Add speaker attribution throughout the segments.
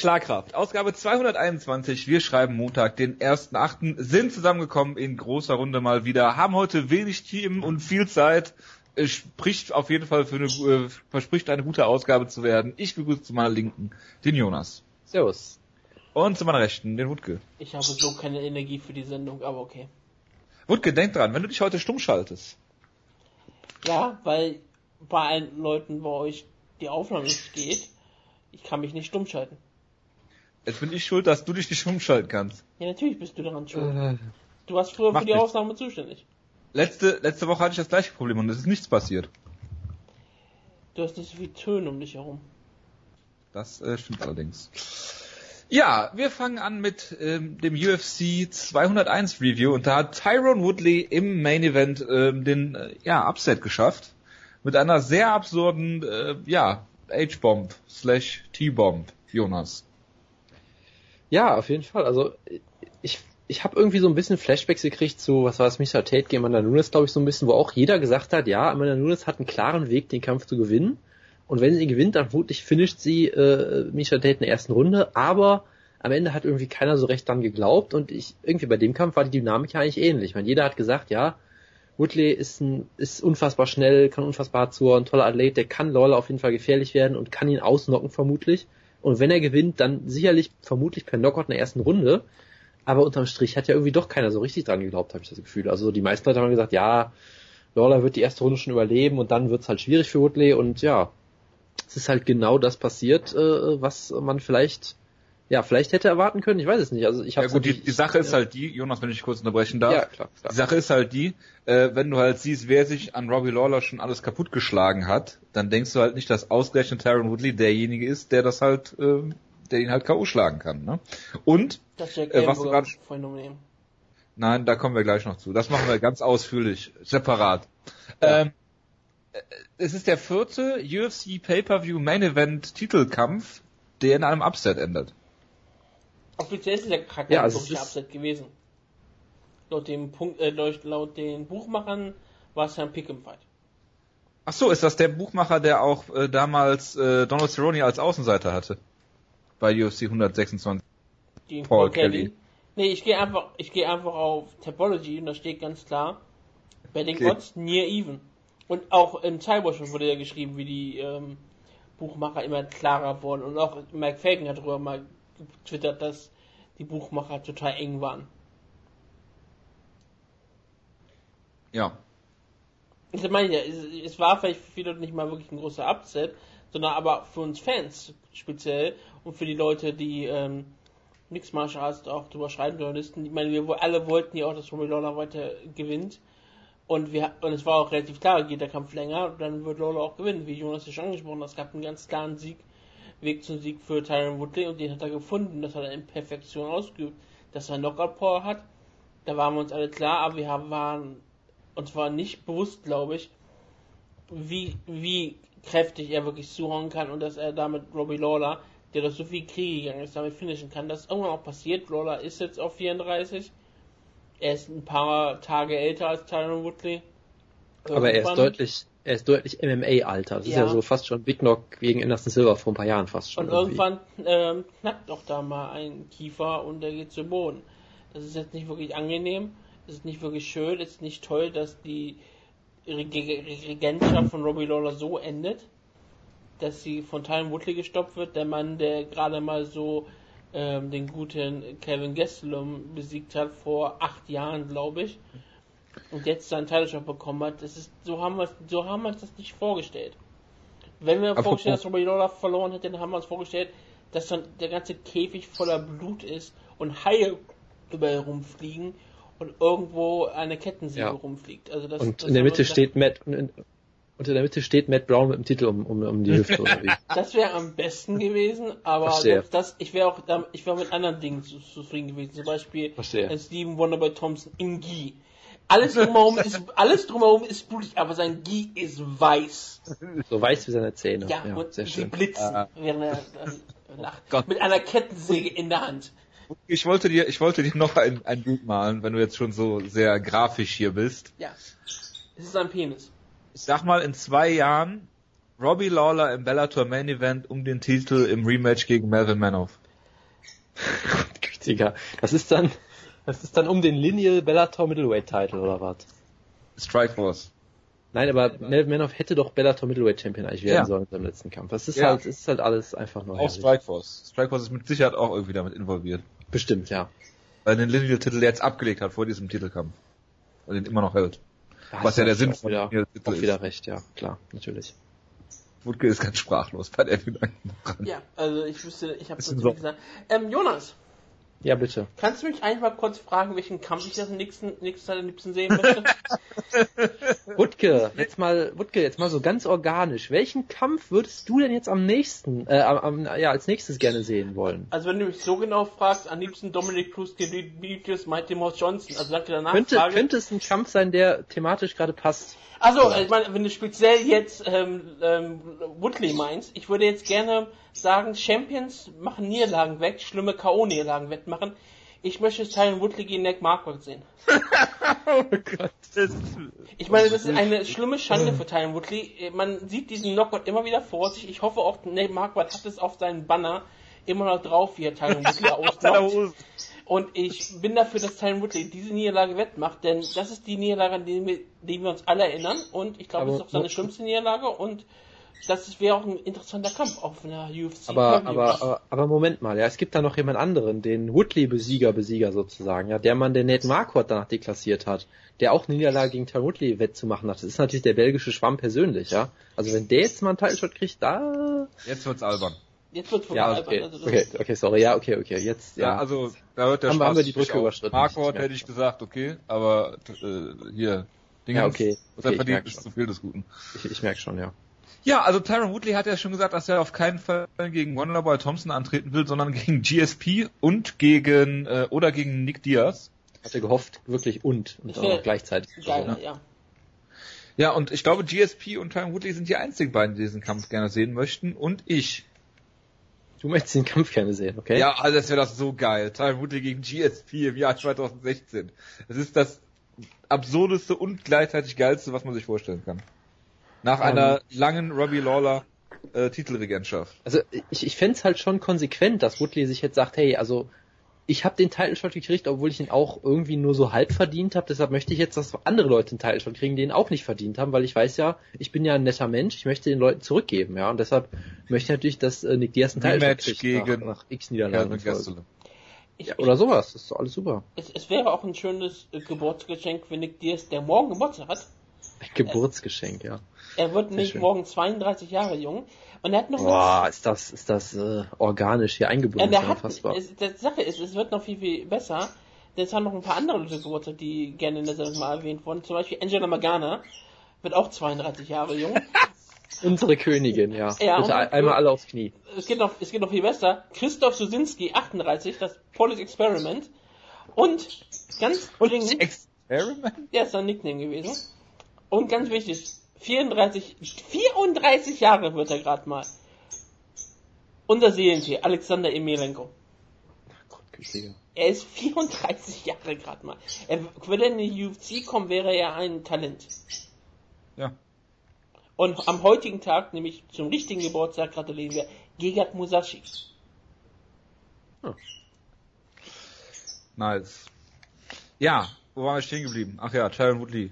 Speaker 1: Schlagkraft. Ausgabe 221. Wir schreiben Montag, den 1.8. Sind zusammengekommen in großer Runde mal wieder. Haben heute wenig Team und viel Zeit. Es spricht auf jeden Fall für eine, äh, verspricht eine gute Ausgabe zu werden. Ich begrüße zu meiner Linken den Jonas.
Speaker 2: Servus.
Speaker 1: Und zu meiner Rechten den Wutke.
Speaker 3: Ich habe so keine Energie für die Sendung, aber okay.
Speaker 1: Wutke, denk dran, wenn du dich heute stumm schaltest.
Speaker 3: Ja, weil bei allen Leuten bei euch die Aufnahme nicht geht, ich kann mich nicht stumm schalten.
Speaker 1: Jetzt bin ich schuld, dass du dich nicht umschalten kannst.
Speaker 3: Ja, natürlich bist du daran schuld. Äh, du warst früher für die. Aufnahme zuständig.
Speaker 1: Letzte, letzte Woche hatte ich das gleiche Problem und es ist nichts passiert.
Speaker 3: Du hast nicht so viel Töne um dich herum.
Speaker 1: Das äh, stimmt allerdings. Ja, wir fangen an mit ähm, dem UFC 201 Review und da hat Tyrone Woodley im Main Event ähm, den äh, ja, Upset geschafft. Mit einer sehr absurden äh, ja, H-Bomb slash T-Bomb, Jonas.
Speaker 2: Ja, auf jeden Fall. Also ich, ich habe irgendwie so ein bisschen Flashbacks gekriegt zu, was war es, Mr. Tate gegen Amanda Nunes, glaube ich, so ein bisschen, wo auch jeder gesagt hat, ja, Amanda Nunes hat einen klaren Weg, den Kampf zu gewinnen. Und wenn sie gewinnt, dann vermutlich finisht sie äh, Misha Tate in der ersten Runde, aber am Ende hat irgendwie keiner so recht dran geglaubt und ich irgendwie bei dem Kampf war die Dynamik ja eigentlich ähnlich. Ich meine, jeder hat gesagt, ja, Woodley ist ein, ist unfassbar schnell, kann unfassbar zur, ein toller Athlet, der kann Lawler auf jeden Fall gefährlich werden und kann ihn ausnocken vermutlich. Und wenn er gewinnt, dann sicherlich vermutlich per Knockout in der ersten Runde. Aber unterm Strich hat ja irgendwie doch keiner so richtig dran geglaubt, habe ich das Gefühl. Also die meisten Leute haben gesagt, ja, Lawler wird die erste Runde schon überleben und dann wird's halt schwierig für Woodley und ja, es ist halt genau das passiert, äh, was man vielleicht ja, vielleicht hätte erwarten können, ich weiß es nicht. Also ich
Speaker 1: Ja gut, die, die Sache ist halt die, Jonas, wenn ich kurz unterbrechen darf.
Speaker 2: Ja, klar, klar.
Speaker 1: Die Sache ist halt die, äh, wenn du halt siehst, wer sich an Robbie Lawler schon alles kaputtgeschlagen hat, dann denkst du halt nicht, dass ausgerechnet Tyron Woodley derjenige ist, der das halt, äh, der ihn halt K.O. schlagen kann. Ne? Und Äh, was du
Speaker 3: Phänomen.
Speaker 1: Nein, da kommen wir gleich noch zu. Das machen wir ganz ausführlich, separat.
Speaker 2: Ja.
Speaker 1: Ähm, äh, es ist der vierte UFC Pay-Per-View Main Event Titelkampf, der in einem Upset endet.
Speaker 3: Offiziell ist gar kein
Speaker 2: Ja, also ist-
Speaker 3: Upset gewesen. Laut dem Punkt, äh, laut, laut den Buchmachern war es ja ein Pick'em Fight.
Speaker 1: Ach so, ist das der Buchmacher, der auch äh, damals äh, Donald Cerrone als Außenseiter hatte? Bei UFC 126.
Speaker 3: Die
Speaker 1: Paul Kelly.
Speaker 3: Nee, ich gehe einfach, ich gehe einfach auf Topology und da steht ganz klar, bei den
Speaker 1: Okay.
Speaker 3: Odds near even. Und auch im Cybershop wurde ja geschrieben, wie die ähm, Buchmacher immer klarer wurden. Und auch Mike Fagan hat darüber mal getwittert, dass die Buchmacher total eng waren.
Speaker 1: Ja.
Speaker 3: Ich meine ja, es, es war vielleicht für viele nicht mal wirklich ein großer Upset, sondern aber für uns Fans speziell und für die Leute, die ähm, Mixed Martial Arts auch drüber schreiben, Journalisten. Ich meine, wir alle wollten ja auch, dass Robbie Lawler weiter gewinnt. Und wir und es war auch relativ klar, geht der Kampf länger, dann wird Lawler auch gewinnen, wie Jonas ja schon angesprochen hat. Es gab einen ganz klaren Sieg, Weg zum Sieg für Tyron Woodley und den hat er gefunden. Das hat er in Perfektion ausgeübt. Dass er Knockout Power hat, da waren wir uns alle klar, aber wir haben, waren uns war nicht bewusst, glaube ich, wie, wie kräftig er wirklich zuhauen kann und dass er damit Robbie Lawler, der durch so viel Kriege gegangen ist, damit finishen kann. Das ist irgendwann auch passiert. Lawler ist jetzt auf 34. Er ist ein paar Tage älter als Tyron Woodley.
Speaker 2: Aber er ist deutlich, er ist deutlich MMA-Alter. Das ist
Speaker 3: Ja.
Speaker 2: ja so fast schon Big Knock gegen Anderson Silver vor ein paar Jahren fast schon.
Speaker 3: Und
Speaker 2: irgendwie.
Speaker 3: irgendwann ähm, knackt doch da mal ein Kiefer und der geht zu Boden. Das ist jetzt nicht wirklich angenehm, es ist nicht wirklich schön, es ist nicht toll, dass die Reg- Regentschaft von Robbie Lawler so endet, dass sie von Tyron Woodley gestoppt wird, der Mann, der gerade mal so ähm, den guten Kevin Gastelum besiegt hat vor acht Jahren, glaube ich, und jetzt seinen Titelshot bekommen hat. Das ist so haben wir so haben wir uns das nicht vorgestellt. Wenn wir
Speaker 1: Apropos-
Speaker 3: vorgestellt, dass Robbie Lawler verloren hätte, dann haben wir uns vorgestellt, dass dann der ganze Käfig voller Blut ist und Haie überall rumfliegen und irgendwo eine Kettensäge
Speaker 2: Ja.
Speaker 3: rumfliegt. Also das,
Speaker 2: Und
Speaker 3: das
Speaker 2: in der Mitte steht Matt, und in, in der Mitte steht Matt Brown mit dem Titel um, um, um die Hüfte oder wie.
Speaker 3: gedacht, Das wäre am besten gewesen, aber selbst das, ich wäre auch, ich wäre mit anderen Dingen zu- zufrieden gewesen. Zum Beispiel
Speaker 2: Verstehe.
Speaker 3: äh, Stephen Wonderboy Thompson in Gi. Alles drumherum ist, alles drumherum ist blutig, aber sein Gi ist weiß.
Speaker 2: So weiß wie seine Zähne.
Speaker 3: Ja, und
Speaker 2: sehr
Speaker 3: sie
Speaker 2: schön.
Speaker 3: blitzen,
Speaker 1: Ah.
Speaker 3: während er lacht.
Speaker 1: Gott.
Speaker 3: Mit einer Kettensäge in der Hand.
Speaker 1: Ich wollte dir, ich wollte dir noch ein, ein Bild malen, wenn du jetzt schon so sehr grafisch hier bist.
Speaker 3: Ja. Es ist ein Penis.
Speaker 1: Ich sag mal, in zwei Jahren Robbie Lawler im Bellator Main Event um den Titel im Rematch gegen Melvin Manoff.
Speaker 2: Digga, das ist dann, das ist dann um den Lineal Bellator Middleweight Title oder was?
Speaker 1: Strikeforce.
Speaker 2: Nein, aber Melvin hätte doch Bellator Middleweight Champion eigentlich werden
Speaker 1: Ja.
Speaker 2: sollen beim letzten Kampf. Das ist
Speaker 1: Ja.
Speaker 2: halt, ist halt alles einfach nur
Speaker 1: Auch
Speaker 2: herrlich.
Speaker 1: Strikeforce. Strikeforce ist mit Sicherheit auch irgendwie damit involviert.
Speaker 2: Bestimmt, ja.
Speaker 1: Weil er den Lineal-Titel jetzt abgelegt hat vor diesem Titelkampf. Und den immer noch hält.
Speaker 2: Da
Speaker 1: Was ja der Sinn von
Speaker 2: wieder,
Speaker 1: Lineal-Titel
Speaker 2: auch
Speaker 1: ist.
Speaker 2: wieder recht, ja, klar, natürlich.
Speaker 1: Wutke ist ganz sprachlos bei der Gedanken.
Speaker 3: Ja, also ich wüsste, ich habe das
Speaker 1: so.
Speaker 3: nicht gesagt. Ähm, Jonas,
Speaker 2: Ja, bitte.
Speaker 3: kannst du mich einfach kurz fragen, welchen Kampf ich das nächsten, nächsten am liebsten sehen möchte?
Speaker 2: Wutke, jetzt mal, Wutke, jetzt mal so ganz organisch. Welchen Kampf würdest du denn jetzt am nächsten, äh, am, ja, als nächstes gerne sehen wollen?
Speaker 3: also wenn du mich so genau fragst, am liebsten Dominic Cruz gegen Demetrius Mighty Mouse Johnson. Also danke der
Speaker 2: Könnte,
Speaker 3: Nachfrage.
Speaker 2: könnte es ein Kampf sein, der thematisch gerade passt?
Speaker 3: Also, ich meine, wenn du speziell jetzt ähm, ähm, Woodley meinst, ich würde jetzt gerne sagen, Champions machen Niederlagen weg, schlimme K.O.-Niederlagen wettmachen. Ich möchte Tyron Woodley gegen Nick Marquardt sehen.
Speaker 2: Oh Gott.
Speaker 3: Ich meine, das ist eine schlimme Schande für Tyron Woodley. Man sieht diesen Knockout immer wieder vor sich. Ich hoffe auch, Nick Marquardt hat es auf seinen Banner immer noch drauf, wie er Tyron Woodley ausknockt. Und ich bin dafür, dass Tyron Woodley diese Niederlage wettmacht, denn das ist die Niederlage, an die wir, die wir uns alle erinnern. Und ich glaube, es ist auch seine schlimmste Niederlage. Und das wäre auch ein interessanter Kampf auf einer UFC.
Speaker 2: Aber, aber, aber, aber Moment mal, ja, es gibt da noch jemand anderen, den Woodley-Besieger, Besieger sozusagen, ja, der Mann, der Nate Marquardt danach deklassiert hat, der auch eine Niederlage gegen Tyron Woodley wettzumachen hat. Das ist natürlich der belgische Schwamm persönlich, ja. Also wenn der jetzt mal einen Title-Shot kriegt, da,
Speaker 1: Jetzt wird's albern.
Speaker 3: Jetzt wird's
Speaker 2: ja,
Speaker 3: vorbei.
Speaker 2: okay,
Speaker 3: Also
Speaker 2: okay, okay, sorry, ja, okay, okay, jetzt,
Speaker 1: Ja,
Speaker 2: ja.
Speaker 1: also da hört der
Speaker 2: Haben wir-
Speaker 1: Spaß
Speaker 2: haben wir die Brücke überschritten.
Speaker 1: Marquardt hätte ich gesagt, okay, aber äh, hier, Dingens,
Speaker 2: Ja, okay,
Speaker 1: was er
Speaker 2: okay, ich
Speaker 1: verdient, ist zu viel des Guten.
Speaker 2: ich, ich merke schon, ja.
Speaker 1: Ja, also Tyron Woodley hat ja schon gesagt, dass er auf keinen Fall gegen Wonderboy Thompson antreten will, sondern gegen GSP und gegen äh, oder gegen Nick Diaz.
Speaker 2: Hatte gehofft, wirklich und, und auch noch gleichzeitig.
Speaker 3: Geiler, ja.
Speaker 1: Ja, und ich glaube, GSP und Tyron Woodley sind die einzigen beiden, die diesen Kampf gerne sehen möchten. Und ich.
Speaker 2: Du möchtest den Kampf gerne sehen, okay?
Speaker 1: Ja, also das wäre das so geil. Tyron Woodley gegen GSP im Jahr 2016. Das ist das absurdeste und gleichzeitig geilste, was man sich vorstellen kann. Nach
Speaker 2: Ähm.
Speaker 1: einer langen Robbie Lawler äh, Titelregentschaft.
Speaker 2: Also ich, ich fänd's halt schon konsequent, dass Woodley sich jetzt sagt, hey, also ich habe den Title Shot gekriegt, obwohl ich ihn auch irgendwie nur so halb verdient habe. Deshalb möchte ich jetzt, dass andere Leute den Title Shot kriegen, die ihn auch nicht verdient haben, weil ich weiß ja, ich bin ja ein netter Mensch, ich möchte den Leuten zurückgeben, ja. Und deshalb möchte ich natürlich, dass äh, Nick Diaz einen Title Shot kriegt
Speaker 1: gegen
Speaker 2: nach, nach X Niederlagen. Ja, oder sowas, das ist doch alles super.
Speaker 3: es, es wäre auch ein schönes äh, Geburtsgeschenk für Nick Diaz, der morgen Geburtstag hat.
Speaker 2: Ein Geburtsgeschenk, ja.
Speaker 3: Er wird nicht
Speaker 2: schön.
Speaker 3: morgen 32 Jahre jung. Und er hat noch
Speaker 2: Boah, ist das, ist das äh, organisch hier
Speaker 3: Ja,
Speaker 2: eingebunden,
Speaker 3: hat,
Speaker 2: unfassbar.
Speaker 3: es, die Sache ist, es wird noch viel, viel besser. Denn es haben noch ein paar andere Leute Geburtstag, die gerne in der Sendung mal erwähnt wurden. Zum Beispiel Angela Magana wird auch 32 Jahre jung.
Speaker 2: Unsere Königin, ja.
Speaker 3: Ja,
Speaker 2: Bitte einmal alle aufs Knie.
Speaker 3: es, geht noch, es geht noch viel besser. Christoph Susinski, 38, das Police Experiment. Und ganz dringend,
Speaker 1: Experiment?
Speaker 3: der ist sein Nickname gewesen. Und ganz wichtig, 34, 34 Jahre wird er gerade mal. Unser Seelentier, Alexander Emelenko. Er ist 34 Jahre gerade mal. Er, würde er in die UFC kommen, wäre er ein Talent.
Speaker 1: Ja.
Speaker 3: Und am heutigen Tag, nämlich zum richtigen Geburtstag, gratulieren wir Gegard Musashi.
Speaker 1: Nice. Ja, wo waren wir stehen geblieben? Ach ja, Tyron Woodley.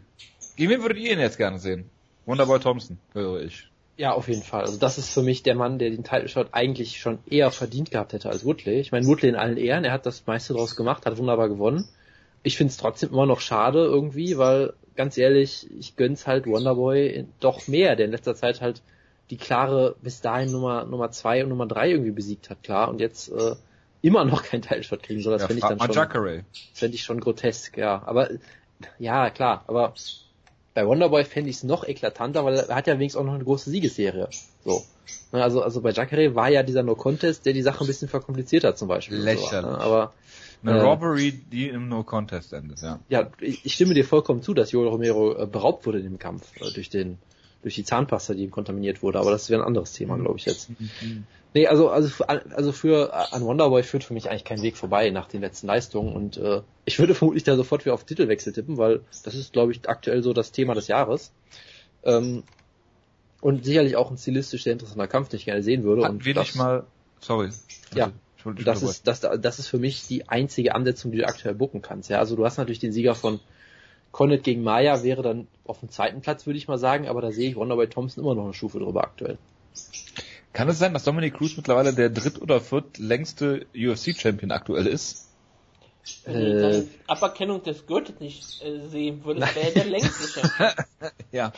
Speaker 1: Gegen wen würdet ihr ihn jetzt gerne sehen? Wonderboy Thompson, höre ich.
Speaker 2: Ja, auf jeden Fall. Also das ist für mich der Mann, der den Title Shot eigentlich schon eher verdient gehabt hätte als Woodley. Ich meine, Woodley in allen Ehren, er hat das meiste draus gemacht, hat wunderbar gewonnen. Ich finde es trotzdem immer noch schade irgendwie, weil ganz ehrlich, ich gönn's halt Wonderboy doch mehr, der in letzter Zeit halt die klare bis dahin Nummer Nummer zwei und Nummer drei irgendwie besiegt hat, klar, und jetzt äh, immer noch keinen Title Shot kriegen soll. Das
Speaker 1: ja,
Speaker 2: finde ich dann schon.
Speaker 1: Jacare.
Speaker 2: Das fände ich schon grotesk, ja. Aber ja, klar, aber bei Wonderboy fände ich es noch eklatanter, weil er hat ja wenigstens auch noch eine große Siegesserie. So. Ne, Also, also bei Jacare war ja dieser No-Contest, der die Sache ein bisschen verkompliziert hat zum Beispiel.
Speaker 1: Lächerlich.
Speaker 2: So, ne? Aber
Speaker 1: Eine
Speaker 2: Äh.
Speaker 1: Robbery, die im No-Contest endet, ja.
Speaker 2: ja, ich, ich stimme dir vollkommen zu, dass Joel Romero äh, beraubt wurde in dem Kampf äh, durch den durch die Zahnpasta, die ihm kontaminiert wurde, aber das wäre ein anderes Thema, glaube ich jetzt. Nee, also also für, also für äh, an Wonderboy führt für mich eigentlich kein Weg vorbei nach den letzten Leistungen und äh, ich würde vermutlich da sofort wieder auf Titelwechsel tippen, weil das ist, glaube ich, aktuell so das Thema des Jahres. Ähm, und sicherlich auch ein stilistisch sehr interessanter Kampf, den ich gerne sehen würde.
Speaker 1: Hatten
Speaker 2: und
Speaker 1: wir
Speaker 2: das,
Speaker 1: nicht mal, sorry.
Speaker 2: Ja. Und das ist, das, das ist für mich die einzige Ansetzung, die du aktuell bucken kannst. Ja, also du hast natürlich den Sieger von Connet gegen Maya wäre dann auf dem zweiten Platz, würde ich mal sagen, aber da sehe ich Wonderboy Thompson immer noch eine Stufe drüber aktuell.
Speaker 1: Kann es sein, dass Dominic Cruz mittlerweile der dritt- oder viertlängste UFC-Champion aktuell ist?
Speaker 3: Wenn ich Aberkennung des Gürtels nicht äh, sehen würde, wäre der längste Champion.
Speaker 1: ja.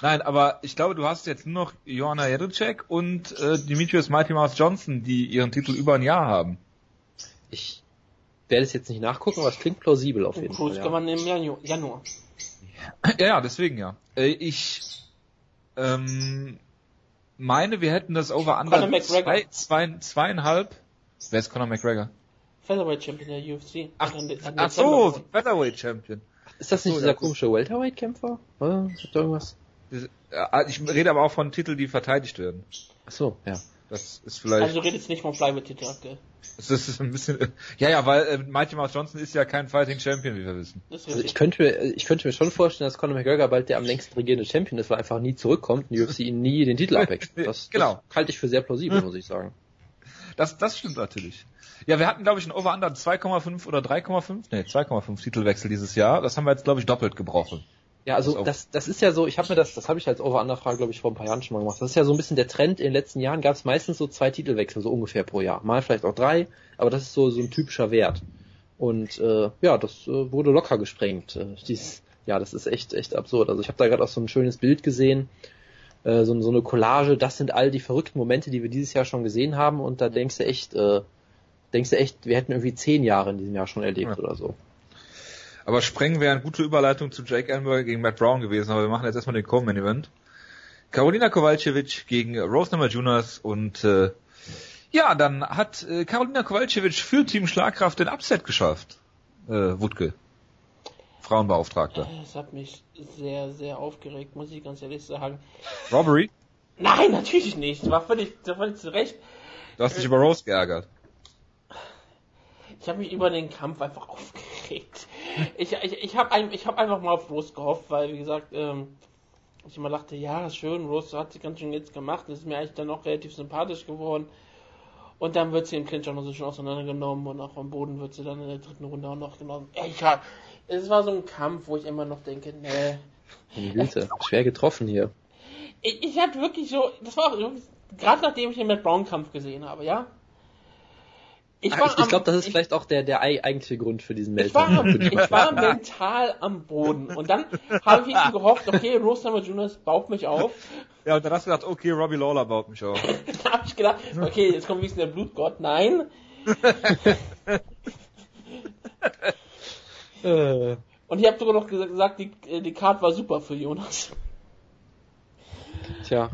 Speaker 1: Nein, aber ich glaube, du hast jetzt nur noch Joanna Jedrzejczyk und äh, Demetrius Mighty Mouse Johnson, die ihren Titel über ein Jahr haben.
Speaker 2: Ich werde es jetzt nicht nachgucken, aber es klingt plausibel auf jeden
Speaker 3: Cruz
Speaker 2: Fall.
Speaker 3: kann man im Janu- Januar.
Speaker 1: Ja, ja, deswegen ja. Äh, ich ähm, meine, wir hätten das over under zwei, zwei, zweieinhalb. Wer ist Conor McGregor?
Speaker 3: Featherweight Champion der UFC.
Speaker 1: Ach,
Speaker 3: hat im
Speaker 1: ach so. Featherweight Champion.
Speaker 2: Ist das nicht
Speaker 1: So,
Speaker 2: dieser
Speaker 1: ja, gut.
Speaker 2: komische Welterweight-Kämpfer? Oder? Ist da irgendwas?
Speaker 1: Das- äh, Ich rede aber auch von Titeln, die verteidigt werden.
Speaker 2: Ach so, ja.
Speaker 1: Das ist vielleicht,
Speaker 3: Also du redest nicht vom Flyweight-Titel aktuell.
Speaker 1: das ist ein bisschen, ja, ja, weil äh, Mighty Mouse Johnson ist ja kein Fighting Champion, wie wir wissen.
Speaker 2: Also ich könnte mir, ich könnte mir schon vorstellen, dass Conor McGregor bald der am längsten regierende Champion ist, weil er einfach nie zurückkommt und UFC ihn nie den Titel abwechselt. Das,
Speaker 1: Genau.
Speaker 2: das halte ich für sehr plausibel, muss ich sagen.
Speaker 1: Das, das stimmt natürlich. Ja, wir hatten, glaube ich, ein Over-Under 2,5 oder 3,5, nee, 2,5 Titelwechsel dieses Jahr. Das haben wir jetzt, glaube ich, doppelt gebrochen.
Speaker 2: Ja, also das, das ist ja so, ich habe mir das, das habe ich als Over-Under-Frage, glaube ich, vor ein paar Jahren schon mal gemacht. Das ist ja so ein bisschen der Trend. In den letzten Jahren gab es meistens so zwei Titelwechsel, so ungefähr pro Jahr. Mal vielleicht auch drei, aber das ist so, so ein typischer Wert. Und äh, ja, das äh, wurde locker gesprengt. Äh, dies, ja, das ist echt, echt absurd. Also ich habe da gerade auch so ein schönes Bild gesehen, äh, so, so eine Collage, das sind all die verrückten Momente, die wir dieses Jahr schon gesehen haben und da denkst du echt, äh, denkst du echt, wir hätten irgendwie zehn Jahre in diesem Jahr schon erlebt
Speaker 1: Ja.
Speaker 2: oder so.
Speaker 1: Aber Sprengen wäre eine gute Überleitung zu Jake Ellenberger gegen Matt Brown gewesen, aber wir machen jetzt erstmal den Co-Main-Event. Carolina Kowalkiewicz gegen Rose Namajunas und äh, ja, dann hat äh, Carolina Kowalkiewicz für Team Schlagkraft den Upset geschafft. Äh, Wutke. Frauenbeauftragter.
Speaker 3: Das hat mich sehr, sehr aufgeregt, muss ich ganz ehrlich sagen.
Speaker 1: Robbery?
Speaker 3: Nein, natürlich nicht. War völlig, war völlig zu Recht.
Speaker 1: Du hast dich über Rose geärgert.
Speaker 3: Ich habe mich über den Kampf einfach aufgeregt. Ich, ich, ich habe ein, hab einfach mal auf Rose gehofft, weil, wie gesagt, ähm, ich immer dachte, ja, schön, Rose hat sie ganz schön jetzt gemacht, das ist mir eigentlich dann auch relativ sympathisch geworden. Und dann wird sie im Clinch auch noch so schön auseinandergenommen und auch am Boden wird sie dann in der dritten Runde auch noch genommen. Ich hab, es war so ein Kampf, wo ich immer noch denke, nee.
Speaker 2: Meine Güte, schwer getroffen hier.
Speaker 3: Ich, ich hatte wirklich so, das war auch gerade nachdem ich den Matt Brown Kampf gesehen habe, ja.
Speaker 2: Ich,
Speaker 3: war
Speaker 2: ich, ich glaube, das ist
Speaker 3: ich-
Speaker 2: vielleicht auch der, der ei- eigentliche Grund für diesen
Speaker 3: Ich war,
Speaker 2: Meltdown.
Speaker 3: ich war mental am Boden. Und dann habe ich gehofft, okay, Rose Namajunas baut mich auf.
Speaker 1: Ja, und dann hast du gedacht, okay, Robbie Lawler baut mich auf.
Speaker 3: Dann habe ich gedacht, okay, jetzt kommt wenigstens der Blutgott. Nein. Und ich habe sogar noch gesa- gesagt, die, äh, die Card war super für Jonas.
Speaker 2: tja,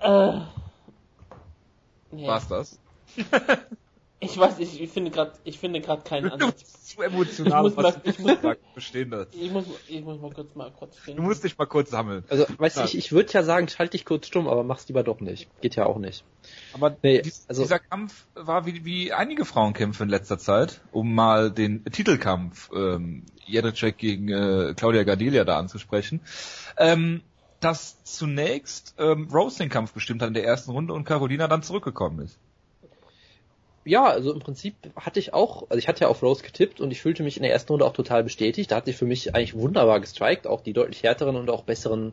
Speaker 3: Äh, ja.
Speaker 1: War's das?
Speaker 3: Ich weiß, ich, ich finde gerade, ich finde gerade keinen
Speaker 1: Du
Speaker 3: Ansatz.
Speaker 1: bist zu emotional,
Speaker 3: Ich muss
Speaker 1: was
Speaker 3: mal-
Speaker 1: ich muss mal bestehen das.
Speaker 3: Ich muss, ich muss mal kurz mal kurz
Speaker 1: Du
Speaker 3: finden.
Speaker 1: musst dich mal kurz sammeln.
Speaker 2: also weißt du,
Speaker 1: Ja.
Speaker 2: ich, ich würde ja sagen, schalt dich kurz stumm, aber mach's lieber doch nicht. Geht ja auch nicht.
Speaker 1: Aber
Speaker 2: Nee,
Speaker 1: dies,
Speaker 2: also-
Speaker 1: dieser Kampf war wie, wie einige Frauenkämpfe in letzter Zeit, um mal den Titelkampf ähm, Jedrzejczyk gegen äh, Claudia Gardelia da anzusprechen. Ähm, dass zunächst ähm, Rose den Kampf bestimmt hat in der ersten Runde und Carolina dann zurückgekommen ist.
Speaker 2: Ja, also im Prinzip hatte ich auch, also ich hatte ja auf Rose getippt und ich fühlte mich in der ersten Runde auch total bestätigt. Da hat sie für mich eigentlich wunderbar gestrikt, auch die deutlich härteren und auch besseren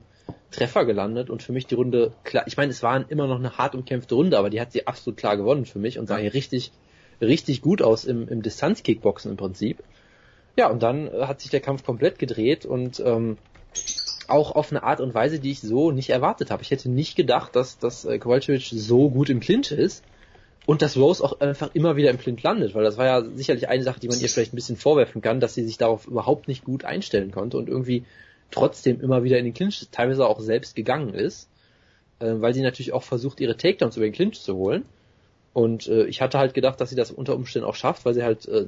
Speaker 2: Treffer gelandet und für mich die Runde klar, ich meine, es war immer noch eine hart umkämpfte Runde, aber die hat sie absolut klar gewonnen für mich und sah hier richtig, richtig gut aus im, im Distanzkickboxen im Prinzip. Ja, und dann äh, hat sich der Kampf komplett gedreht und ähm, auch auf eine Art und Weise, die ich so nicht erwartet habe. Ich hätte nicht gedacht, dass, dass äh, Kowalkiewicz so gut im Clinch ist und dass Rose auch einfach immer wieder im Clinch landet, weil das war ja sicherlich eine Sache, die man ihr vielleicht ein bisschen vorwerfen kann, dass sie sich darauf überhaupt nicht gut einstellen konnte und irgendwie trotzdem immer wieder in den Clinch teilweise auch selbst gegangen ist, äh, weil sie natürlich auch versucht, ihre Takedowns über den Clinch zu holen. Und äh, ich hatte halt gedacht, dass sie das unter Umständen auch schafft, weil sie halt, äh,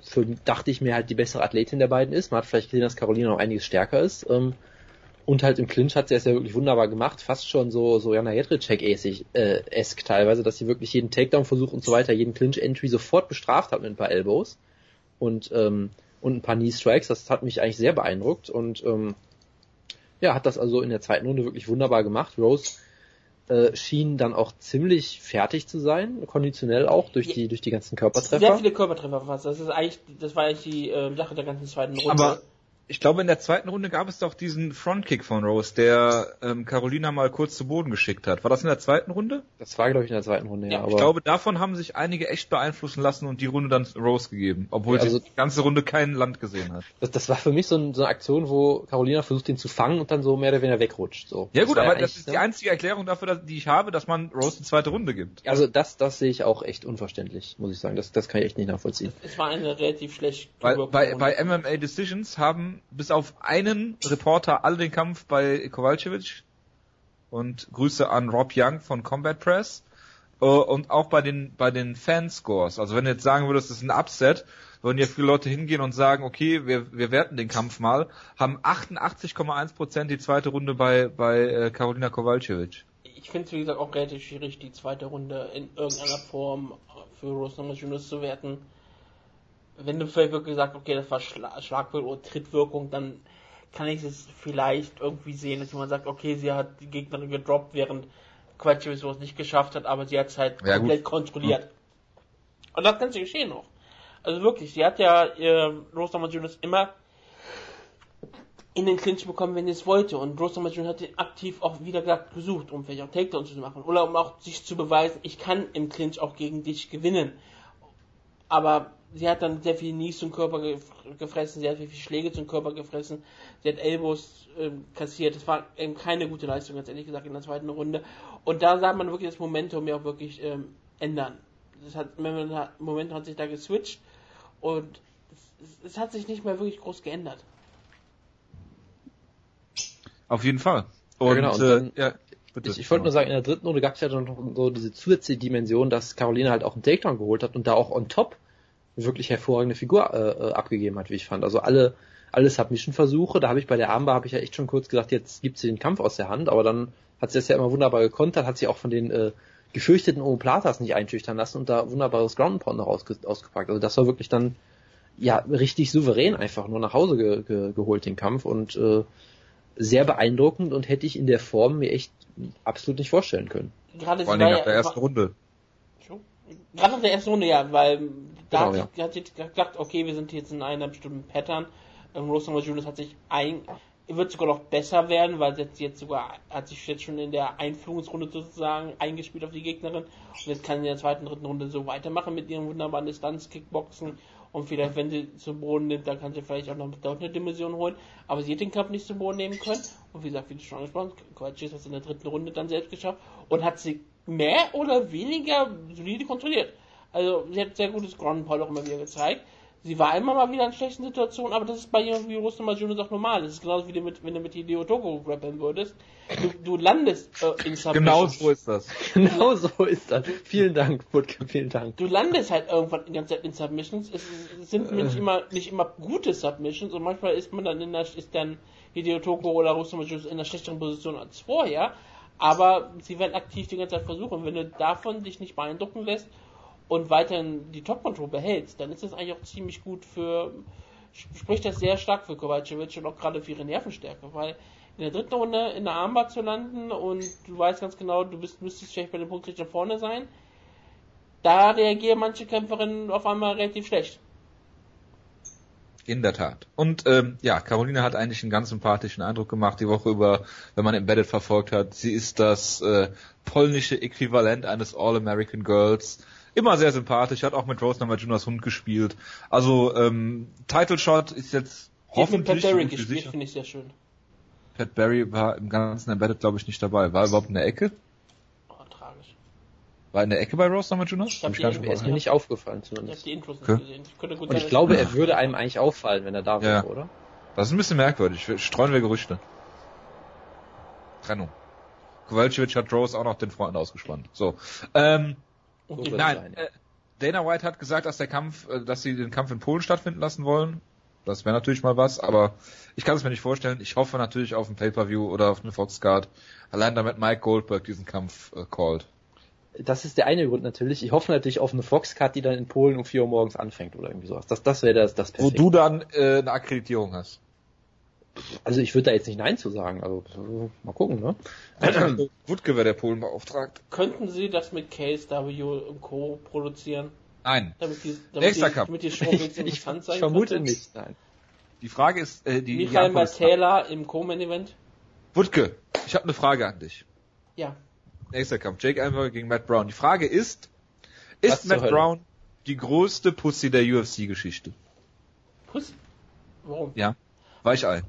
Speaker 2: für, dachte ich mir, halt die bessere Athletin der beiden ist. Man hat vielleicht gesehen, dass Carolina noch einiges stärker ist. Ähm, und halt im Clinch hat sie es ja wirklich wunderbar gemacht, fast schon so, so Jana Jedrzejczyk-esig, äh, esk teilweise, dass sie wirklich jeden Takedown-Versuch und so weiter, jeden Clinch-Entry sofort bestraft hat mit ein paar Elbows und, ähm, und ein paar Knee-Strikes. Das hat mich eigentlich sehr beeindruckt und ähm, ja, hat das also in der zweiten Runde wirklich wunderbar gemacht. Rose äh, schien dann auch ziemlich fertig zu sein, konditionell auch durch die durch die ganzen Körpertreffer.
Speaker 3: Sehr viele Körpertreffer fast. Das ist eigentlich, das war eigentlich die äh, Sache der ganzen zweiten Runde.
Speaker 1: Aber ich glaube, in der zweiten Runde gab es doch diesen Frontkick von Rose, der ähm, Carolina mal kurz zu Boden geschickt hat. War das in der zweiten Runde?
Speaker 2: Das war, glaube ich, in der zweiten Runde, ja.
Speaker 3: Ja,
Speaker 2: aber
Speaker 1: Ich glaube, davon haben sich einige echt beeinflussen lassen und die Runde dann Rose gegeben, obwohl
Speaker 2: Ja, also-
Speaker 1: sie die ganze Runde kein Land gesehen hat.
Speaker 2: das, das war für mich so, ein, so eine Aktion, wo Carolina versucht, ihn zu fangen und dann so mehr oder weniger wegrutscht. So.
Speaker 1: Ja
Speaker 2: Das
Speaker 1: gut, aber
Speaker 2: eigentlich,
Speaker 1: das ist die einzige Erklärung dafür, dass, die ich habe, dass man Rose eine zweite Runde gibt.
Speaker 2: Also das, das sehe ich auch echt unverständlich, muss ich sagen. Das, das kann ich echt nicht nachvollziehen.
Speaker 3: es war eine relativ schlecht
Speaker 1: Bei,
Speaker 3: gewirkte
Speaker 1: bei,
Speaker 3: Runde.
Speaker 1: bei MMA Decisions haben bis auf einen Reporter alle den Kampf bei Kowalkiewicz und Grüße an Rob Young von Combat Press äh, und auch bei den bei den Fanscores. Also wenn du jetzt sagen würdest, das ist ein Upset, würden ja viele Leute hingehen und sagen, okay, wir, wir werten den Kampf mal, haben 88,1% die zweite Runde bei bei äh, Karolina Kowalkiewicz.
Speaker 3: ich finde es wie gesagt auch relativ schwierig, die zweite Runde in irgendeiner Form für Rose Namajunas zu werten. Wenn du vielleicht wirklich sagst, okay, das war Schla Schlagwirkung oder Trittwirkung, dann kann ich es vielleicht irgendwie sehen, dass jemand sagt, okay, sie hat die Gegnerin gedroppt, während Quatschewitz es nicht geschafft hat, aber sie hat es halt
Speaker 1: Ja,
Speaker 3: komplett
Speaker 1: gut.
Speaker 3: kontrolliert. Und das Ganze geschehen noch. Also wirklich, sie hat ja äh, Rose Namajunas immer in den Clinch bekommen, wenn sie es wollte. Und Rose Namajunas hat ihn aktiv auch wieder gesagt, gesucht, um vielleicht auch Takedowns zu machen. Oder um auch sich zu beweisen, ich kann im Clinch auch gegen dich gewinnen. Aber sie hat dann sehr viel Nies zum Körper gef gefressen, sie hat sehr viele Schläge zum Körper gefressen, sie hat Elbows ähm, kassiert. Das war eben keine gute Leistung, ganz ehrlich gesagt, in der zweiten Runde. Und da sah man wirklich das Momentum ja auch wirklich ähm, ändern. Das hat, Momentum hat sich da geswitcht und es, es hat sich nicht mehr wirklich groß geändert.
Speaker 1: Auf jeden Fall. Und,
Speaker 2: Ja, genau, und
Speaker 1: äh,
Speaker 2: dann-
Speaker 1: ja, bitte.
Speaker 2: Ich, ich wollte nur sagen, in der dritten Runde gab es ja dann noch so diese zusätzliche Dimension, dass Carolina halt auch einen Takedown geholt hat und da auch on top wirklich hervorragende Figur äh, äh, abgegeben hat, wie ich fand. Also alle alle Submission-Versuche, da habe ich bei der Armbar habe ich ja echt schon kurz gesagt, jetzt gibt sie den Kampf aus der Hand, aber dann hat sie das ja immer wunderbar gekontert, hat sie auch von den äh, gefürchteten Omoplatas nicht einschüchtern lassen und da wunderbares Ground Pound noch ausge ausgepackt. Also das war wirklich dann ja richtig souverän einfach nur nach Hause ge ge geholt den Kampf und äh, sehr beeindruckend und hätte ich in der Form mir echt absolut nicht vorstellen können.
Speaker 3: Gerade
Speaker 1: Vor
Speaker 3: ja-
Speaker 1: nach der ersten Runde.
Speaker 3: Schon? Gerade nach der ersten Runde, ja, weil da
Speaker 2: Genau,
Speaker 3: hat, sie, hat sie gedacht, okay, wir sind jetzt in einer bestimmten Pattern. Ähm, Rose Namajunas hat sich ein, wird sogar noch besser werden, weil sie jetzt, jetzt sogar, hat sich jetzt schon in der Einführungsrunde sozusagen eingespielt auf die Gegnerin. Und jetzt kann sie in der zweiten, dritten Runde so weitermachen mit ihrem wunderbaren Distanz-Kickboxen. Und vielleicht, wenn sie zu Boden nimmt, dann kann sie vielleicht auch noch dort eine Dimension holen. Aber sie hat den Kampf nicht zu Boden nehmen können. Und wie gesagt, wie du schon angesprochen hast, Kovacic hat es in der dritten Runde dann selbst geschafft und hat sie mehr oder weniger solide kontrolliert. Also sie hat sehr gutes Ground Pound auch immer wieder gezeigt. Sie war immer mal wieder in schlechten Situationen, aber das ist bei jemandem wie Rustam Majunas auch normal. Das ist genauso wie mit, wenn du mit Hideo Togo grappeln würdest. Du, du landest äh, in Submission.
Speaker 1: Genau so ist das.
Speaker 2: Genau so ist das. Vielen Dank, Putke, vielen Dank.
Speaker 3: du landest halt irgendwann die ganze Zeit in Submissions. Es, es sind nicht immer nicht immer gute Submissions und manchmal ist man dann in der, ist dann Hideo Togo oder Rustam Majunas in einer schlechteren Position als vorher. Aber sie werden aktiv die ganze Zeit versuchen. Wenn du davon dich nicht beeindrucken lässt und weiterhin die Top-Control behältst, dann ist das eigentlich auch ziemlich gut für, spricht das sehr stark für Kovacevic und auch gerade für ihre Nervenstärke, weil in der dritten Runde in der Armbar zu landen und du weißt ganz genau, du bist, müsstest vielleicht bei dem Punkt richtig vorne sein, da reagieren manche Kämpferinnen auf einmal relativ schlecht.
Speaker 1: In der Tat. Und ähm, ja, Caroline hat eigentlich einen ganz sympathischen Eindruck gemacht die Woche über, wenn man Embedded verfolgt hat. Sie ist das äh, polnische Äquivalent eines All-American Girls. Immer sehr sympathisch, hat auch mit Rose Namajunas Hund gespielt. Also ähm, Title Shot ist jetzt
Speaker 3: Die hat mit Pat
Speaker 1: hoffentlich
Speaker 3: Barry gespielt, finde ich sehr schön.
Speaker 1: Pat Barry war im ganzen Embedded glaube ich nicht dabei. War er überhaupt in der Ecke?
Speaker 3: Oh, tragisch.
Speaker 1: War er in der Ecke bei Rose Namajunas?
Speaker 3: hab
Speaker 1: Hab
Speaker 3: die
Speaker 1: gar nicht
Speaker 3: NBA
Speaker 2: Er ist mir nicht aufgefallen
Speaker 3: Ich habe
Speaker 2: zumindest.
Speaker 3: die Intros
Speaker 1: Okay.
Speaker 3: nicht gesehen. Ich könnte gut
Speaker 2: Und ich glaube, er würde einem eigentlich auffallen, wenn er da wäre,
Speaker 1: Ja.
Speaker 2: oder?
Speaker 1: Das ist ein bisschen merkwürdig. Streuen wir Gerüchte. Trennung. Kowalkiewicz hat Rose auch noch den Freund ausgespannt. So. Ähm,
Speaker 2: So
Speaker 1: nein, äh, Dana White hat gesagt, dass der Kampf, äh, dass sie den Kampf in Polen stattfinden lassen wollen. Das wäre natürlich mal was, aber ich kann es mir nicht vorstellen. Ich hoffe natürlich auf ein Pay-Per-View oder auf eine Fox-Card. Allein damit Mike Goldberg diesen Kampf äh, called.
Speaker 2: Das ist der eine Grund natürlich. Ich hoffe natürlich auf eine Fox-Card, die dann in Polen um 4 Uhr morgens anfängt oder irgendwie sowas. Das, das wäre das, das
Speaker 1: Wo
Speaker 2: perfekt.
Speaker 1: du dann äh, eine Akkreditierung hast.
Speaker 2: Also ich würde da jetzt nicht Nein zu sagen. Also mal gucken, ne?
Speaker 1: Wutke wäre der Polen beauftragt.
Speaker 3: Könnten Sie das mit KSW und Co. produzieren?
Speaker 1: Nein.
Speaker 3: Damit die, damit
Speaker 1: Nächster
Speaker 3: die,
Speaker 1: Cup.
Speaker 3: damit die Show
Speaker 2: Ich,
Speaker 3: interessant
Speaker 2: ich
Speaker 3: sein
Speaker 2: vermute
Speaker 3: könnte?
Speaker 2: nicht, nein.
Speaker 1: Die Frage ist, äh, die, die
Speaker 3: Michael Matela im Co-Main-Event?
Speaker 1: Wutke, ich habe eine Frage an dich.
Speaker 3: Ja.
Speaker 1: Nächster Kampf, Jake Elmer gegen Matt Brown. Die Frage ist,
Speaker 2: Was
Speaker 1: ist
Speaker 2: zur
Speaker 1: Matt? Brown die größte Pussy der UFC-Geschichte?
Speaker 3: Puss. Warum?
Speaker 1: Ja. Weichei.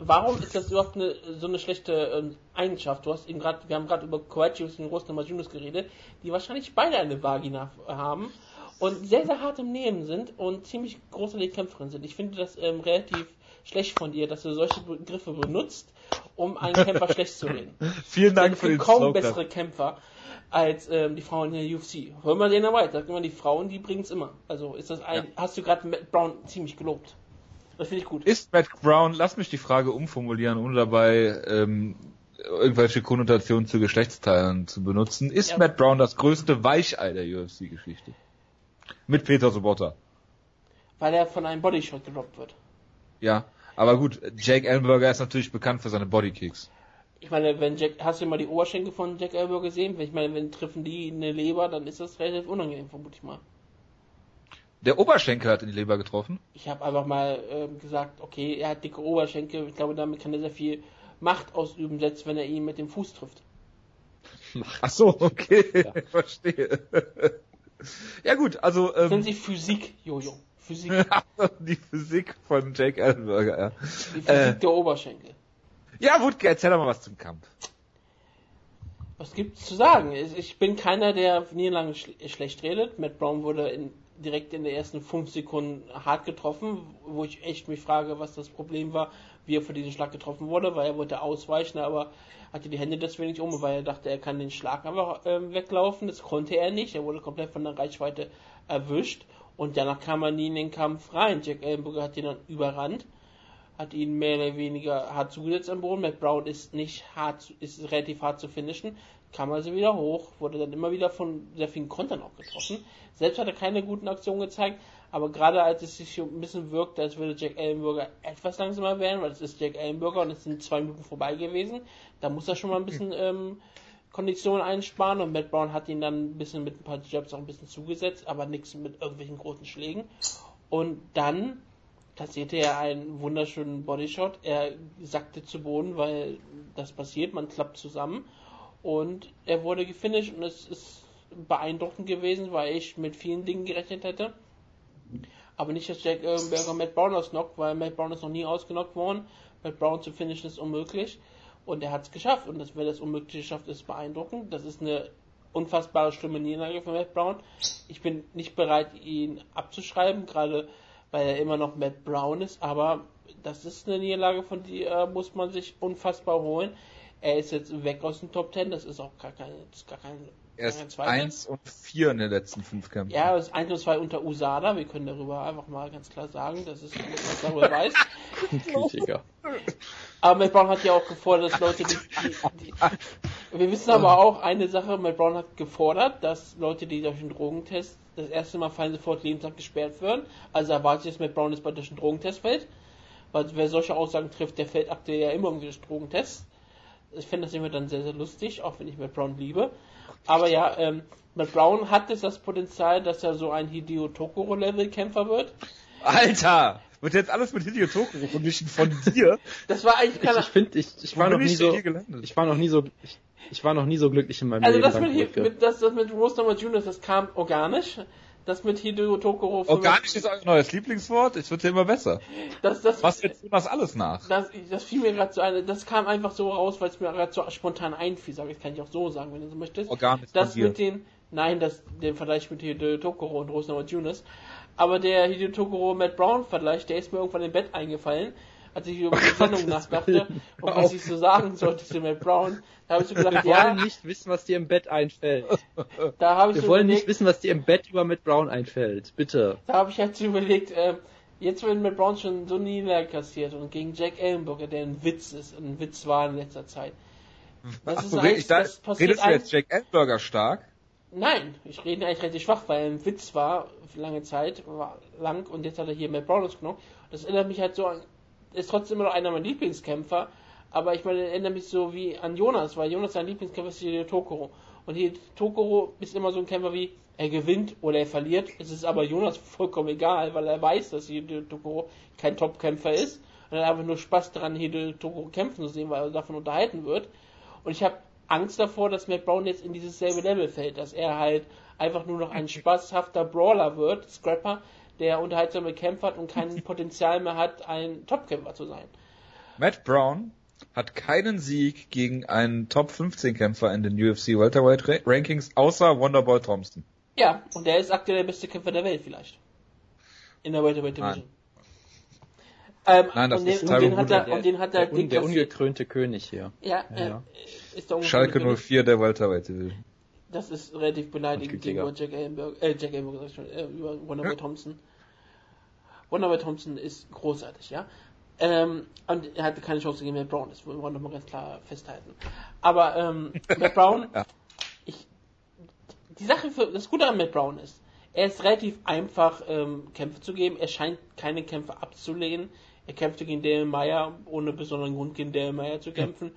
Speaker 3: Warum ist das überhaupt eine, so eine schlechte ähm, Eigenschaft? Du hast eben gerade, wir haben gerade über Coachius und Rosner Majunus geredet, die wahrscheinlich beide eine Vagina haben und sehr, sehr hart im Nehmen sind und ziemlich großartige Kämpferinnen sind. Ich finde das ähm, relativ schlecht von dir, dass du solche Begriffe benutzt, um einen Kämpfer schlecht zu reden.
Speaker 1: Vielen
Speaker 3: Denn es gibt kaum bessere Kämpfer als ähm, die Frauen in der UFC. Hör mal den weiter. Sag immer, die Frauen, die bringen es immer. Also ist das ein, hast du gerade Matt Brown ziemlich gelobt. Das finde ich gut.
Speaker 1: Ist Matt Brown, lass mich die Frage umformulieren, ohne dabei ähm, irgendwelche Konnotationen zu Geschlechtsteilen zu benutzen. Ist
Speaker 3: Ja.
Speaker 1: Matt Brown das größte Weichei der UFC-Geschichte? Mit Peter Sobotta.
Speaker 3: Weil er von einem Bodyshot gedroppt wird.
Speaker 1: Ja. Aber gut, Jake Ellenberger ist natürlich bekannt für seine Bodykicks.
Speaker 3: Ich meine, wenn Jack, hast du mal die Oberschenkel von Jack Elbow gesehen? Ich meine, wenn treffen die eine Leber, dann ist das relativ unangenehm, vermute ich mal.
Speaker 1: Der Oberschenkel hat in die Leber getroffen.
Speaker 3: Ich habe einfach mal ähm, gesagt, okay, er hat dicke Oberschenkel. Ich glaube, damit kann er sehr viel Macht ausüben, selbst wenn er ihn mit dem Fuß trifft.
Speaker 1: Ach so, okay,
Speaker 2: Ja.
Speaker 1: verstehe. ja gut, also ähm,
Speaker 3: sich Physik, Jojo. Physik.
Speaker 1: die Physik von Jake Ellenberger. Ja,
Speaker 3: Die Physik
Speaker 1: Äh.
Speaker 3: der Oberschenkel.
Speaker 1: ja Wutke, erzähl doch mal was zum Kampf.
Speaker 3: Was gibt's zu sagen? Ich bin keiner, der Niederlagen schl schlecht redet. Matt Brown wurde in, direkt in den ersten fünf Sekunden hart getroffen, wo ich echt mich frage, was das Problem war, wie er für diesen Schlag getroffen wurde, weil er wollte ausweichen, aber hatte die Hände deswegen nicht um, weil er dachte, er kann den Schlag einfach ähm, weglaufen. Das konnte er nicht. Er wurde komplett von der Reichweite erwischt und danach kam er nie in den Kampf rein. Jack Ellenberger hat ihn dann überrannt hat ihn mehr oder weniger hart zugesetzt am Boden. Matt Brown ist nicht hart, ist relativ hart zu finishen, kam also wieder hoch, wurde dann immer wieder von sehr vielen Kontern auch getroffen. Selbst hat er keine guten Aktionen gezeigt, aber gerade als es sich ein bisschen wirkt, als würde Jack Ellenberger etwas langsamer werden, weil es ist Jack Ellenberger und es sind zwei Minuten vorbei gewesen, da muss er schon mal ein bisschen ähm, Kondition einsparen und Matt Brown hat ihn dann ein bisschen mit ein paar Jabs auch ein bisschen zugesetzt, aber nichts mit irgendwelchen großen Schlägen. Und dann kassierte er einen wunderschönen Bodyshot. Er sackte zu Boden, weil das passiert, man klappt zusammen. Und er wurde gefinisht und es ist beeindruckend gewesen, weil ich mit vielen Dingen gerechnet hätte. Aber nicht, dass Jack Ellenberger Matt Brown ausnockt, weil Matt Brown ist noch nie ausgenockt worden. Matt Brown zu finishen ist unmöglich. Und er hat es geschafft. Und das, wer das Unmögliche schafft, ist beeindruckend. Das ist eine unfassbare schlimme Niederlage für Matt Brown. Ich bin nicht bereit, ihn abzuschreiben, gerade weil er immer noch Matt Brown ist. Aber das ist eine Niederlage, von der muss man sich unfassbar holen. Er ist jetzt weg aus dem Top Ten. Das ist auch gar keine, das ist gar kein,
Speaker 1: Er
Speaker 3: kein
Speaker 1: ist
Speaker 3: Zweifel.
Speaker 1: 1 und 4 in den letzten fünf Kämpfen.
Speaker 3: Ja, das ist 1 und 2 unter USADA. Wir können darüber einfach mal ganz klar sagen, das ist alles, was man darüber weiß.
Speaker 2: Kritiker.
Speaker 3: Aber Matt Brown hat ja auch gefordert, dass Leute, die, die, die wir wissen aber auch eine Sache, Matt Brown hat gefordert, dass Leute, die durch einen Drogentest das erste Mal fallen, sofort lebenslang gesperrt werden. Also erwartet jetzt Matt Brown, dass bei durch einen Drogentest fällt. Weil wer solche Aussagen trifft, der fällt aktuell ja immer irgendwie durch Drogentests. Ich finde das immer dann sehr, sehr lustig, auch wenn ich Matt Brown liebe. Aber ja, ähm, Matt Brown hat jetzt das Potenzial, dass er so ein Hideo Tokoro-Level-Kämpfer wird.
Speaker 1: Alter! Wird jetzt alles mit Hideo Tokoro vermischen von dir?
Speaker 3: Das war eigentlich
Speaker 2: Ich,
Speaker 3: keine,
Speaker 2: ich finde, ich, ich war noch nie
Speaker 1: ich
Speaker 2: so,
Speaker 1: hier gelandet?
Speaker 2: ich war noch nie so, ich, ich war noch nie so glücklich in meinem
Speaker 3: Also
Speaker 2: Leben.
Speaker 3: das
Speaker 2: dank
Speaker 3: mit, das, das mit Rose Number Junior, das kam organisch. Das mit Hideo Tokoro.
Speaker 1: Organisch ist euer neues Lieblingswort. Es wird ja immer besser.
Speaker 3: Das, das,
Speaker 1: Was jetzt Jonas alles nach?
Speaker 3: das, das fiel mir gerade so eine, das kam einfach so raus, weil es mir gerade so spontan einfiel, sag ich, kann ich auch so sagen, wenn du so möchtest.
Speaker 1: Organisch
Speaker 3: Das mit den, nein, das, den Vergleich mit Hideo Tokoro und Rose Number Juniors. Aber der Hideo Tokoro Matt Brown Vergleich, der ist mir irgendwann im Bett eingefallen, als ich über die Sendung nachdachte und was ich so sagen sollte zu Matt Brown. Da habe ich so gedacht,
Speaker 2: Wir
Speaker 3: ja,
Speaker 2: wollen nicht wissen, was dir im Bett einfällt.
Speaker 3: da habe ich
Speaker 2: Wir
Speaker 3: so
Speaker 2: wollen
Speaker 3: überlegt,
Speaker 2: nicht wissen, was dir im Bett über Matt Brown einfällt. Bitte.
Speaker 3: Da habe ich jetzt überlegt, äh, jetzt wenn Matt Brown schon so nie Niederlage kassiert und gegen Jack Ellenberger, der ein Witz ist, ein Witz war in letzter Zeit. Das ist
Speaker 1: Ach,
Speaker 3: eigentlich,
Speaker 1: ich da,
Speaker 3: das passiert
Speaker 1: redest du jetzt Jack Ellenberger stark?
Speaker 3: Nein, ich rede eigentlich relativ schwach, weil er ein Witz war für lange Zeit, war lang und jetzt hat er hier Matt Brown ausgenommen. Das erinnert mich halt so an ist trotzdem immer noch einer meiner Lieblingskämpfer. Aber ich meine, erinnere mich so wie an Jonas, weil Jonas sein Lieblingskämpfer ist hier Tokoro. Und hier Tokoro ist immer so ein Kämpfer wie, er gewinnt oder er verliert. Es ist aber Jonas vollkommen egal, weil er weiß, dass Hideo Tokoro kein Topkämpfer ist. Und er hat einfach nur Spaß daran, Hideo Tokoro kämpfen zu sehen, weil er davon unterhalten wird. Und ich habe Angst davor, dass Matt Brown jetzt in dieses selbe Level fällt, dass er halt einfach nur noch ein spaßhafter Brawler wird, Scrapper, der unterhaltsame Kämpfer hat und kein Potenzial mehr hat, ein Topkämpfer zu sein.
Speaker 1: Matt Brown hat keinen Sieg gegen einen Top 15 Kämpfer in den UFC Welterweight Rankings außer Wonderboy Thompson.
Speaker 3: Ja, und der ist aktuell der beste Kämpfer der Welt vielleicht. In der Welterweight Division.
Speaker 1: Ähm, Nein, das ist
Speaker 3: den, und den hat er, und den hat er
Speaker 2: der, der ungekrönte König hier.
Speaker 3: Ja, ja, ja.
Speaker 1: Äh, ist der Schalke 04 der Welterweight Division.
Speaker 3: Das ist relativ beleidigend gegenüber Jack Ellenberg, äh, Jack Ellenberg, sag ich schon, äh, über Wonderboy ja. Thompson. Wonderboy Thompson ist großartig, ja. Ähm, und er hatte keine Chance gegen Matt Brown, das wollen wir nochmal ganz klar festhalten. Aber ähm, Matt Brown, ja. ich, die Sache für das Gute an Matt Brown ist, er ist relativ einfach, ähm, Kämpfe zu geben. Er scheint keine Kämpfe abzulehnen. Er kämpfte gegen Dale Meyer, ohne besonderen Grund gegen Dale Meyer zu kämpfen.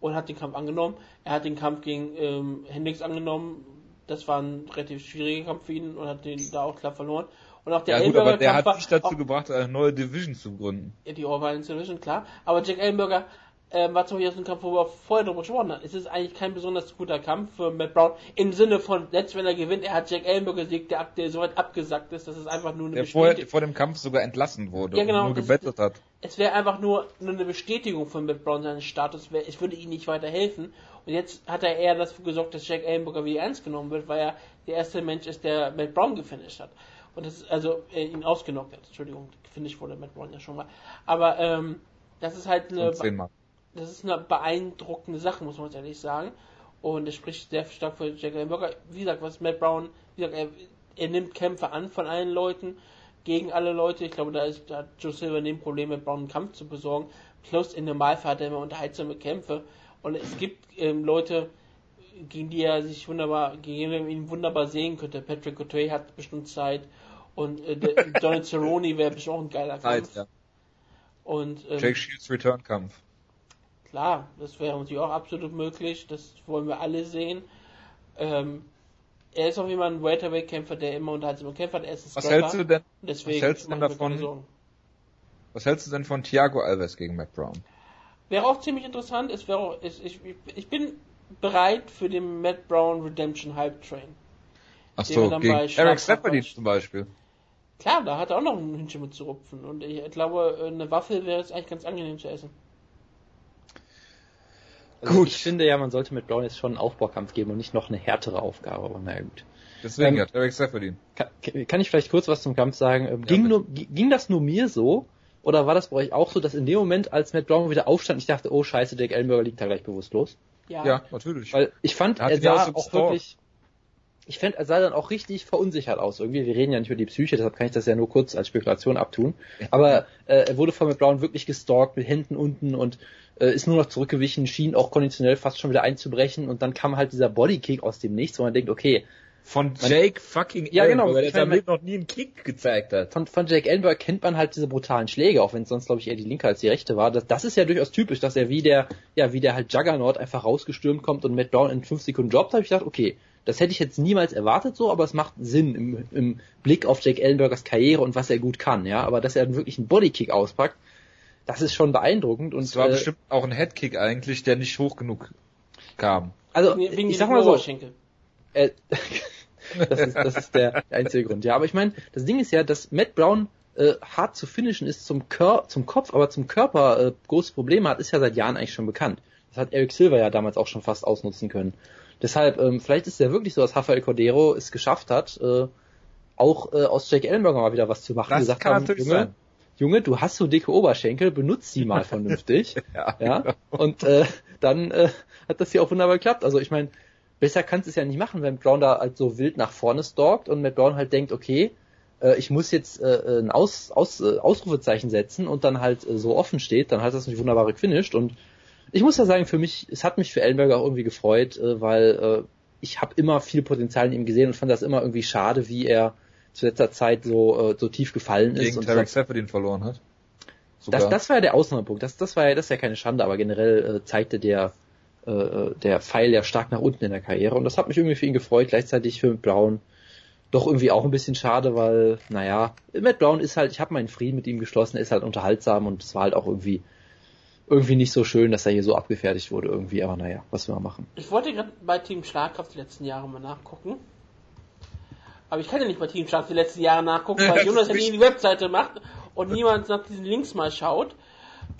Speaker 3: Und hat den Kampf angenommen. Er hat den Kampf gegen ähm, Hendricks angenommen. Das war ein relativ schwieriger Kampf für ihn und hat den da auch klar verloren. Und auch der
Speaker 1: ja, gut, aber der hat sich dazu gebracht, eine neue Division zu gründen.
Speaker 3: Ja, die Violence Division, klar. Aber Jack Ellenberger äh, war zum Beispiel ein Kampf, wo wir vorher drüber gesprochen haben. Es ist eigentlich kein besonders guter Kampf für Matt Brown. Im Sinne von, selbst wenn er gewinnt, er hat Jack Ellenberger gesiegt, der, der so weit abgesagt ist, dass es einfach nur eine
Speaker 1: der vorher, vor dem Kampf sogar entlassen wurde
Speaker 3: ja, genau,
Speaker 1: und nur gebettet hat.
Speaker 3: Es wäre einfach nur, nur eine Bestätigung von Matt Brown seines Status. Es würde ihm nicht weiterhelfen. Und jetzt hat er eher dafür gesorgt, dass Jack Ellenberger wieder ernst genommen wird, weil er der erste Mensch ist, der Matt Brown gefinisht hat. Und das ist, also, äh, ihn ausgenockt hat. Entschuldigung, gefinisht wurde Matt Brown ja schon mal. Aber, ähm, das ist halt eine, das ist eine beeindruckende Sache, muss man ehrlich sagen. Und es spricht sehr stark für Jack Ellenberger. Wie gesagt, was Matt Brown, wie gesagt, er, er nimmt Kämpfe an von allen Leuten, gegen alle Leute. Ich glaube, da, ist, da hat Joe Silver neben Problem, mit Brown einen Kampf zu besorgen. Plus in Normalfall hat er immer unterhaltsame Kämpfe. Und es gibt ähm, Leute, gegen die er sich wunderbar, gegen ihn wunderbar sehen könnte. Patrick Cote hat bestimmt Zeit und äh, Donald Cerrone wäre bestimmt auch ein geiler Kampf. Ja. Und
Speaker 1: ähm, Jake Shields Return Kampf.
Speaker 3: Klar, das wäre natürlich auch absolut möglich. Das wollen wir alle sehen. Ähm, er ist auf jeden Fall ein Welterweight-Kämpfer, der immer unterhaltsam kämpft hat. Er ist
Speaker 1: ein was hältst du denn, deswegen was hältst du denn davon? Was hältst du denn von Thiago Alves gegen Matt Brown?
Speaker 3: Wäre auch ziemlich interessant. Es wäre auch, ich, ich, ich bin bereit für den Matt Brown Redemption Hype Train.
Speaker 1: Ach so, gegen Eric Stephanie zum Beispiel.
Speaker 3: Klar, da hat er auch noch ein Hühnchen mit zu rupfen. Und ich glaube, eine Waffe wäre jetzt eigentlich ganz angenehm zu essen.
Speaker 2: Also gut. Ich finde ja, man sollte mit Brown jetzt schon einen Aufbaukampf geben und nicht noch eine härtere Aufgabe, aber naja gut.
Speaker 1: Deswegen ähm, hat Eric Stephanie.
Speaker 2: Kann, kann ich vielleicht kurz was zum Kampf sagen? Ähm, ging, ja, nur, ging das nur mir so? Oder war das bei euch auch so, dass in dem Moment, als Matt Brown wieder aufstand, ich dachte, oh scheiße, Dick Ellenberger liegt da gleich bewusstlos?
Speaker 1: Ja, ja natürlich.
Speaker 2: Weil ich fand, er, er sah auch wirklich, ich fand, er sah dann auch richtig verunsichert aus. Irgendwie, wir reden ja nicht über die Psyche, deshalb kann ich das ja nur kurz als Spekulation abtun. Aber äh, er wurde von Matt Brown wirklich gestalkt mit Händen unten und äh, ist nur noch zurückgewichen, schien auch konditionell fast schon wieder einzubrechen und dann kam halt dieser Bodykick aus dem Nichts, wo man denkt, okay,
Speaker 1: von Jake fucking
Speaker 2: ja, genau,
Speaker 1: der damit noch nie einen Kick gezeigt hat.
Speaker 2: Von, von Jake Ellenberg kennt man halt diese brutalen Schläge, auch wenn es sonst, glaube ich, eher die linke als die rechte war. Das, das ist ja durchaus typisch, dass er wie der, ja, wie der halt Juggernaut einfach rausgestürmt kommt und Matt Brown in fünf Sekunden droppt, habe ich gedacht, okay, das hätte ich jetzt niemals erwartet so, aber es macht Sinn im, im Blick auf Jake Ellenbergers Karriere und was er gut kann, ja. Aber dass er dann wirklich einen Bodykick auspackt, das ist schon beeindruckend. Und es
Speaker 1: war äh, bestimmt auch ein Headkick eigentlich, der nicht hoch genug kam.
Speaker 2: Also, Wegen ich sag mal so, äh, das, ist, das ist der einzige Grund. Ja, aber ich meine, das Ding ist ja, dass Matt Brown äh, hart zu finishen ist zum, Kör zum Kopf, aber zum Körper äh, große Probleme hat, ist ja seit Jahren eigentlich schon bekannt. Das hat Eric Silver ja damals auch schon fast ausnutzen können. Deshalb, ähm, vielleicht ist es ja wirklich so, dass Rafael Cordero es geschafft hat, äh, auch äh, aus Jake Ellenberger mal wieder was zu machen.
Speaker 1: Das gesagt kann haben, natürlich Junge, sein.
Speaker 2: Junge, du hast so dicke Oberschenkel, benutzt sie mal vernünftig. ja, ja. Genau. Und äh, dann äh, hat das hier auch wunderbar geklappt. Also ich meine, besser kannst du es ja nicht machen, wenn Brown da halt so wild nach vorne stalkt und Matt Brown halt denkt, okay, äh, ich muss jetzt äh, ein Aus, Aus, äh, Ausrufezeichen setzen und dann halt äh, so offen steht, dann hat das mich wunderbar gefinisht und ich muss ja sagen, für mich, es hat mich für Ellenberger auch irgendwie gefreut, äh, weil äh, ich habe immer viel Potenzial in ihm gesehen und fand das immer irgendwie schade, wie er zu letzter Zeit so, äh, so tief gefallen ist.
Speaker 1: Gegen Tarek Seferdin verloren hat. sogar.
Speaker 2: Das, das war ja der Ausnahmepunkt. Das, das war ja, das ist ja keine Schande, aber generell äh, zeigte der, äh, der Pfeil ja stark nach unten in der Karriere und das hat mich irgendwie für ihn gefreut. Gleichzeitig für Brown doch irgendwie auch ein bisschen schade, weil, naja, Matt Brown ist halt, ich habe meinen Frieden mit ihm geschlossen, er ist halt unterhaltsam und es war halt auch irgendwie irgendwie nicht so schön, dass er hier so abgefertigt wurde irgendwie, aber naja, was wir machen.
Speaker 3: Ich wollte gerade bei Team Schlagkraft die letzten Jahre mal nachgucken. Aber ich kann ja nicht bei Team Schlagkraft die letzten Jahre nachgucken, weil Jonas ja nie die Webseite macht und niemand nach diesen Links mal schaut.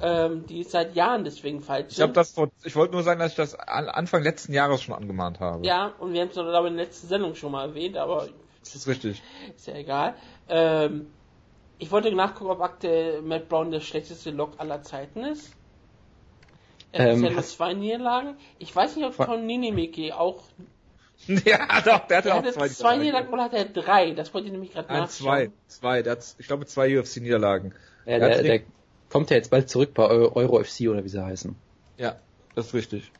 Speaker 3: Ähm, die ist seit Jahren deswegen falsch.
Speaker 1: Ich habe das vor, ich wollte nur sagen, dass ich das Anfang letzten Jahres schon angemahnt habe.
Speaker 3: Ja, und wir haben es glaube ich in der letzten Sendung schon mal erwähnt, aber
Speaker 1: das ist richtig.
Speaker 3: Ist ja egal. Ähm, ich wollte nachgucken, ob aktuell Matt Brown der schlechteste Lok aller Zeiten ist. Er ähm, hat ja zwei Niederlagen. Ich weiß nicht, ob Tom Ninimiki auch.
Speaker 1: Ja, doch, der hatte
Speaker 3: er
Speaker 1: auch
Speaker 3: zwei, zwei Niederlagen oder hat er drei? Das wollte ich nämlich gerade nachschauen.
Speaker 1: Zwei, zwei. Der hat, ich glaube, zwei UFC-Niederlagen.
Speaker 2: Ja, der, der, kommt ja jetzt bald zurück bei Euro FC oder wie sie heißen.
Speaker 1: Ja, das ist richtig.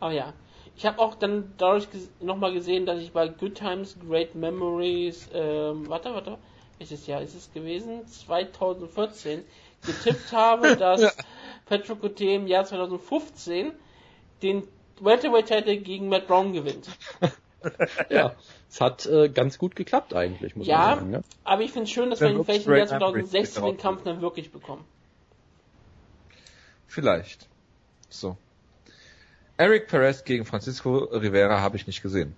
Speaker 3: Oh ja. Ich habe auch dann dadurch nochmal gesehen, dass ich bei Good Times, Great Memories, ähm, warte, warte, ist es ja, ist es gewesen, 2014 getippt habe, dass Patrick Cote im Jahr 2015 den Welterweight Title gegen Matt Brown gewinnt.
Speaker 2: ja, es hat äh, ganz gut geklappt eigentlich, muss
Speaker 3: ja,
Speaker 2: man sagen.
Speaker 3: Ja, aber ich finde es schön, dass wir ihn vielleicht im Jahr 2016 den Kampf dann wirklich bekommen.
Speaker 1: Vielleicht. So. Eric Perez gegen Francisco Rivera habe ich nicht gesehen.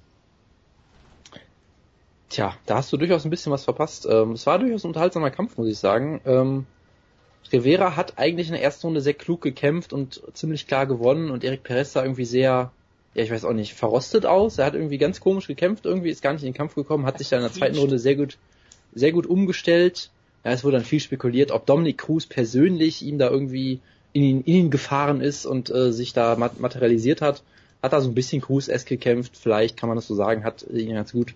Speaker 2: Tja, da hast du durchaus ein bisschen was verpasst. Ähm, es war durchaus ein unterhaltsamer Kampf, muss ich sagen. Ähm, Rivera hat eigentlich in der ersten Runde sehr klug gekämpft und ziemlich klar gewonnen und Eric Perez sah irgendwie sehr, ja ich weiß auch nicht, verrostet aus. Er hat irgendwie ganz komisch gekämpft, irgendwie ist gar nicht in den Kampf gekommen, hat sich dann in der zweiten Runde sehr gut, sehr gut umgestellt. Ja, es wurde dann viel spekuliert, ob Dominic Cruz persönlich ihm da irgendwie in ihn, in ihn gefahren ist und äh, sich da materialisiert hat. Hat da so ein bisschen Cruz-esque gekämpft, vielleicht kann man das so sagen, hat ihn ganz gut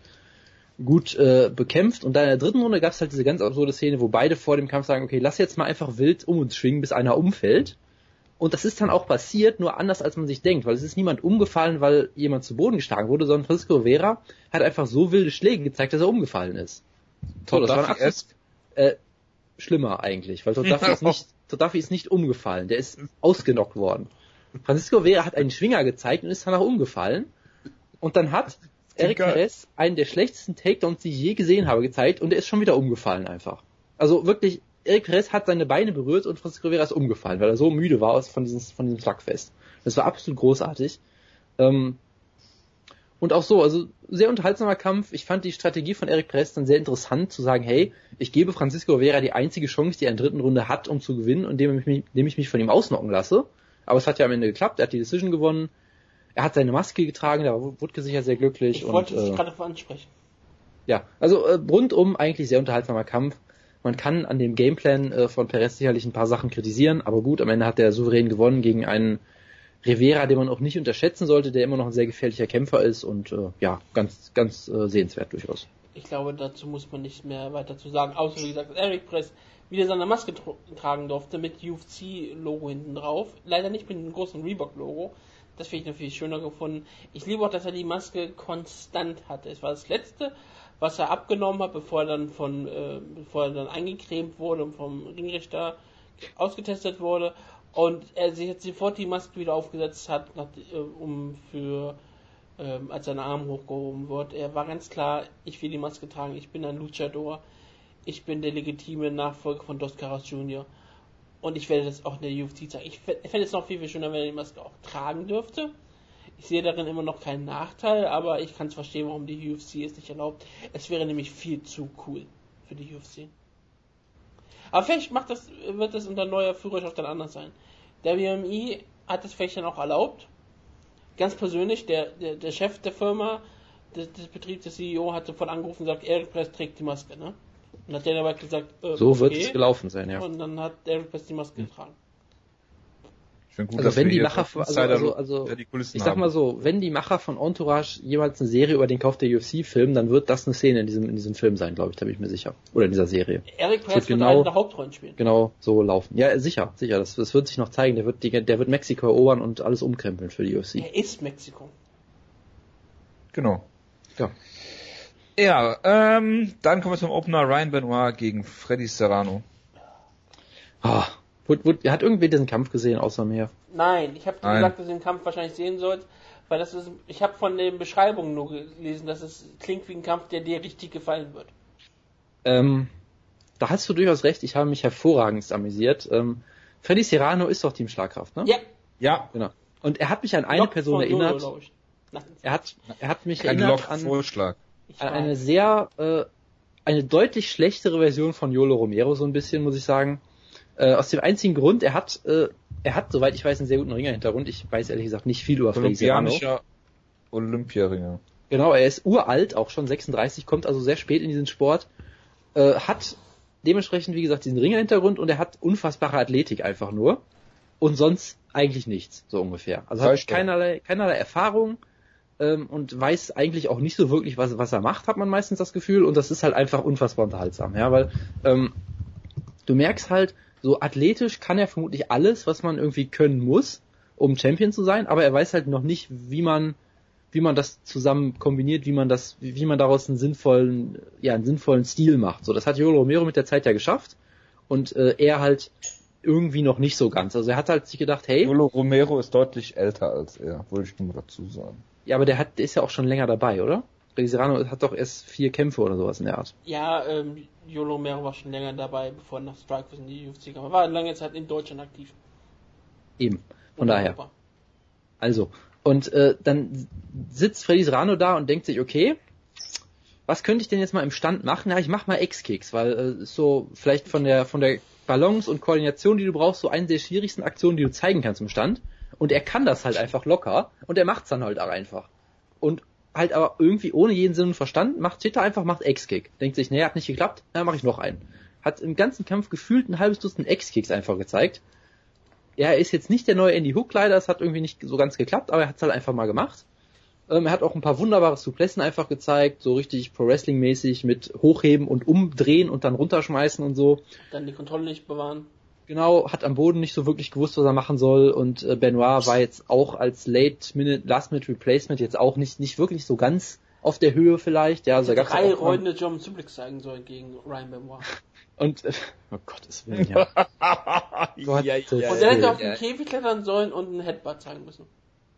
Speaker 2: gut äh, bekämpft und dann in der dritten Runde gab es halt diese ganz absurde Szene, wo beide vor dem Kampf sagen, okay, lass jetzt mal einfach wild um uns schwingen, bis einer umfällt. Und das ist dann auch passiert, nur anders als man sich denkt, weil es ist niemand umgefallen, weil jemand zu Boden geschlagen wurde, sondern Francisco Vera hat einfach so wilde Schläge gezeigt, dass er umgefallen ist. Toll, das war ein äh, schlimmer eigentlich, weil Todafi ist nicht, Todafi ist nicht umgefallen, der ist ausgenockt worden. Francisco Vera hat einen Schwinger gezeigt und ist danach umgefallen. Und dann hat Eric Perez einen der schlechtesten Takedowns, die ich je gesehen habe, gezeigt und er ist schon wieder umgefallen einfach. Also wirklich, Eric Perez hat seine Beine berührt und Francisco Vera ist umgefallen, weil er so müde war von diesem, von diesem Schlagfest. Das war absolut großartig. Ähm, und auch so, also sehr unterhaltsamer Kampf. Ich fand die Strategie von Eric Perez dann sehr interessant, zu sagen, hey, ich gebe Francisco Vera die einzige Chance, die er in der dritten Runde hat, um zu gewinnen, indem ich mich, indem ich mich von ihm ausnocken lasse. Aber es hat ja am Ende geklappt, er hat die Decision gewonnen. Er hat seine Maske getragen, da war Wutke sicher sehr glücklich.
Speaker 3: Ich wollte
Speaker 2: es
Speaker 3: äh, gerade ansprechen.
Speaker 2: Ja, also äh, rundum eigentlich sehr unterhaltsamer Kampf. Man kann an dem Gameplan äh, von Perez sicherlich ein paar Sachen kritisieren, aber gut, am Ende hat er souverän gewonnen gegen einen Rivera, den man auch nicht unterschätzen sollte, der immer noch ein sehr gefährlicher Kämpfer ist und äh, ja, ganz, ganz äh, sehenswert durchaus.
Speaker 3: Ich glaube, dazu muss man nicht mehr weiter zu sagen, außer wie gesagt, Eric Press wieder seine Maske tragen durfte mit UFC-Logo hinten drauf. Leider nicht mit einem großen Reebok-Logo. Das finde ich noch viel schöner gefunden. Ich liebe auch, dass er die Maske konstant hatte. Es war das letzte, was er abgenommen hat, bevor er dann von, äh, bevor er dann eingecremt wurde und vom Ringrichter ausgetestet wurde. Und er sich jetzt sofort die Maske wieder aufgesetzt hat, nach, äh, um für, äh, als sein Arm hochgehoben wird. Er war ganz klar, ich will die Maske tragen, ich bin ein Luchador, ich bin der legitime Nachfolger von Dos Caras Jr. Und ich werde das auch in der UFC zeigen. Ich fände es noch viel, viel schöner, wenn er die Maske auch tragen dürfte. Ich sehe darin immer noch keinen Nachteil, aber ich kann es verstehen, warum die UFC es nicht erlaubt. Es wäre nämlich viel zu cool für die UFC. Aber vielleicht macht das, wird das unter neuer Führerschaft dann anders sein. Der WMI hat das vielleicht dann auch erlaubt. Ganz persönlich, der, der, der Chef der Firma, des, des Betriebs, der CEO, hat sofort angerufen und gesagt, Eric Press trägt die Maske, ne? Und hat Dana White gesagt,
Speaker 2: äh, so okay. wird es gelaufen sein, ja.
Speaker 3: Und dann hat Derek Press die Maske getragen.
Speaker 2: Gut, also wenn die Macher von, also, also, also ich sag mal so, wenn die Macher von Entourage jemals eine Serie über den Kauf der UFC filmen, dann wird das eine Szene in diesem in diesem Film sein, glaube ich, da bin ich mir sicher. Oder in dieser Serie.
Speaker 3: Eric Price wird genau, eine der Hauptrollen spielen.
Speaker 2: Genau, so laufen. Ja, sicher, sicher, das, das wird sich noch zeigen, der wird die, der wird Mexiko erobern und alles umkrempeln für die UFC.
Speaker 3: Er ist Mexiko.
Speaker 1: Genau. Ja. Ja, ähm, dann kommen wir zum Opener Ryan Benoit gegen Freddy Serrano.
Speaker 2: Ah, Wood, hat irgendwie diesen Kampf gesehen, außer mir.
Speaker 3: Nein, ich habe
Speaker 1: Nein.
Speaker 3: gesagt, dass ihr den Kampf wahrscheinlich sehen sollt, weil das ist, ich habe von den Beschreibungen nur gelesen, dass es klingt wie ein Kampf, der dir richtig gefallen wird.
Speaker 2: Ähm, da hast du durchaus recht, ich habe mich hervorragend amüsiert. Ähm, Freddy Serrano ist doch Team Schlagkraft, ne?
Speaker 3: Ja,
Speaker 1: Ja,
Speaker 2: Genau. Und er hat mich an eine
Speaker 3: Lock
Speaker 2: Person erinnert. Er hat, er hat mich
Speaker 1: ein
Speaker 2: erinnert
Speaker 3: ich
Speaker 2: an
Speaker 3: weiß.
Speaker 2: Eine sehr, äh, eine deutlich schlechtere Version von Yolo Romero, so ein bisschen, muss ich sagen. Äh, aus dem einzigen Grund, er hat, äh, er hat, soweit ich weiß, einen sehr guten Ringer-Hintergrund. Ich weiß ehrlich gesagt nicht viel über.
Speaker 1: Olympianischer Olympiaringer.
Speaker 2: Genau, er ist uralt, auch schon 36, kommt also sehr spät in diesen Sport, äh, hat dementsprechend, wie gesagt, diesen Ringer-Hintergrund und er hat unfassbare Athletik einfach nur und sonst eigentlich nichts, so ungefähr. Also hat keinerlei, keinerlei Erfahrung ähm, und weiß eigentlich auch nicht so wirklich, was, was er macht, hat man meistens das Gefühl und das ist halt einfach unfassbar unterhaltsam, ja, weil ähm, du merkst halt, so athletisch kann er vermutlich alles, was man irgendwie können muss, um Champion zu sein, aber er weiß halt noch nicht, wie man wie man das zusammen kombiniert, wie man das, wie man daraus einen sinnvollen, ja, einen sinnvollen Stil macht. So, das hat Yolo Romero mit der Zeit ja geschafft und äh, er halt irgendwie noch nicht so ganz. Also er hat halt sich gedacht, hey,
Speaker 1: Yolo Romero ist deutlich älter als er, wollte ich nur dazu sagen.
Speaker 2: Ja, aber der hat, der ist ja auch schon länger dabei, oder? Freddy Serrano hat doch erst vier Kämpfe oder sowas in der Art.
Speaker 3: Ja, ähm, Yolo Mero war schon länger dabei, bevor er nach Strikeforce in die UFC kam. Er war lange Zeit in Deutschland aktiv.
Speaker 2: Eben. Von
Speaker 3: Und
Speaker 2: daher.
Speaker 3: Europa.
Speaker 2: Also, und äh, dann sitzt Freddy Serrano da und denkt sich, okay, was könnte ich denn jetzt mal im Stand machen? Ja, ich mach mal X-Kicks, weil äh, ist so vielleicht von der von der Balance und Koordination, die du brauchst, so eine der schwierigsten Aktionen, die du zeigen kannst im Stand. Und er kann das halt einfach locker und er macht's dann halt auch einfach. Und halt aber irgendwie ohne jeden Sinn und Verstand macht Tita einfach macht X-Kick. Denkt sich, nee, hat nicht geklappt, na mache ich noch einen. Hat im ganzen Kampf gefühlt ein halbes Dutzend X-Kicks einfach gezeigt er ist jetzt nicht der neue Andy Hook leider, es hat irgendwie nicht so ganz geklappt, aber er hat es halt einfach mal gemacht. Ähm, er hat auch ein paar wunderbare Suplessen einfach gezeigt, so richtig Pro Wrestling mäßig mit Hochheben und Umdrehen und dann runterschmeißen und so.
Speaker 3: Dann die Kontrolle nicht bewahren.
Speaker 2: Genau, hat am Boden nicht so wirklich gewusst, was er machen soll und äh, Benoit war jetzt auch als Late Minute, Last Minute Replacement jetzt auch nicht, nicht wirklich so ganz auf der Höhe vielleicht, ja, also da gab's
Speaker 3: drei rollende German Suplex zeigen soll gegen Ryan Benoit.
Speaker 2: und, äh, oh Gottes Willen, ja. Gottes
Speaker 3: Und er hätte auf den Käfig klettern sollen und einen Headbutt zeigen müssen.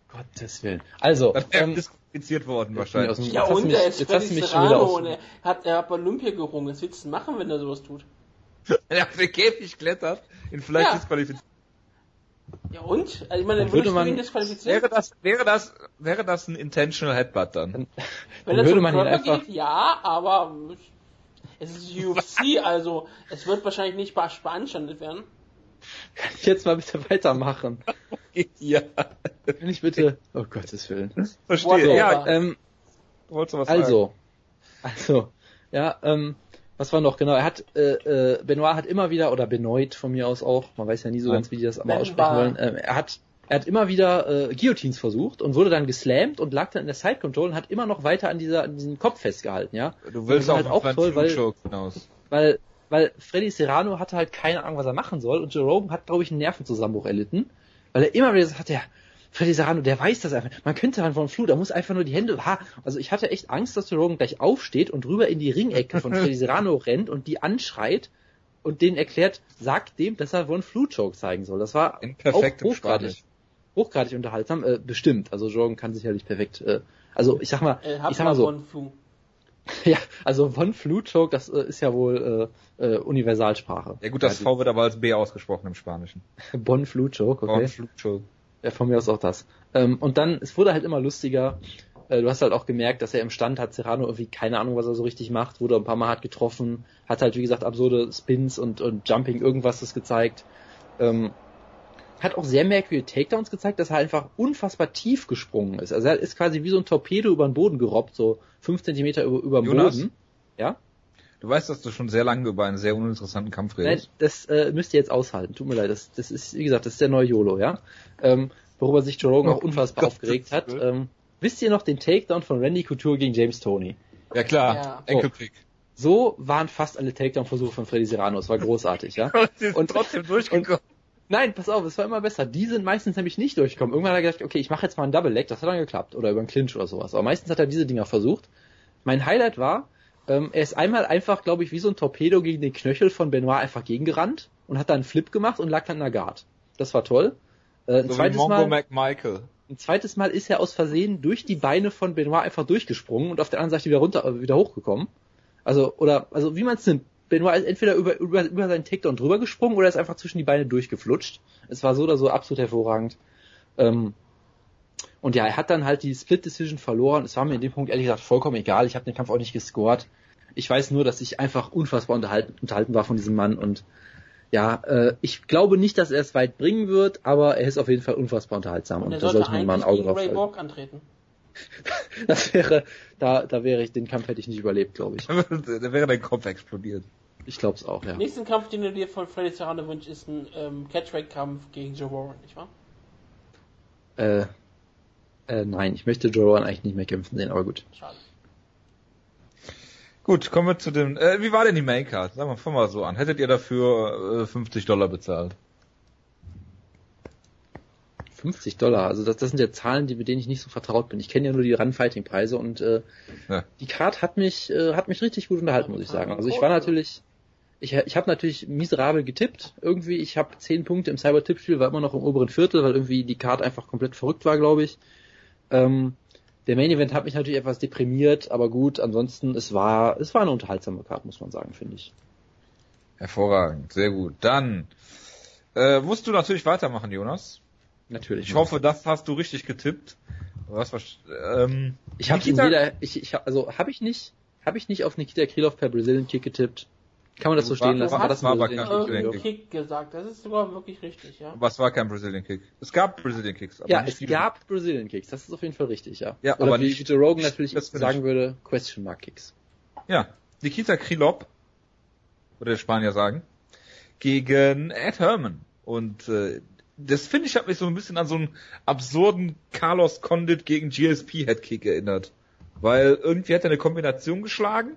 Speaker 2: Gottes Willen. Also,
Speaker 1: wäre
Speaker 2: ähm,
Speaker 1: disqualifiziert worden
Speaker 2: aus dem-
Speaker 1: wahrscheinlich.
Speaker 2: Jetzt
Speaker 3: Ja und
Speaker 2: mich-
Speaker 3: er ist
Speaker 2: jetzt hast
Speaker 3: Freddy
Speaker 2: du mich schon wieder
Speaker 3: Serrano und er hat, er hat bei Olympia gerungen. Was willst du machen, wenn er sowas tut?
Speaker 1: Wenn er auf den Käfig klettert, ihn vielleicht
Speaker 3: Ja.
Speaker 1: disqualifiziert.
Speaker 3: Ja und? Also ich meine,
Speaker 2: Dann würde
Speaker 3: du
Speaker 2: man-
Speaker 3: ihn disqualifizieren?
Speaker 1: Wäre das, wäre das, wäre das ein intentional Headbutt dann?
Speaker 3: Wenn
Speaker 2: dann würde man ihn einfach-
Speaker 3: geht, ja, aber es ist UFC, also es wird wahrscheinlich nicht beanst- beanstandet werden.
Speaker 2: Kann ich jetzt mal bitte weitermachen?
Speaker 1: ja.
Speaker 2: Kann ich bitte? Oh Gottes Willen.
Speaker 1: Verstehe. Ja,
Speaker 2: Ähm,
Speaker 1: wolltest du was sagen?
Speaker 2: also, also, ja, ähm, was war noch genau? Er hat, äh, äh, Benoit hat immer wieder oder Benoit von mir aus auch, man weiß ja nie so ganz, wie die das aber aussprechen wollen. Ähm, er hat, er hat immer wieder äh, Guillotines versucht und wurde dann geslammt und lag dann in der Side Control und hat immer noch weiter an dieser, an diesem Kopf festgehalten, ja.
Speaker 1: Du willst auch,
Speaker 2: halt auch
Speaker 1: einen
Speaker 2: toll, weil-
Speaker 1: hinaus.
Speaker 2: weil, weil Freddy Serrano hatte halt keine Ahnung, was er machen soll und Joe Rogan hat, glaube ich, einen Nervenzusammenbruch erlitten, weil er immer wieder gesagt hat, ja, Freddy Serrano, der weiß das einfach. Man könnte halt von Flu, da muss einfach nur die Hände, ha, also ich hatte echt Angst, dass Joe Rogan gleich aufsteht und rüber in die Ringecke von Freddy Serrano rennt und die anschreit und denen erklärt, sagt dem, dass er Von Flu Choke zeigen soll. Das war
Speaker 1: perfektem
Speaker 2: hochgradig,
Speaker 1: Spanisch.
Speaker 2: hochgradig unterhaltsam, äh, bestimmt. Also Joe Rogan kann sicherlich perfekt, äh, also ich sag mal,
Speaker 3: hat
Speaker 2: ich sag mal so, ja, also Von Flu Choke, das äh, ist ja wohl äh, äh, Universalsprache.
Speaker 1: Ja gut, das V wird aber als B ausgesprochen im Spanischen.
Speaker 2: Bon Flu Choke,
Speaker 1: Okay.
Speaker 2: okay.
Speaker 1: Flu-Choke.
Speaker 2: Ja, von mir aus auch das. Ähm, und dann, es wurde halt immer lustiger. Äh, du hast halt auch gemerkt, dass er im Stand hat Serrano irgendwie keine Ahnung, was er so richtig macht, wurde ein paar Mal hart getroffen, hat halt, wie gesagt, absurde Spins und, und Jumping irgendwas das gezeigt. Ähm, hat auch sehr merkwürdige Takedowns gezeigt, dass er einfach unfassbar tief gesprungen ist. Also er ist quasi wie so ein Torpedo über den Boden gerobbt, so fünf Zentimeter über, über
Speaker 1: Jonas?
Speaker 2: Boden. Ja?
Speaker 1: Du weißt, dass du schon sehr lange über einen sehr uninteressanten Kampf
Speaker 2: Nein,
Speaker 1: redest.
Speaker 2: das äh, müsst ihr jetzt aushalten.Ut mir leid. Das, das ist, wie gesagt, das ist der neue YOLO, ja. Ähm, worüber sich Joe Rogan auch unfassbar
Speaker 1: Gott,
Speaker 2: aufgeregt hat. Ähm, wisst ihr noch den Takedown von Randy Couture gegen James Tony?
Speaker 1: Ja klar,
Speaker 3: Ja.
Speaker 1: Enkelpick.
Speaker 2: So waren fast alle Takedown-Versuche von Freddy Serrano. Es war großartig, ja.
Speaker 1: Und
Speaker 2: Und-
Speaker 1: trotzdem durchgekommen.
Speaker 2: Nein, pass auf, es war immer besser. Die sind meistens nämlich nicht durchgekommen. Irgendwann hat er gedacht, okay, ich mache jetzt mal einen Double Leg, das hat dann geklappt. Oder über einen Clinch oder sowas. Aber meistens hat er diese Dinger versucht. Mein Highlight war, ähm, er ist einmal einfach, glaube ich, wie so ein Torpedo gegen den Knöchel von Benoit einfach gegengerannt. und hat dann einen Flip gemacht und lag dann in der Guard. Das war toll. Äh, ein,
Speaker 1: So
Speaker 2: zweites Mal, ein zweites Mal ist er aus Versehen durch die Beine von Benoit einfach durchgesprungen und auf der anderen Seite wieder runter, äh, wieder hochgekommen. Also, oder, also wie man es nimmt. Benoit ist entweder über, über, über seinen Takedown drüber gesprungen oder ist einfach zwischen die Beine durchgeflutscht. Es war so oder so absolut hervorragend. Ähm, und ja, er hat dann halt die Split Decision verloren. Es war mir in dem Punkt ehrlich gesagt vollkommen egal. Ich habe den Kampf auch nicht gescored. Ich weiß nur, dass ich einfach unfassbar unterhalten, unterhalten war von diesem Mann und ja, äh, ich glaube nicht, dass er es weit bringen wird, aber er ist auf jeden Fall unfassbar unterhaltsam und,
Speaker 3: Und
Speaker 2: da
Speaker 3: sollte
Speaker 2: sollte man mal ein Auge
Speaker 3: gegen
Speaker 2: drauf
Speaker 3: Ray
Speaker 2: halten.
Speaker 3: Borg antreten.
Speaker 2: Das wäre, da, da wäre ich, den Kampf hätte ich nicht überlebt, glaube ich.
Speaker 1: da wäre dein Kopf explodiert.
Speaker 2: Ich glaube es auch, ja.
Speaker 3: Nächsten Kampf, den du dir von Freddy Serrano wünschst, ist ein ähm, Catchweight-Kampf gegen Joe Warren, nicht wahr?
Speaker 2: Äh, äh, nein, ich möchte Joe Rogan eigentlich nicht mehr kämpfen sehen, aber gut.
Speaker 3: Schade.
Speaker 1: Gut, kommen wir zu dem, äh, wie war denn die Maincard? Sagen wir, fangen wir mal so an. Hättet ihr dafür äh, 50 Dollar bezahlt?
Speaker 2: 50 Dollar, also das, das sind ja Zahlen, die, mit denen ich nicht so vertraut bin. Ich kenne ja nur die Run-Fighting-Preise und äh,
Speaker 1: Ja.
Speaker 2: die Card hat mich, äh, hat mich richtig gut unterhalten, muss ich sagen. Also ich war natürlich, ich, ich habe natürlich miserabel getippt. Irgendwie, ich habe 10 Punkte im Cyber-Tippspiel, war immer noch im oberen Viertel, weil irgendwie die Card einfach komplett verrückt war, glaube ich. Ähm, der Main Event hat mich natürlich etwas deprimiert, aber gut, ansonsten, es war, es war eine unterhaltsame Card, muss man sagen, finde ich.
Speaker 1: Hervorragend, sehr gut. Dann äh, musst du natürlich weitermachen, Jonas.
Speaker 2: Natürlich.
Speaker 1: Ich hoffe, das hast du richtig getippt. Was, was, ähm,
Speaker 2: Ich habe
Speaker 1: Nikita-
Speaker 2: jeder, ich, ich hab, also habe ich nicht, habe ich nicht auf Nikita Krylov per Brazilian Kick getippt. Kann man das so
Speaker 1: War-
Speaker 2: stehen lassen?
Speaker 1: war-
Speaker 2: das
Speaker 1: war
Speaker 2: Brazilian
Speaker 1: kein
Speaker 2: Kick,
Speaker 1: Brazilian? Kick.
Speaker 3: Kick gesagt, das ist sogar wirklich richtig, ja.
Speaker 1: was war kein Brazilian Kick? Es gab Brazilian Kicks, aber
Speaker 2: Ja,
Speaker 1: nicht
Speaker 2: es
Speaker 1: viele.
Speaker 2: gab Brazilian Kicks, das ist auf jeden Fall richtig, ja.
Speaker 1: Ja,
Speaker 2: Oder
Speaker 1: aber
Speaker 2: wie
Speaker 1: nicht-
Speaker 2: Joe Rogan natürlich sagen
Speaker 1: ich.
Speaker 2: würde, Question Mark Kicks.
Speaker 1: Ja, Nikita Krylov, würde der Spanier sagen, gegen Ed Herman. Und äh, das finde ich hat mich so ein bisschen an so einen absurden Carlos Condit gegen GSP Headkick erinnert. Weil irgendwie hat er eine Kombination geschlagen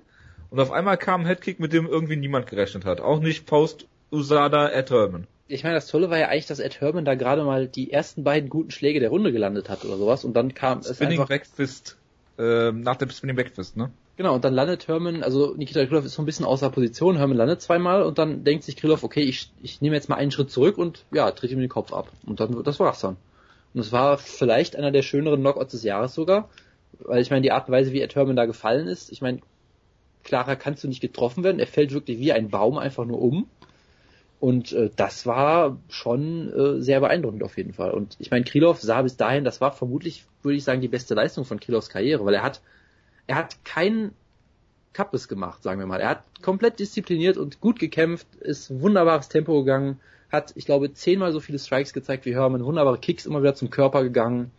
Speaker 1: und auf einmal kam ein Headkick, mit dem irgendwie niemand gerechnet hat. Auch nicht Post Usada Ed Herman.
Speaker 2: Ich meine, das Tolle war ja eigentlich, dass Ed Herman da gerade mal die ersten beiden guten Schläge der Runde gelandet hat oder sowas und dann kam es
Speaker 1: Spinning
Speaker 2: einfach,
Speaker 1: Backfist. Ähm, nach dem Spinning Backfist, ne?
Speaker 2: genau, und dann landet Herman, also Nikita Krylov ist so ein bisschen außer Position, Herman landet zweimal und dann denkt sich Krylov, okay, ich, ich nehme jetzt mal einen Schritt zurück und ja, tritt ihm den Kopf ab. Und dann, das war's dann. Und es war vielleicht einer der schöneren Knockouts des Jahres sogar, weil ich meine, die Art und Weise, wie Ed Herman da gefallen ist, ich meine, klarer kannst du nicht getroffen werden, er fällt wirklich wie ein Baum einfach nur um. Und äh, das war schon äh, sehr beeindruckend auf jeden Fall. Und ich meine, Krylov sah bis dahin, das war vermutlich, würde ich sagen, die beste Leistung von Krylovs Karriere, weil er hat, er hat keinen Kappes gemacht, sagen wir mal. Er hat komplett diszipliniert und gut gekämpft, ist wunderbares Tempo gegangen, hat, ich glaube, zehnmal so viele Strikes gezeigt wie Herman, wunderbare Kicks immer wieder zum Körper gegangen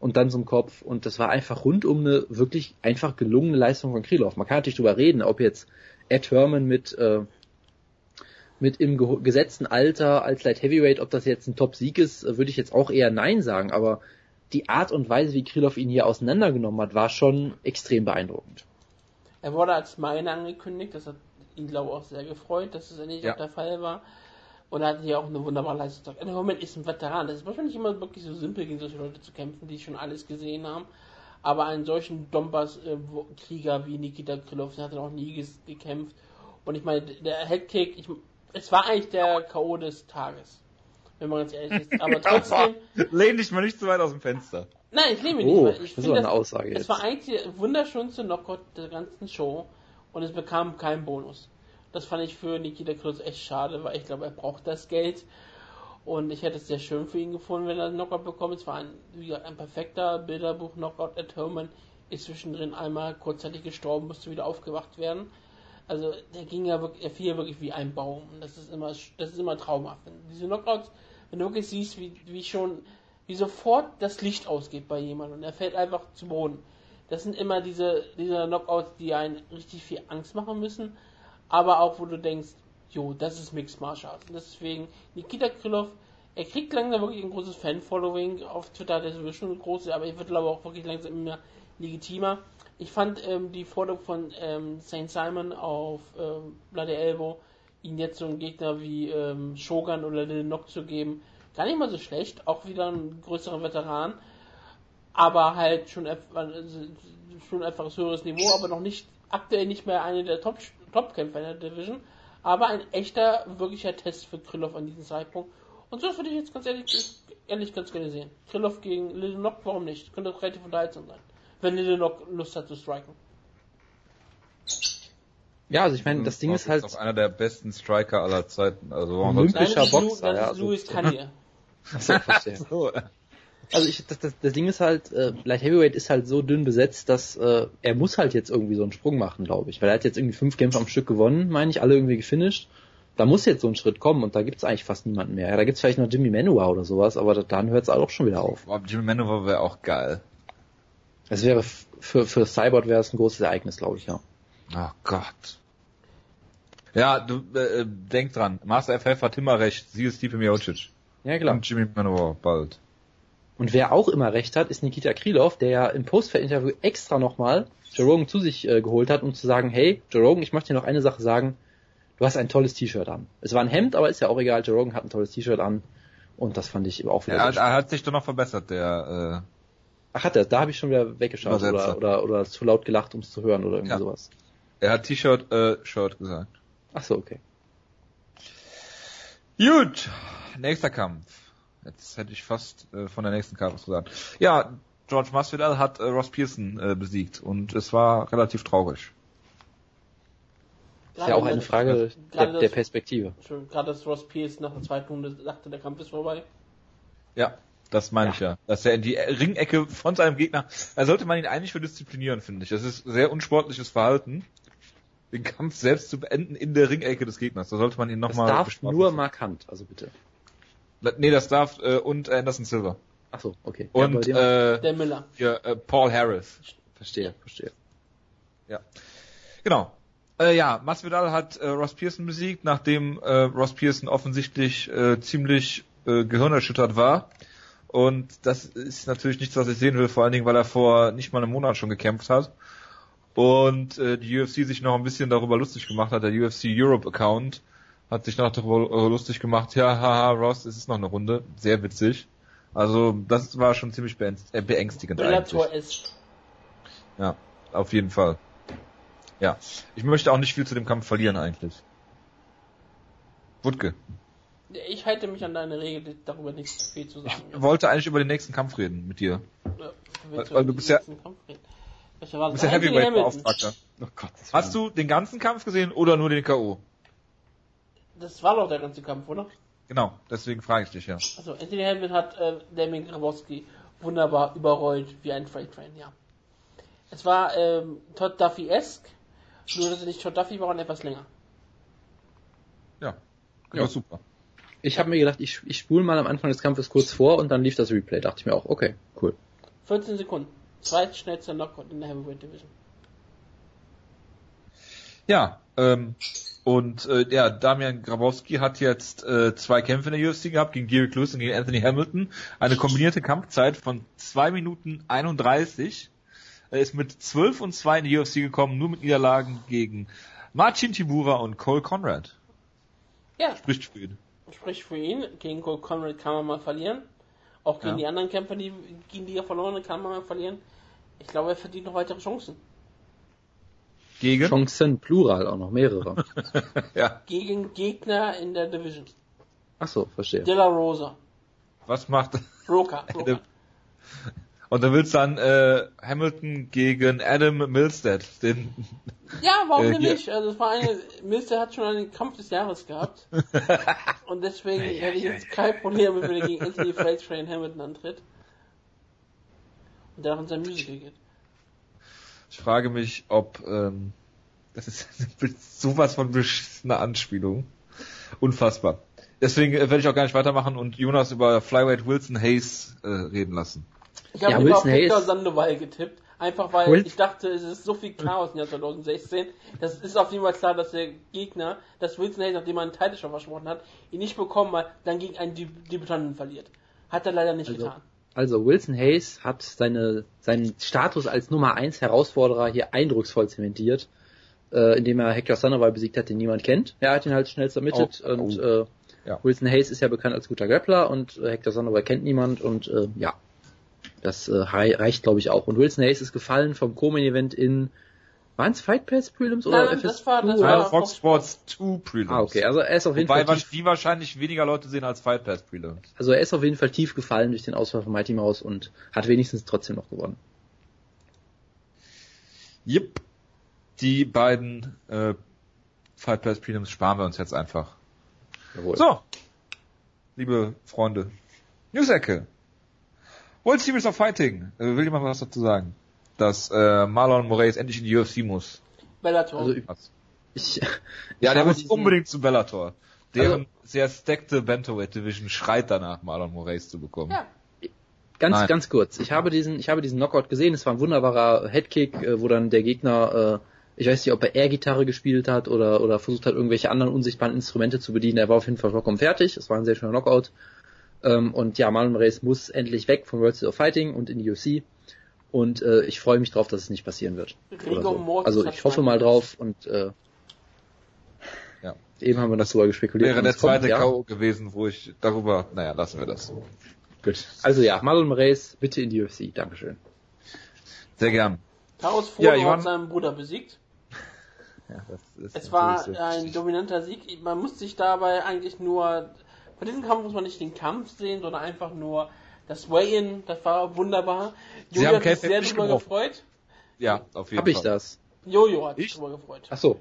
Speaker 2: und dann zum Kopf. Und das war einfach rundum eine wirklich einfach gelungene Leistung von Krylov. Man kann natürlich drüber reden, ob jetzt Ed Herman mit äh, mit im gesetzten Alter als Light Heavyweight, ob das jetzt ein Top-Sieg ist, äh, würde ich jetzt auch eher Nein sagen, aber die Art und Weise, wie Krylov ihn hier auseinandergenommen hat, war schon extrem beeindruckend.
Speaker 3: Er wurde als meine angekündigt, das hat ihn, glaube ich, auch sehr gefreut, dass es endlich
Speaker 1: Ja.
Speaker 3: auch der Fall war. Und er hatte hier auch eine wunderbare Leistung. Der Moment ist ein Veteran. Das ist wahrscheinlich immer wirklich so simpel, gegen solche Leute zu kämpfen, die schon alles gesehen haben. Aber einen solchen Donbass-Krieger wie Nikita Krylov, der hat er noch nie gekämpft. Und ich meine, der Headkick, ich, es war eigentlich der K.O. des Tages. Wenn man ganz ehrlich ist. Aber trotzdem,
Speaker 1: Lehn dich mal nicht zu weit aus dem Fenster.
Speaker 3: Nein, ich nehme ihn
Speaker 2: Oh,
Speaker 3: nicht. Ich
Speaker 2: das ist eine Aussage
Speaker 3: Es
Speaker 2: jetzt.
Speaker 3: war eigentlich der wunderschönste Knockout der ganzen Show und es bekam keinen Bonus. Das fand ich für Nikita Kruz echt schade, weil ich glaube, er braucht das Geld. Und ich hätte es sehr schön für ihn gefunden, wenn er einen Knockout bekommt. Es war ein, wie gesagt, ein perfekter Bilderbuch-Knockout. Ed Herman ist zwischendrin einmal kurzzeitig gestorben, musste wieder aufgewacht werden. Also der ging ja wirklich, er fiel wirklich wie ein Baum. Und das ist immer, das ist immer traumhaft. Wenn diese Knockouts, wenn du wirklich siehst, wie, wie schon, wie sofort das Licht ausgeht bei jemandem und er fällt einfach zu Boden. Das sind immer diese, diese Knockouts, die einen richtig viel Angst machen müssen, aber auch wo du denkst, jo, das ist Mixed Martial Arts. Und deswegen, Nikita Krylov, er kriegt langsam wirklich ein großes Fan-Following. Auf Twitter hat er sowieso schon ein großes, aber er wird glaube auch wirklich langsam immer legitimer. Ich fand ähm, die Forderung von ähm, St. Simon auf ähm, Bloody Elbow, ihn jetzt so einen Gegner wie ähm, Shogun oder Lil Nock zu geben, gar nicht mal so schlecht. Auch wieder ein größerer Veteran, aber halt schon, also schon etwas höheres Niveau, aber noch nicht aktuell nicht mehr eine der Top Top-Kämpfer in der Division. aber ein echter, wirklicher Test für Krylov an diesem Zeitpunkt. Und so würde ich jetzt ganz ehrlich, ehrlich ganz gerne sehen. Krylov gegen Little Nock, warum nicht? Könnte doch relativ unterhaltsam sein. Wenn Little Nock Lust hat zu striken.
Speaker 2: Ja, also ich meine, das Ding ist halt
Speaker 1: auch einer der besten Striker aller Zeiten. Also warum
Speaker 2: Olymp-
Speaker 1: soll's-
Speaker 3: Nein, das ist, Lu,
Speaker 2: Boxer,
Speaker 3: das
Speaker 2: ja,
Speaker 3: ist
Speaker 2: also-
Speaker 3: Louis Canier.
Speaker 2: Achso, verstehe.
Speaker 1: so,
Speaker 2: Also ich, das, das, das Ding ist halt, äh, Light Heavyweight ist halt so dünn besetzt, dass äh, er muss halt jetzt irgendwie so einen Sprung machen, glaube ich. Weil er hat jetzt irgendwie fünf Kämpfe am Stück gewonnen, meine ich, alle irgendwie gefinisht. Da muss jetzt so ein Schritt kommen und da gibt's eigentlich fast niemanden mehr. Ja, da gibt's vielleicht noch Jimmy Manua oder sowas, aber da- dann hört's auch schon wieder auf.
Speaker 1: Boah, Jimmy Manowar wäre auch geil.
Speaker 2: Es wäre für, für Cyborg wäre es ein großes Ereignis, glaube ich, ja.
Speaker 1: Oh Gott. Ja, du äh, äh, denk dran. Master FF hat immer recht. Sie ist Stipe Miocic.
Speaker 2: Ja, klar.
Speaker 1: Und Jimmy Manowar bald.
Speaker 2: Und wer auch immer recht hat, ist Nikita Krylov, der ja im Post-Interview extra nochmal Joe Rogan zu sich äh, geholt hat, um zu sagen, hey, Joe Rogan, ich möchte dir noch eine Sache sagen, du hast ein tolles T-Shirt an. Es war ein Hemd, aber ist ja auch egal, Joe Rogan hat ein tolles T-Shirt an und das fand ich auch wieder
Speaker 1: Er, hat- er hat sich doch noch verbessert, der
Speaker 2: Ach, hat er, da habe ich schon wieder weggeschaut oder, oder, oder zu laut gelacht, um es zu hören oder irgendwie
Speaker 1: Ja.
Speaker 2: sowas.
Speaker 1: äh, er hat T-Shirt äh, Shirt gesagt.
Speaker 2: Ach so, okay.
Speaker 1: Gut, nächster Kampf. Jetzt hätte ich fast äh, von der nächsten Karte was gesagt. Ja, George Masvidal hat äh, Ross Pearson äh, besiegt und es war relativ traurig.
Speaker 2: Ist ja auch eine Frage der, der
Speaker 3: das-
Speaker 2: Perspektive.
Speaker 3: Gerade dass Ross Pierce nach der zweiten Runde sagte, der Kampf ist vorbei.
Speaker 1: Ja, das meine ich ja. Dass er in die Ringecke von seinem Gegner, da sollte man ihn eigentlich für disziplinieren, finde ich. Das ist sehr unsportliches Verhalten, den Kampf selbst zu beenden in der Ringecke des Gegners. Da sollte man ihn
Speaker 2: Das
Speaker 1: nochmal
Speaker 2: darf nur markant, also bitte.
Speaker 1: Nee, das darf äh, und Anderson Silver.
Speaker 2: Ach so, okay. Ja,
Speaker 1: Und
Speaker 2: dem-
Speaker 1: äh,
Speaker 3: Der Miller.
Speaker 1: hier, äh, Paul Harris.
Speaker 2: verstehe, verstehe.
Speaker 1: Genau. Äh, ja, Masvidal hat äh, Ross Pearson besiegt, nachdem äh, Ross Pearson offensichtlich äh, ziemlich äh, gehirnerschüttert war. Und das ist natürlich nichts, was ich sehen will, vor allen Dingen, weil er vor nicht mal einem Monat schon gekämpft hat. Und äh, die UFC sich noch ein bisschen darüber lustig gemacht hat, der UFC Europe Account hat sich noch darüber lustig gemacht, ja, haha, Ross, es ist noch eine Runde. Sehr witzig. Also das war schon ziemlich äh, beängstigend eigentlich.
Speaker 3: Bellator ist.
Speaker 1: Ja, auf jeden Fall. Ja, ich möchte auch nicht viel zu dem Kampf verlieren eigentlich. Wutke,
Speaker 3: Ich halte mich an deine Regel, darüber nicht zu viel zu sagen.
Speaker 1: ich wollte eigentlich über den nächsten Kampf reden mit dir.
Speaker 3: Ja,
Speaker 1: weil- weil du bist ja- bist ja
Speaker 3: Anthony
Speaker 1: Heavyweight
Speaker 3: Hamilton.
Speaker 1: Beauftragter.
Speaker 2: Oh.
Speaker 1: Hast du den ganzen Kampf gesehen oder nur den K.O.?
Speaker 3: Das war doch der ganze Kampf, oder?
Speaker 1: Genau, deswegen frage ich dich ja.
Speaker 3: Also Anthony Hamilton hat äh, Damien Grabowski wunderbar überrollt wie ein Freight Train, ja. Es war ähm, Todd Duffy-esque, nur dass er nicht Todd Duffy war und etwas länger.
Speaker 1: Ja,
Speaker 2: Ja.
Speaker 1: ja. super.
Speaker 2: Ich habe mir gedacht, ich, ich spule mal am Anfang des Kampfes kurz vor und dann lief das Replay. Dachte ich mir auch, okay, cool.
Speaker 3: 14 Sekunden. Zweitschnellster Knockout in der Heavyweight Division.
Speaker 1: Ja, ähm, und äh, ja, Damian Grabowski hat jetzt äh, zwei Kämpfe in der UFC gehabt, gegen Derek Lewis und gegen Anthony Hamilton. Eine kombinierte Kampfzeit von 2 Minuten 31. Er ist mit 12 und 2 in die UFC gekommen, nur mit Niederlagen gegen Marcin Tibura und Cole Conrad.
Speaker 3: Ja,
Speaker 1: Spricht für ihn.
Speaker 3: sprich für ihn. Gegen Cole Conrad kann man mal verlieren. Auch gegen
Speaker 1: Ja.
Speaker 3: die anderen Kämpfer, die, gegen die er verloren hat, kann man mal verlieren. Ich glaube, er verdient noch weitere Chancen.
Speaker 1: Gegen?
Speaker 2: Chancen, Plural auch noch, mehrere.
Speaker 1: Ja.
Speaker 3: Gegen Gegner in der Division.
Speaker 2: Ach so, verstehe.
Speaker 3: De La Rosa.
Speaker 1: Was macht
Speaker 3: Broker. Broker.
Speaker 1: Und dann willst du dann äh, Hamilton gegen Adam Milstead, den
Speaker 3: Ja, warum
Speaker 1: Äh,
Speaker 3: denn nicht? Also es war eine, Mister hat schon einen Kampf des Jahres gehabt. Und deswegen hätte ich jetzt kein Problem, wenn er gegen Anthony Freight Train Hamilton antritt. Und der auch in sein Musical geht.
Speaker 1: Ich frage mich, ob ähm, das ist sowas von beschissener Anspielung. Unfassbar. Deswegen äh, werde ich auch gar nicht weitermachen und Jonas über Flyweight Wilson Hayes äh, reden lassen.
Speaker 3: Ich habe
Speaker 2: Ja, Wilson
Speaker 3: Victor
Speaker 2: Hayes-
Speaker 3: Sandoval getippt. Einfach weil
Speaker 2: Wil-
Speaker 3: ich dachte, es ist so viel Chaos im Jahr 2016. Das ist auf jeden Fall klar, dass der Gegner, dass Wilson Hayes, nachdem er einen Titel schon versprochen hat, ihn nicht bekommen hat, dann gegen einen Deb- Debütanten verliert. Hat er leider nicht
Speaker 2: Also,
Speaker 3: getan.
Speaker 2: Also Wilson Hayes hat seine, seinen Status als Nummer 1 Herausforderer hier eindrucksvoll zementiert, äh, indem er Hector Sandoval besiegt hat, den niemand kennt. Er hat ihn halt schnell submitted
Speaker 1: Oh,
Speaker 2: und
Speaker 1: oh.
Speaker 2: Äh,
Speaker 1: Ja.
Speaker 2: Wilson Hayes ist ja bekannt als guter Grappler und äh, Hector Sandoval kennt niemand und äh, ja, das äh, rei- reicht glaube ich auch. Und Wilson Hayes ist gefallen vom Co-Main-Event in Waren es Fight Pass Prelims oder
Speaker 3: nein,
Speaker 2: FS2?
Speaker 3: das war- das war-
Speaker 1: Fox Sports 2 Prelims.
Speaker 2: Ah, okay, also er ist auf jeden
Speaker 1: Wobei
Speaker 2: Fall tief,
Speaker 1: die wahrscheinlich weniger Leute sehen als Fight Pass Prelims.
Speaker 2: also er ist auf jeden Fall tief gefallen durch den Ausfall von Mighty Mouse und hat wenigstens trotzdem noch gewonnen.
Speaker 1: Yep. Die beiden äh, Fight Pass Prelims sparen wir uns jetzt einfach.
Speaker 2: Jawohl.
Speaker 1: So, liebe Freunde, News-Ecke. World Series of Fighting. Äh, will jemand was dazu sagen? Dass äh, Marlon Moraes endlich in die UFC muss.
Speaker 3: Bellator.
Speaker 2: Also
Speaker 1: Was?
Speaker 2: ich,
Speaker 1: Ja,
Speaker 2: ich
Speaker 1: der muss
Speaker 2: diesen-
Speaker 1: unbedingt zu Bellator. Deren
Speaker 2: Also-
Speaker 1: sehr stackte Bantamweight Division schreit danach, Marlon Moraes zu bekommen.
Speaker 3: ja.
Speaker 2: Ganz,
Speaker 1: Nein.
Speaker 2: ganz kurz. Ich habe diesen, ich habe diesen Knockout gesehen. Es war ein wunderbarer Headkick, äh, wo dann der Gegner, äh, ich weiß nicht, ob er Air-Gitarre gespielt hat oder, oder versucht hat, irgendwelche anderen unsichtbaren Instrumente zu bedienen. Er war auf jeden Fall vollkommen fertig. Es war ein sehr schöner Knockout. Ähm, und ja, Marlon Moraes muss endlich weg vom World Series of Fighting und in die UFC. Und äh, ich freue mich drauf, dass es nicht passieren wird. So.
Speaker 3: Mortis
Speaker 2: Also ich hoffe mal drauf und äh,
Speaker 1: Ja.
Speaker 2: eben haben wir das darüber gespekuliert.
Speaker 1: Wäre der
Speaker 2: kommt,
Speaker 1: zweite
Speaker 2: ja.
Speaker 1: K.O. gewesen, wo ich darüber, naja, lassen wir das.
Speaker 2: Gut. Also ja, Marlon Moraes, bitte in die UFC. Dankeschön.
Speaker 1: Sehr gern. Ja,
Speaker 3: Frodo
Speaker 1: Johann-
Speaker 3: hat seinen Bruder besiegt.
Speaker 1: Ja, das ist
Speaker 3: Es war
Speaker 1: so.
Speaker 3: ein dominanter Sieg. Man muss sich dabei eigentlich nur, bei diesem Kampf muss man nicht den Kampf sehen, sondern einfach nur das Weigh-In, das war wunderbar.
Speaker 1: Sie
Speaker 3: Jojo
Speaker 1: haben
Speaker 3: hat sich sehr drüber
Speaker 1: gebrochen.
Speaker 3: gefreut.
Speaker 1: Ja, auf jeden
Speaker 2: Hab ich
Speaker 1: Fall.
Speaker 2: das?
Speaker 3: Jojo hat sich
Speaker 1: Ich?
Speaker 3: drüber gefreut.
Speaker 2: Ach so.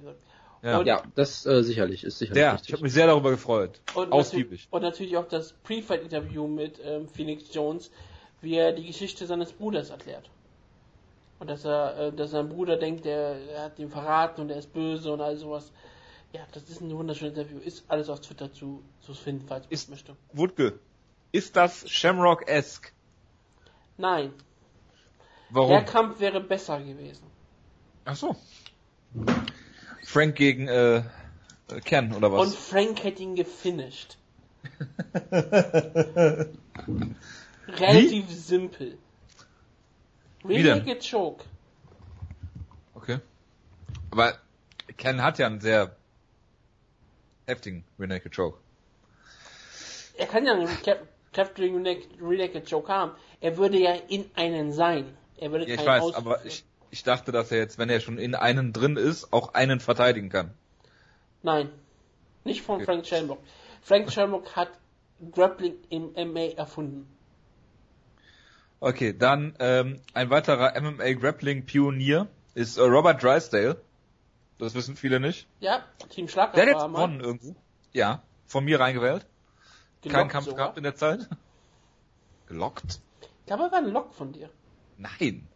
Speaker 1: Ja.
Speaker 2: Ja, das äh, sicherlich, ist sicherlich
Speaker 1: Ja,
Speaker 2: richtig.
Speaker 1: ich habe mich sehr darüber gefreut.
Speaker 3: Und,
Speaker 1: Ausgiebig.
Speaker 3: natürlich, und natürlich auch das Pre-Fight-Interview mit ähm, Phoenix Jones, wie er die Geschichte seines Bruders erklärt. Und dass er, äh, dass sein Bruder denkt, er, er hat ihn verraten und er ist böse und all sowas. Ja, das ist ein wunderschönes Interview. Ist alles auf Twitter zu, zu finden, falls man möchte.
Speaker 1: Wutke, ist das Shamrock-esque?
Speaker 3: Nein,
Speaker 1: Warum?
Speaker 3: der Kampf wäre besser gewesen.
Speaker 1: Ach so. Frank gegen äh, Ken oder
Speaker 3: Und
Speaker 1: was?
Speaker 3: Frank hätte ihn gefinisht. Relativ simpel.
Speaker 1: Wie denn?
Speaker 3: Renegade Choke.
Speaker 1: Okay. Aber Ken hat ja einen sehr heftigen Renegade Choke.
Speaker 3: Er kann ja einen Kräftigen Renegade Choke haben. Er würde ja in einen sein. Er würde
Speaker 1: Ja, ich weiß,
Speaker 3: ausführen.
Speaker 1: aber ich, ich dachte, dass er jetzt, wenn er schon in einen drin ist, auch einen verteidigen kann.
Speaker 3: Nein. Nicht von
Speaker 1: Okay.
Speaker 3: Frank Shamrock. Frank Shamrock hat Grappling im MMA erfunden.
Speaker 1: Okay, dann ähm, ein weiterer MMA Grappling Pionier ist äh, Robert Drysdale. Das wissen viele nicht.
Speaker 3: Ja, Team Schlager
Speaker 1: Der hat jetzt gewonnen irgendwo. Ja, von mir reingewählt. Kein
Speaker 3: gelockt
Speaker 1: Kampf
Speaker 3: sogar.
Speaker 1: gehabt in der Zeit. Gelockt?
Speaker 3: Ich glaube, er war ein Lock von dir.
Speaker 1: Nein.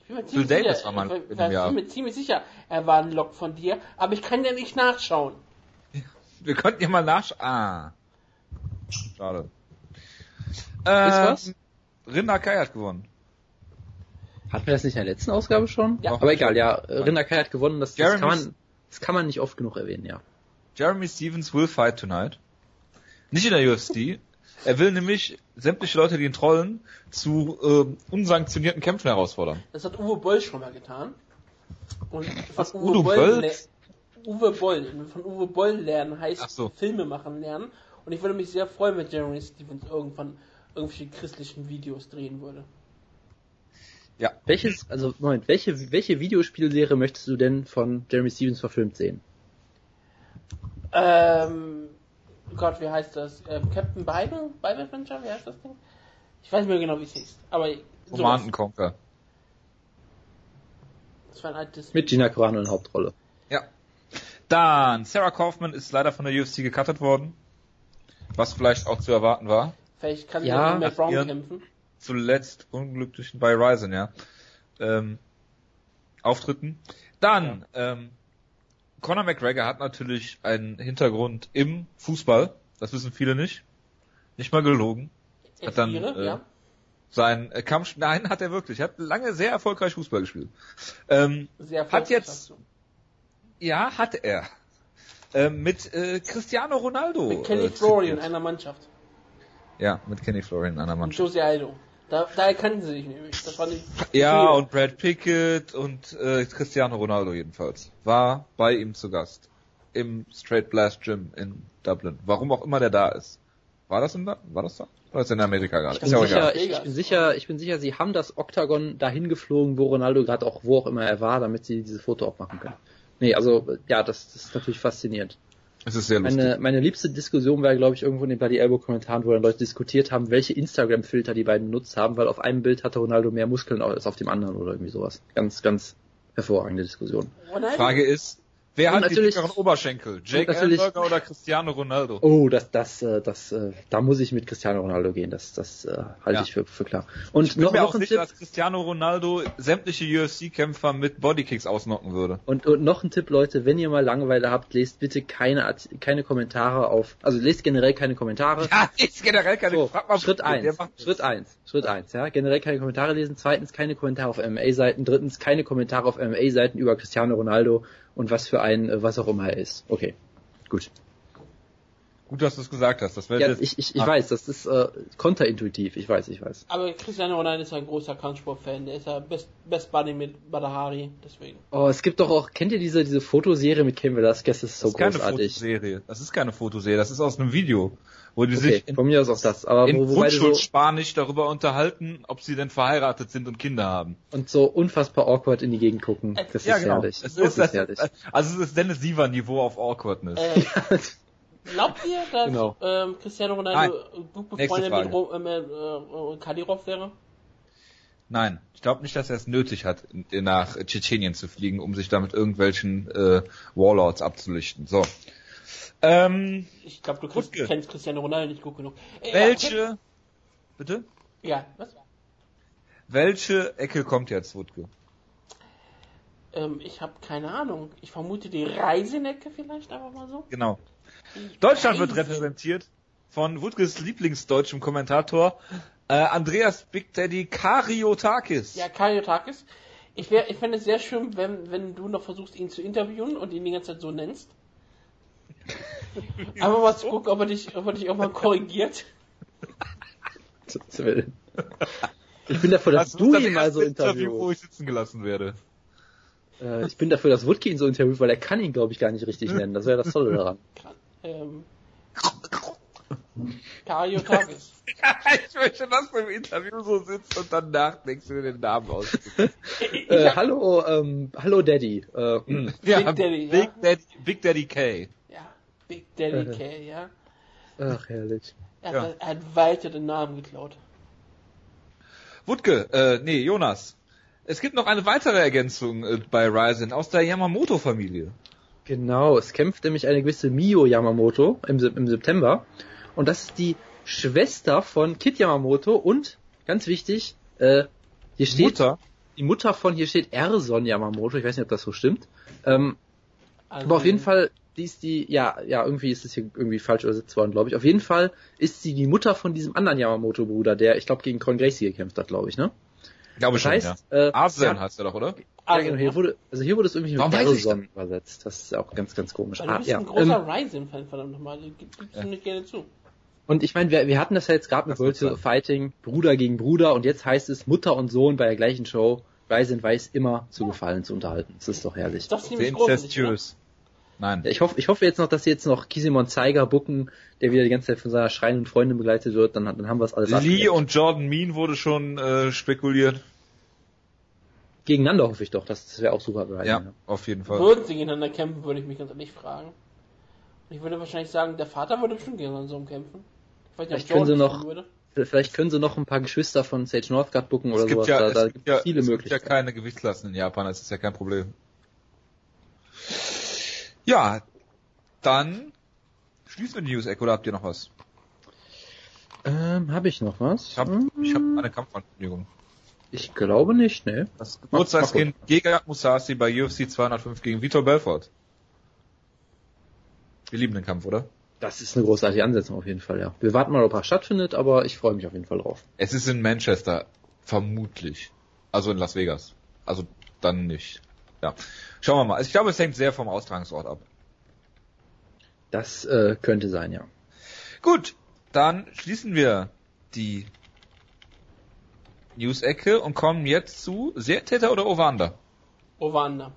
Speaker 3: Ich bin mir ziemlich sicher,
Speaker 1: war mal
Speaker 3: ich war,
Speaker 1: Jahr.
Speaker 3: bin mir ziemlich sicher, er war ein Lock von dir, aber ich kann ja nicht nachschauen.
Speaker 1: Wir könnten ja mal nachschauen. Ah. Schade.
Speaker 2: Ist
Speaker 1: Ähm,
Speaker 2: was?
Speaker 1: Rinder Kai hat gewonnen.
Speaker 2: Hatten wir das nicht in der letzten Ausgabe schon?
Speaker 3: Ja.
Speaker 2: Aber egal, ja, äh, Rinder Kai hat gewonnen, das, das kann man, das kann man nicht oft genug erwähnen, ja.
Speaker 1: Jeremy Stevens will fight tonight. Nicht in der UFC. Er will nämlich sämtliche Leute, die ihn trollen, zu ähm, unsanktionierten Kämpfen herausfordern.
Speaker 3: Das hat Uwe Boll schon mal getan. Und von
Speaker 1: Was,
Speaker 3: Uwe
Speaker 1: Udo
Speaker 3: Boll, Uwe Boll. Von Uwe Boll lernen heißt
Speaker 1: so.
Speaker 3: Filme machen lernen. Und ich würde mich sehr freuen, wenn Jeremy Stevens irgendwann irgendwelche christlichen Videos drehen würde.
Speaker 1: Ja.
Speaker 2: Welches, also Moment, welche, welche Videospielserie möchtest du denn von Jeremy Stevens verfilmt sehen?
Speaker 3: Ähm, Gott, wie heißt das? Ähm, Captain Bible? Bible Adventure? Wie heißt das Ding? Ich weiß nicht mehr genau, wie es hieß. Aber.
Speaker 1: Command Conquer.
Speaker 3: Das war ein altes.
Speaker 2: Mit Gina Carano in Hauptrolle.
Speaker 1: Ja. Dann, Sarah Kaufman ist leider von der UFC gecuttet worden. Was vielleicht auch zu erwarten war.
Speaker 3: Vielleicht kann
Speaker 2: Ja,
Speaker 3: ja, mit Matt Brown kämpfen.
Speaker 1: Zuletzt unglücklichen bei Ryzen, ja. Ähm, Auftritten. Dann, ähm, Conor McGregor hat natürlich einen Hintergrund im Fußball. Das wissen viele nicht. Nicht mal gelogen. Hat dann,
Speaker 3: F4,
Speaker 1: äh,
Speaker 3: ja.
Speaker 1: Sein äh, Kampf, nein, hat er wirklich. Hat lange sehr erfolgreich Fußball gespielt. Ähm,
Speaker 3: Sehr
Speaker 1: hat
Speaker 3: erfolgreich
Speaker 1: jetzt-
Speaker 3: dazu.
Speaker 1: ja, hat er. Ähm, mit äh, Cristiano Ronaldo.
Speaker 3: Mit Kelly
Speaker 1: äh,
Speaker 3: Flory in einer Mannschaft.
Speaker 1: Ja, mit Kenny Florian in einer
Speaker 3: Und
Speaker 1: Mannschaft.
Speaker 3: Jose Aldo. Da, da erkannten sie sich nämlich. Das war nicht.
Speaker 1: Ja,
Speaker 3: viele.
Speaker 1: und Brad Pickett und äh, Cristiano Ronaldo jedenfalls. War bei ihm zu Gast. Im Straight Blast Gym in Dublin. Warum auch immer der da ist. War das, in, da- war das da? Oder ist er in Amerika gerade?
Speaker 2: Ich bin,
Speaker 1: Ist ja auch
Speaker 2: sicher,
Speaker 1: egal.
Speaker 2: ich, ich bin sicher, ich bin sicher, sie haben das Oktagon dahin geflogen, wo Ronaldo gerade auch, wo auch immer er war, damit sie dieses Foto auch machen können. Nee, also ja, das, das ist natürlich faszinierend.
Speaker 1: Es ist sehr lustig.
Speaker 2: Meine, meine liebste Diskussion war, glaube ich, irgendwo in den Bloody Elbow Kommentaren, wo dann Leute diskutiert haben, welche Instagram-Filter die beiden benutzt haben, weil auf einem Bild hatte Ronaldo mehr Muskeln als auf dem anderen oder irgendwie sowas. Ganz, ganz hervorragende Diskussion.
Speaker 3: Ronaldo?
Speaker 1: Frage ist, wer
Speaker 2: Und
Speaker 1: hat die dickeren Oberschenkel? Jake Ellenberger oder Cristiano Ronaldo?
Speaker 2: Oh, das, das, äh, das, äh, da muss ich mit Cristiano Ronaldo gehen. Das, das äh, halte
Speaker 1: Ja.
Speaker 2: ich für, für klar. Und
Speaker 1: Ich bin
Speaker 2: noch,
Speaker 1: mir
Speaker 2: noch
Speaker 1: auch
Speaker 2: ein
Speaker 1: sicher,
Speaker 2: Tipp.
Speaker 1: dass Cristiano Ronaldo sämtliche UFC-Kämpfer mit Bodykicks ausnocken würde.
Speaker 2: Und, und noch ein Tipp, Leute, wenn ihr mal Langeweile habt, lest bitte keine, keine Kommentare auf, also lest generell keine Kommentare.
Speaker 1: Ja, ist generell keine
Speaker 2: So,
Speaker 1: Frag mal,
Speaker 2: Schritt eins, Schritt eins, Schritt eins, ja. Generell keine Kommentare lesen. Zweitens keine Kommentare auf MMA-Seiten. Drittens keine Kommentare auf MMA-Seiten über Cristiano Ronaldo und was für ein, äh, was auch immer er ist. Okay. Gut.
Speaker 1: Gut, dass du es gesagt hast. Das wäre
Speaker 2: Ja,
Speaker 1: jetzt-
Speaker 2: ich, ich, ich
Speaker 1: Ah.
Speaker 2: weiß, das ist äh, konterintuitiv. Ich weiß, ich weiß.
Speaker 3: Aber Cristiano Ronaldo ist ein großer Kampfsport-Fan. Der ist ja Best, Best Buddy mit Badahari, deswegen.
Speaker 2: Oh, es gibt doch auch, kennt ihr diese, diese Fotoserie mit Cain Velasquez? Das ist so
Speaker 1: Das ist keine
Speaker 2: großartig.
Speaker 1: Fotoserie. Das ist keine Fotoserie. Das ist aus einem Video, wo die
Speaker 2: Okay,
Speaker 1: sich in,
Speaker 2: von mir aus auch das. Aber
Speaker 1: in
Speaker 2: wo, wo beide so,
Speaker 1: darüber unterhalten, ob sie denn verheiratet sind und Kinder haben.
Speaker 2: und so unfassbar awkward in die Gegend gucken.
Speaker 3: Äh,
Speaker 2: Das ist
Speaker 1: ja, genau.
Speaker 2: herrlich.
Speaker 1: Es
Speaker 2: Das
Speaker 1: ist, das,
Speaker 2: herrlich.
Speaker 1: also es ist Dennis Siever Niveau auf Awkwardness.
Speaker 3: Äh, glaubt ihr, dass
Speaker 2: Genau.
Speaker 3: ähm, Cristiano Ronaldo gut befreundet mit Ro äh, äh, Kadyrov wäre?
Speaker 1: Nein, ich glaube nicht, dass er es nötig hat, nach Tschetschenien zu fliegen, um sich da mit irgendwelchen äh, Warlords abzulichten. So. Ähm,
Speaker 3: Ich glaube, du kriegst, kennst Cristiano Ronaldo nicht gut genug. Äh,
Speaker 1: welche, bitte?
Speaker 3: Ja, was?
Speaker 1: Welche Ecke kommt jetzt, Wutke?
Speaker 3: Ähm, ich habe keine Ahnung. Ich vermute die Reisenecke vielleicht einfach mal so.
Speaker 1: Genau.
Speaker 3: Die
Speaker 1: Deutschland wird
Speaker 3: Reise-
Speaker 1: repräsentiert von Wutkes Lieblingsdeutschem Kommentator äh, Andreas Big Daddy Kariotakis.
Speaker 3: Ja, Kariotakis. Ich, wär, ich fände es sehr schön, wenn, wenn du noch versuchst, ihn zu interviewen und ihn die ganze Zeit so nennst. Aber mal zu gucken, ob er dich, ob er dich auch mal korrigiert.
Speaker 2: Ich bin dafür, dass
Speaker 1: das
Speaker 2: du
Speaker 1: das
Speaker 2: ihn mal so
Speaker 1: Interview, wo
Speaker 2: interviewst.
Speaker 1: ich sitzen gelassen werde.
Speaker 2: Äh, ich bin dafür, dass Woodke ihn so interviewt, weil er kann ihn, glaube ich, gar nicht richtig nennen. Das wäre das Tolle daran.
Speaker 3: Ähm, Kariotakis.
Speaker 1: ich möchte, dass du im Interview so sitzt und dann nachdenkst, wie du den Namen aus.
Speaker 2: Äh, hallo, ähm, hallo Daddy. Äh,
Speaker 1: ja,
Speaker 3: Big Daddy,
Speaker 1: Big
Speaker 3: ja?
Speaker 1: Daddy, Big Daddy K.
Speaker 3: Ja, Big Daddy K, ja.
Speaker 2: Ach, herrlich.
Speaker 3: Er,
Speaker 1: Ja.
Speaker 3: hat, er hat weiter den Namen geklaut.
Speaker 1: Wutke, äh, nee, Jonas. Es gibt noch eine weitere Ergänzung äh, bei Ryzen aus der Yamamoto-Familie.
Speaker 2: Genau, es kämpft nämlich eine gewisse Mio Yamamoto im, im September. Und das ist die Schwester von Kit Yamamoto und, ganz wichtig, äh, hier steht
Speaker 1: Mutter.
Speaker 2: die Mutter von, hier steht Erson Yamamoto, ich weiß nicht, ob das so stimmt. Ähm,
Speaker 3: Also,
Speaker 2: aber auf jeden Fall, ist die, ja, ja, irgendwie ist es hier irgendwie falsch übersetzt worden, glaube ich. Auf jeden Fall ist sie die Mutter von diesem anderen Yamamoto-Bruder, der, ich glaube, gegen Con Gracie gekämpft hat, glaube ich, ne?
Speaker 1: Glaube
Speaker 2: Das
Speaker 1: schon,
Speaker 2: heißt,
Speaker 1: ja.
Speaker 2: äh,
Speaker 1: Arsen
Speaker 2: ja,
Speaker 1: heißt er doch, oder?
Speaker 2: ja,
Speaker 3: Also,
Speaker 2: genau, hier wurde, also hier wurde es irgendwie
Speaker 1: Warum
Speaker 2: mit
Speaker 1: ich
Speaker 2: Erson übersetzt. Das ist auch ganz, ganz komisch.
Speaker 3: Weil du
Speaker 2: Ah,
Speaker 3: bist
Speaker 2: ja.
Speaker 3: ein großer
Speaker 2: Ähm,
Speaker 3: Ryzen-Fan, verdammt nochmal. Du gibst
Speaker 1: Ja.
Speaker 3: du nicht gerne zu.
Speaker 2: Und ich meine, wir, wir hatten das ja jetzt gerade mit World Fighting, Bruder gegen Bruder, und jetzt heißt es Mutter und Sohn bei der gleichen Show. Ryzen weiß immer zu gefallen, zu unterhalten. Das ist doch herrlich.
Speaker 3: Das ist
Speaker 1: Sehr
Speaker 3: ziemlich
Speaker 1: Nein.
Speaker 2: Ja, ich hoffe, ich hoffe jetzt noch, dass sie jetzt noch Kisimon Zeiger bucken, der wieder die ganze Zeit von seiner schreienden Freundin begleitet wird, dann, dann haben wir es alles
Speaker 1: Lee
Speaker 2: abgedeckt.
Speaker 1: und Jordan Mean wurde schon äh, spekuliert.
Speaker 2: Gegeneinander hoffe ich doch, das, das wäre auch super bei
Speaker 1: Ja,
Speaker 2: Ryzen,
Speaker 1: auf jeden Fall.
Speaker 3: Würden sie gegeneinander kämpfen, würde ich mich ganz ehrlich fragen. Ich würde wahrscheinlich sagen, der Vater würde bestimmt gegen seinen Sohn kämpfen. Ich weiß nicht,
Speaker 2: Vielleicht können sie noch-
Speaker 3: würde.
Speaker 2: Vielleicht können sie noch ein paar Geschwister von Sage Northgard bucken oder
Speaker 1: es gibt
Speaker 2: sowas.
Speaker 1: ja,
Speaker 2: da, da
Speaker 1: es gibt
Speaker 2: gibt
Speaker 1: ja,
Speaker 2: es viele
Speaker 1: es gibt ja
Speaker 2: Möglichkeiten.
Speaker 1: keine Gewichtsklassen in Japan, das ist ja kein Problem. Ja, dann schließen wir die News-Ecke oder habt ihr noch was?
Speaker 2: ähm, habe ich noch was?
Speaker 1: Ich habe
Speaker 2: Hm,
Speaker 1: ich hab eine Kampfankündigung.
Speaker 2: ich glaube nicht, ne?
Speaker 1: Das Geburtstagskind Gegard Musasi bei UFC 205 gegen Vitor Belfort. Wir lieben den Kampf, oder?
Speaker 2: Das ist eine großartige Ansetzung auf jeden Fall, ja. Wir warten mal, ob er stattfindet, aber ich freue mich auf jeden Fall drauf.
Speaker 1: Es ist in Manchester, vermutlich. Also in Las Vegas. Also dann nicht. Ja. Schauen wir mal. Also ich glaube, es hängt sehr vom Austragungsort ab.
Speaker 2: Das äh, könnte sein, ja.
Speaker 1: Gut, dann schließen wir die News-Ecke und kommen jetzt zu Serientäter oder Ovander.
Speaker 3: Ovanda.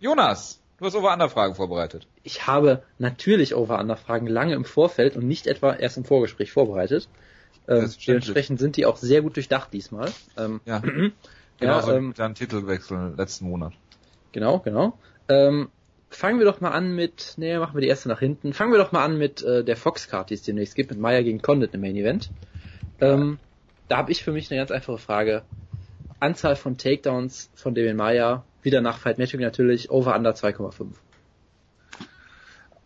Speaker 1: Jonas, du Du hast Over-Under-Fragen vorbereitet.
Speaker 2: Ich habe natürlich Over-Under-Fragen lange im Vorfeld und nicht etwa erst im Vorgespräch vorbereitet. Ähm, dementsprechend sind die auch sehr gut durchdacht diesmal. Ähm,
Speaker 1: ja. Genau,
Speaker 2: ja,
Speaker 1: so
Speaker 2: ähm,
Speaker 1: dann Titelwechsel letzten Monat.
Speaker 2: Genau, genau. Ähm, fangen wir doch mal an mit, nee, machen wir die erste nach hinten. Fangen wir doch mal an mit äh, der Fox-Card, die es demnächst gibt, mit Maya gegen Condit im Main Event. Ähm, da habe ich für mich eine ganz einfache Frage. Anzahl von Takedowns von Damien Maya, wieder nach Fight Matching natürlich, over under 2,5.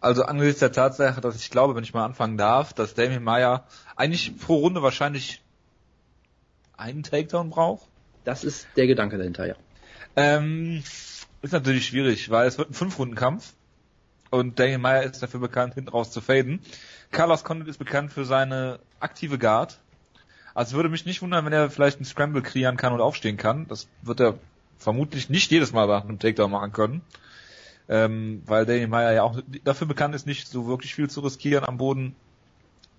Speaker 1: Also angesichts der Tatsache, dass ich glaube, wenn ich mal anfangen darf, dass Damien Meyer eigentlich pro Runde wahrscheinlich einen Takedown braucht.
Speaker 2: Das ist der Gedanke dahinter, ja.
Speaker 1: Ähm, ist natürlich schwierig, weil es wird ein Fünf-Runden-Kampf und Daniel Meyer ist dafür bekannt, hinten raus zu faden. Carlos Condit ist bekannt für seine aktive Guard. Also würde mich nicht wundern, wenn er vielleicht einen Scramble kreieren kann und aufstehen kann. Das wird er vermutlich nicht jedes Mal nach einem Takedown machen können. Ähm, weil Daniel Meyer ja auch dafür bekannt ist, nicht so wirklich viel zu riskieren am Boden.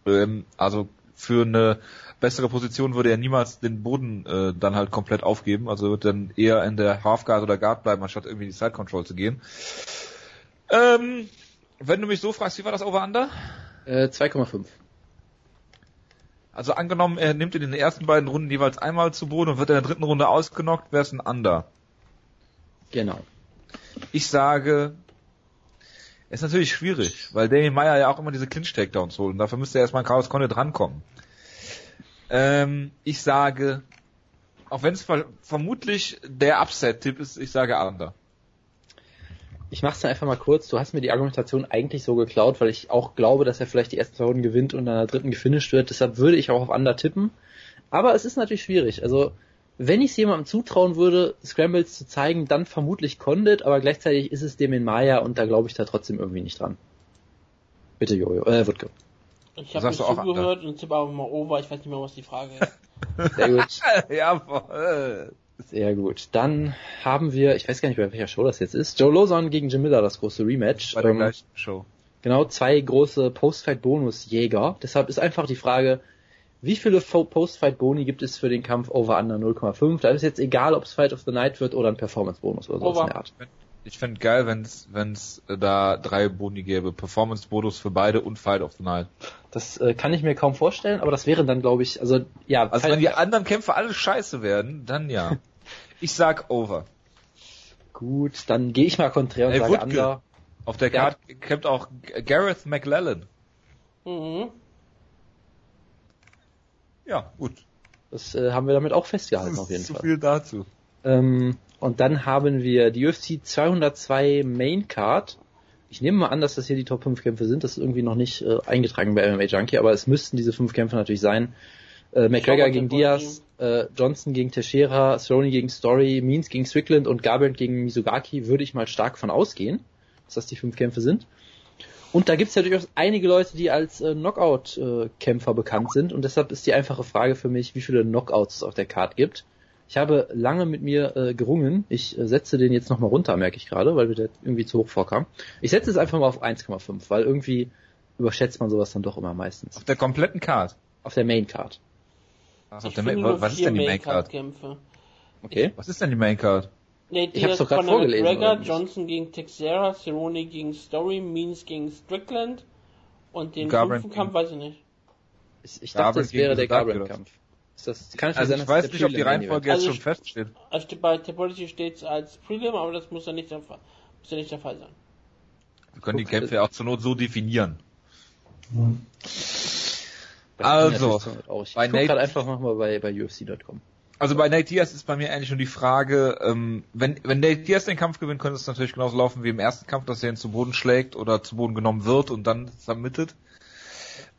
Speaker 1: Ähm, also für eine bessere Position würde er niemals den Boden äh, dann halt komplett aufgeben. Also wird dann eher in der Halfguard oder Guard bleiben, anstatt irgendwie in die Side Control zu gehen. Ähm, wenn du mich so fragst, wie war das Over-Under?
Speaker 2: Äh, 2,5.
Speaker 1: Also angenommen, er nimmt in den ersten beiden Runden jeweils einmal zu Boden und wird in der dritten Runde ausgenockt, wäre es ein Under.
Speaker 2: Genau.
Speaker 1: Ich sage, ist natürlich schwierig, weil Damien Meyer ja auch immer diese Clinch-Takedowns holt und dafür müsste erstmal Carlos Condit drankommen. Ähm, ich sage, auch wenn es ver vermutlich der Upset-Tipp ist, ich sage Under.
Speaker 2: Ich mach's dann einfach mal kurz. Du hast mir die Argumentation eigentlich so geklaut, weil ich auch glaube, dass er vielleicht die ersten zwei Runden gewinnt und an der dritten gefinisht wird. Deshalb würde ich auch auf Under tippen. Aber es ist natürlich schwierig. Also, wenn ich es jemandem zutrauen würde, Scrambles zu zeigen, dann vermutlich Condit, aber gleichzeitig ist es dem in Maya und da glaube ich da trotzdem irgendwie nicht dran. Bitte Jojo, äh, Wutke.
Speaker 3: Ich habe nicht zugehört und tippe aber mal over. Ich weiß nicht mehr, was die Frage ist.
Speaker 2: Sehr gut.
Speaker 1: Jawohl.
Speaker 2: Sehr gut. Dann haben wir, ich weiß gar nicht, bei welcher Show das jetzt ist, Joe Lozon gegen Jim Miller, das große Rematch.
Speaker 1: Bei der
Speaker 2: Ähm,
Speaker 1: gleichen Show.
Speaker 2: Genau, zwei große Post-Fight-Bonus-Jäger. Deshalb ist einfach die Frage, wie viele Post-Fight-Boni gibt es für den Kampf Over-Under 0,5? Da ist jetzt egal, ob es Fight of the Night wird oder ein Performance-Bonus oder so
Speaker 3: Over.
Speaker 2: in der Art.
Speaker 1: Ich fände geil, wenn es da drei Boni gäbe. Performance-Bonus für beide und Fight of the Night.
Speaker 2: Das äh, kann ich mir kaum vorstellen, aber das wäre dann, glaube ich, also ja,
Speaker 1: Also
Speaker 2: Fight-
Speaker 1: wenn die anderen Kämpfe alle scheiße werden, dann ja. Ich sag over.
Speaker 2: gut, dann gehe ich mal konträr und
Speaker 1: Ey,
Speaker 2: sage
Speaker 1: Wutke.
Speaker 2: Under.
Speaker 1: Auf der
Speaker 2: Ja.
Speaker 1: Karte kämpft auch Gareth McLellan.
Speaker 3: Mhm.
Speaker 1: Ja, gut.
Speaker 2: Das äh, haben wir damit auch festgehalten auf jeden
Speaker 1: zu
Speaker 2: Fall.
Speaker 1: viel dazu.
Speaker 2: Ähm, und dann haben wir die UFC 202 Main Card. Ich nehme mal an, dass das hier die Top 5 Kämpfe sind. Das ist irgendwie noch nicht äh, eingetragen bei MMA Junkie, aber es müssten diese fünf Kämpfe natürlich sein. Äh, McGregor gegen Diaz, äh, Johnson gegen Teixeira, Cerrone gegen Story, Means gegen Strickland und Garbrandt gegen Mizugaki würde ich mal stark von ausgehen, dass das die fünf Kämpfe sind. Und da gibt es ja durchaus einige Leute, die als äh, Knockout-Kämpfer bekannt sind und deshalb ist die einfache Frage für mich, wie viele Knockouts es auf der Card gibt. Ich habe lange mit mir äh, gerungen. Ich äh, setze den jetzt nochmal runter, merke ich gerade, weil mir der irgendwie zu hoch vorkam. Ich setze es einfach mal auf 1,5, weil irgendwie überschätzt man sowas dann doch immer meistens.
Speaker 1: Auf der kompletten Card.
Speaker 2: Auf der Main Card.
Speaker 1: Was, auf
Speaker 3: Ich
Speaker 1: der Main, was ist denn die Main Card?
Speaker 3: Maincard-Kämpfe.
Speaker 2: Okay.
Speaker 1: Was ist denn die Main Card?
Speaker 3: Nate
Speaker 2: Ich hab's doch
Speaker 3: Conor
Speaker 2: vorgelesen, nicht?
Speaker 3: Johnson gegen Texera, Cerrone gegen Story, Means gegen Strickland und den
Speaker 1: Garbrandt
Speaker 3: fünften Kampf weiß ich nicht.
Speaker 2: Ich, ich dachte, es wäre der? Garbrandt-Kampf. Das, kann
Speaker 1: Also
Speaker 2: sein,
Speaker 1: ich weiß nicht, ob die Reihenfolge jetzt
Speaker 3: Also
Speaker 1: schon
Speaker 3: ich-
Speaker 1: feststeht.
Speaker 3: Also bei Topology steht es als Prelim, aber das muss ja nicht der, Fall- muss ja nicht der Fall sein.
Speaker 1: Wir können die
Speaker 2: Guck,
Speaker 1: Kämpfe ja auch zur Not so definieren.
Speaker 2: Das
Speaker 1: Also, bei
Speaker 2: ich
Speaker 1: Nate-
Speaker 2: gerade einfach mal bei, bei UFC.com.
Speaker 1: Also bei Nate Diaz ist bei mir eigentlich nur die Frage, ähm, wenn, wenn Nate Diaz den Kampf gewinnt, könnte es natürlich genauso laufen wie im ersten Kampf, dass er ihn zu Boden schlägt oder zu Boden genommen wird und dann submittet.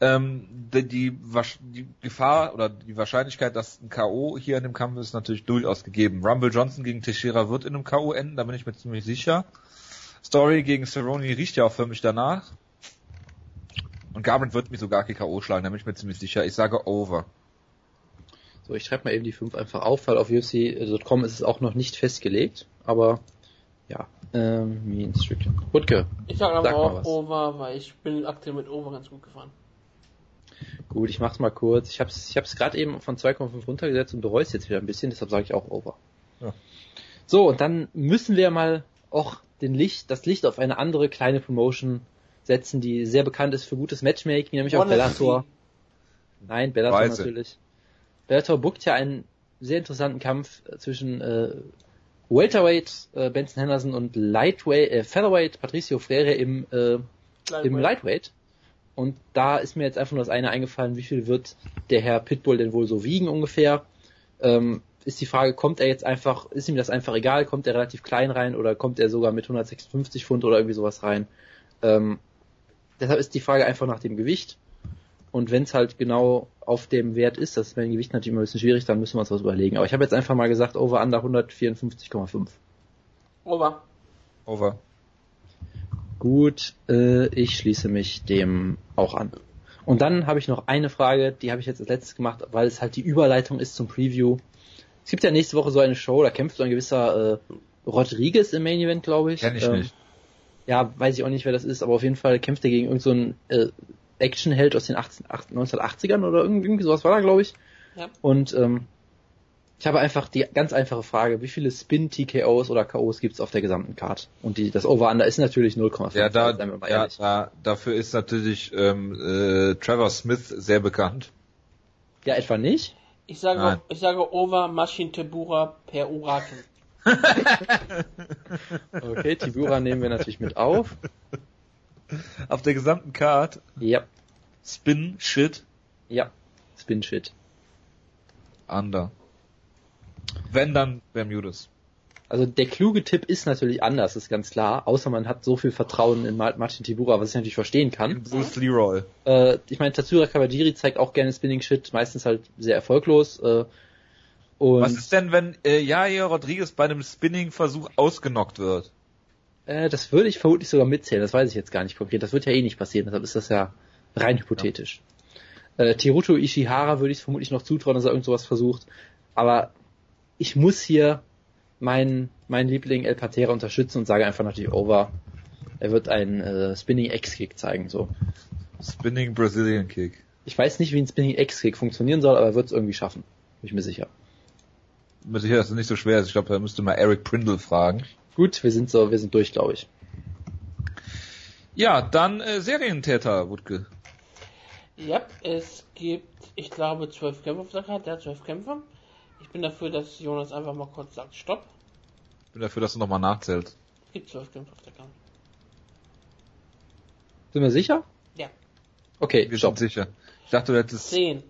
Speaker 1: Ähm, die, die, die Gefahr oder die Wahrscheinlichkeit, dass ein K.O. hier in dem Kampf ist, natürlich durchaus gegeben. Rumble Johnson gegen Teixeira wird in einem K.O. enden, da bin ich mir ziemlich sicher. Story gegen Cerrone riecht ja auch für mich danach. Und Garbrandt wird mich sogar K.O. schlagen, da bin ich mir ziemlich sicher. Ich sage over.
Speaker 2: So, ich schreibe mal eben die fünf einfach auf, weil auf UFC.com ist es auch noch nicht festgelegt. Aber ja, ähm, Mean Strickland. Wutke,
Speaker 3: Ich sage aber
Speaker 2: Sag mal
Speaker 3: auch
Speaker 2: was.
Speaker 3: Over, weil ich bin aktuell mit Over ganz gut gefahren.
Speaker 2: gut, ich mach's mal kurz. Ich hab's, ich hab's gerade eben von 2,5 runtergesetzt und bereue es jetzt wieder ein bisschen, deshalb sage ich auch Over.
Speaker 1: Ja.
Speaker 2: So, und dann müssen wir mal auch den Licht, das Licht auf eine andere kleine Promotion setzen, die sehr bekannt ist für gutes Matchmaking, nämlich auf Bellator. Nein, Bellator
Speaker 1: Weise.
Speaker 2: natürlich. Bellator bookt ja einen sehr interessanten Kampf zwischen äh, Welterweight äh, Benson Henderson und Lightweight, äh, Featherweight Patricio Freire im, äh, im Lightweight. Und da ist mir jetzt einfach nur das eine eingefallen, wie viel wird der Herr Pitbull denn wohl so wiegen ungefähr? Ähm, ist die Frage, kommt er jetzt einfach, ist ihm das einfach egal, kommt er relativ klein rein oder kommt er sogar mit 156 Pfund oder irgendwie sowas rein? Ähm, deshalb ist die Frage einfach nach dem Gewicht. Und wenn es halt genau auf dem Wert ist, das ist bei den Gewichten natürlich immer ein bisschen schwierig, dann müssen wir uns was überlegen. Aber ich habe jetzt einfach mal gesagt, over under 154,5.
Speaker 3: Over.
Speaker 1: Over.
Speaker 2: Gut, äh, ich schließe mich dem auch an. Und dann habe ich noch eine Frage, die habe ich jetzt als letztes gemacht, weil es halt die Überleitung ist zum Preview. Es gibt ja nächste Woche so eine Show, da kämpft so ein gewisser äh, Rodriguez im Main Event, glaube ich.
Speaker 1: Kenn ich
Speaker 2: ähm,
Speaker 1: nicht.
Speaker 2: Ja, weiß ich auch nicht, wer das ist, aber auf jeden Fall kämpft er gegen irgendeinen so einen, äh, Actionheld aus den 18, 1980ern oder irgendwie, irgendwie sowas war da, glaube ich.
Speaker 3: Ja.
Speaker 2: Und ähm, ich habe einfach die ganz einfache Frage, wie viele Spin-TKOs oder KOs gibt's auf der gesamten Card? Und die, das Over-Under ist natürlich 0,5.
Speaker 1: Ja, da,
Speaker 2: mal
Speaker 1: ja, da, dafür ist natürlich ähm, äh, Trevor Smith sehr bekannt.
Speaker 2: ja, etwa nicht.
Speaker 3: Ich sage,
Speaker 1: Nein.
Speaker 3: ich sage Over Maschin Tebura per Uraken.
Speaker 2: Okay, Tibura nehmen wir natürlich mit auf.
Speaker 1: Auf der gesamten Card
Speaker 2: Ja,
Speaker 1: Spin Shit
Speaker 2: ja, Spin-Shit.
Speaker 1: Under. Wenn dann Bermudas.
Speaker 2: Also der kluge Tipp ist natürlich anders, ist ganz klar. Außer man hat so viel Vertrauen in Ma- Martin Tibura, was ich natürlich verstehen kann.
Speaker 1: Bruce Leroy.
Speaker 2: Äh, ich meine, Tatsura Kawajiri zeigt auch gerne Spinning Shit, meistens halt sehr erfolglos. Äh,
Speaker 1: Was ist denn, wenn äh, Jair Rodriguez bei einem Spinning-Versuch ausgenockt wird?
Speaker 2: Äh, das würde ich vermutlich sogar mitzählen, das weiß ich jetzt gar nicht konkret. Das wird ja eh nicht passieren, deshalb ist das ja rein hypothetisch. Äh, Tiruto Ishihara würde ich vermutlich noch zutrauen, dass er irgend sowas versucht. Aber ich muss hier meinen, meinen Liebling El Patera unterstützen und sage einfach natürlich over. Er wird einen äh, Spinning X-Kick zeigen, so.
Speaker 1: Spinning Brazilian Kick.
Speaker 2: Ich weiß nicht, wie ein Spinning X-Kick funktionieren soll, aber er wird es irgendwie schaffen. Bin ich mir sicher.
Speaker 1: Mit Sicherheit ist es nicht so schwer. Ich glaube, da müsste mal Eric Prindle fragen.
Speaker 2: Gut, wir sind so, wir sind durch, glaube ich.
Speaker 1: Ja, dann äh, Serientäter, Wutke.
Speaker 3: Ja, es gibt, ich glaube, zwölf Kämpfer auf der Karte. Der hat zwölf Kämpfer. Ich bin dafür, dass Jonas einfach mal kurz sagt, stopp.
Speaker 1: Ich bin dafür, dass du nochmal nachzählst.
Speaker 3: Es gibt zwölf Kämpfer auf der Karte.
Speaker 2: Sind wir sicher?
Speaker 3: Ja.
Speaker 2: Okay,
Speaker 1: Wir
Speaker 2: stopp.
Speaker 1: sind sicher. Ich dachte, du hättest...
Speaker 3: Zehn.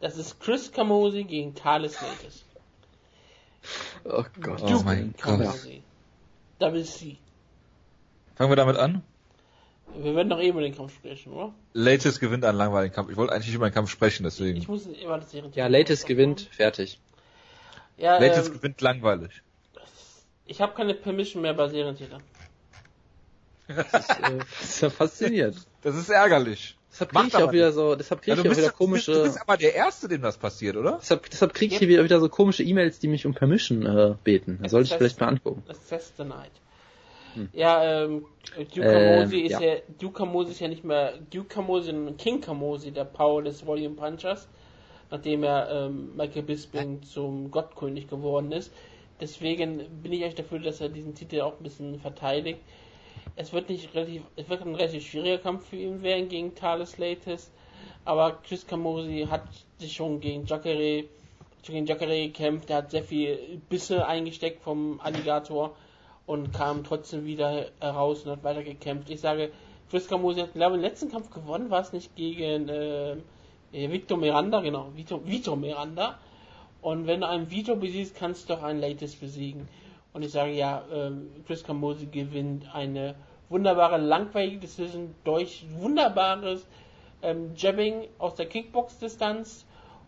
Speaker 3: Das ist Chris Camosi gegen Thales Lakers.
Speaker 2: Oh Gott.
Speaker 1: Oh mein Gott.
Speaker 3: Double C.
Speaker 1: Fangen wir damit an.
Speaker 3: Wir werden doch eh über den Kampf sprechen, oder?
Speaker 1: Latest gewinnt einen langweiligen Kampf. Ich wollte eigentlich über einen Kampf sprechen,
Speaker 3: Ich
Speaker 1: deswegen.
Speaker 3: muss immer das Serien
Speaker 2: Ja, Latest gewinnt, fertig.
Speaker 3: Ja,
Speaker 1: Latest
Speaker 3: ähm,
Speaker 1: gewinnt langweilig.
Speaker 3: ich habe keine Permission mehr bei Serientäter.
Speaker 2: Das ist, äh, das ist ja faszinierend.
Speaker 1: Das ist ärgerlich.
Speaker 2: Deshalb kriege ich
Speaker 1: aber
Speaker 2: auch wieder so, deshalb kriege
Speaker 1: Ja,
Speaker 2: ich auch wieder
Speaker 1: du, bist, du
Speaker 2: komische,
Speaker 1: bist aber der Erste, dem das passiert, oder?
Speaker 2: deshalb, deshalb kriege ich hier wieder, wieder so komische E-Mails, die mich um Permission äh, beten. Da sollte ich vielleicht mal angucken.
Speaker 3: Assess the Night.
Speaker 2: Hm.
Speaker 3: Ja, ähm, Duke
Speaker 2: Ähm,
Speaker 3: Camosi ist
Speaker 2: ja.
Speaker 3: ja. Duke Camosi ist ja nicht mehr Duke Camosi, sondern King Camosi, der Power des Volume Punchers, nachdem er ähm, Michael Bisping zum Gottkönig geworden ist. Deswegen bin ich eigentlich dafür, dass er diesen Titel auch ein bisschen verteidigt. Es wird nicht relativ, es wird ein relativ schwieriger Kampf für ihn werden gegen Thales Latest, aber Chris Camosi hat sich schon gegen Jacare, gegen Jacare gekämpft, er hat sehr viel Bisse eingesteckt vom Alligator und kam trotzdem wieder heraus und hat weiter gekämpft. Ich sage, Chris Camosi hat, glaube ich, den letzten Kampf gewonnen, war es nicht gegen äh, äh, Victor Miranda, genau, Vito, Vito Miranda. Und wenn du einen Vito besiegst, kannst du doch einen Latest besiegen. Und ich sage ja, ähm, Chris Camosi gewinnt eine wunderbare, langweilige Decision durch wunderbares ähm, Jabbing aus der Kickbox-Distanz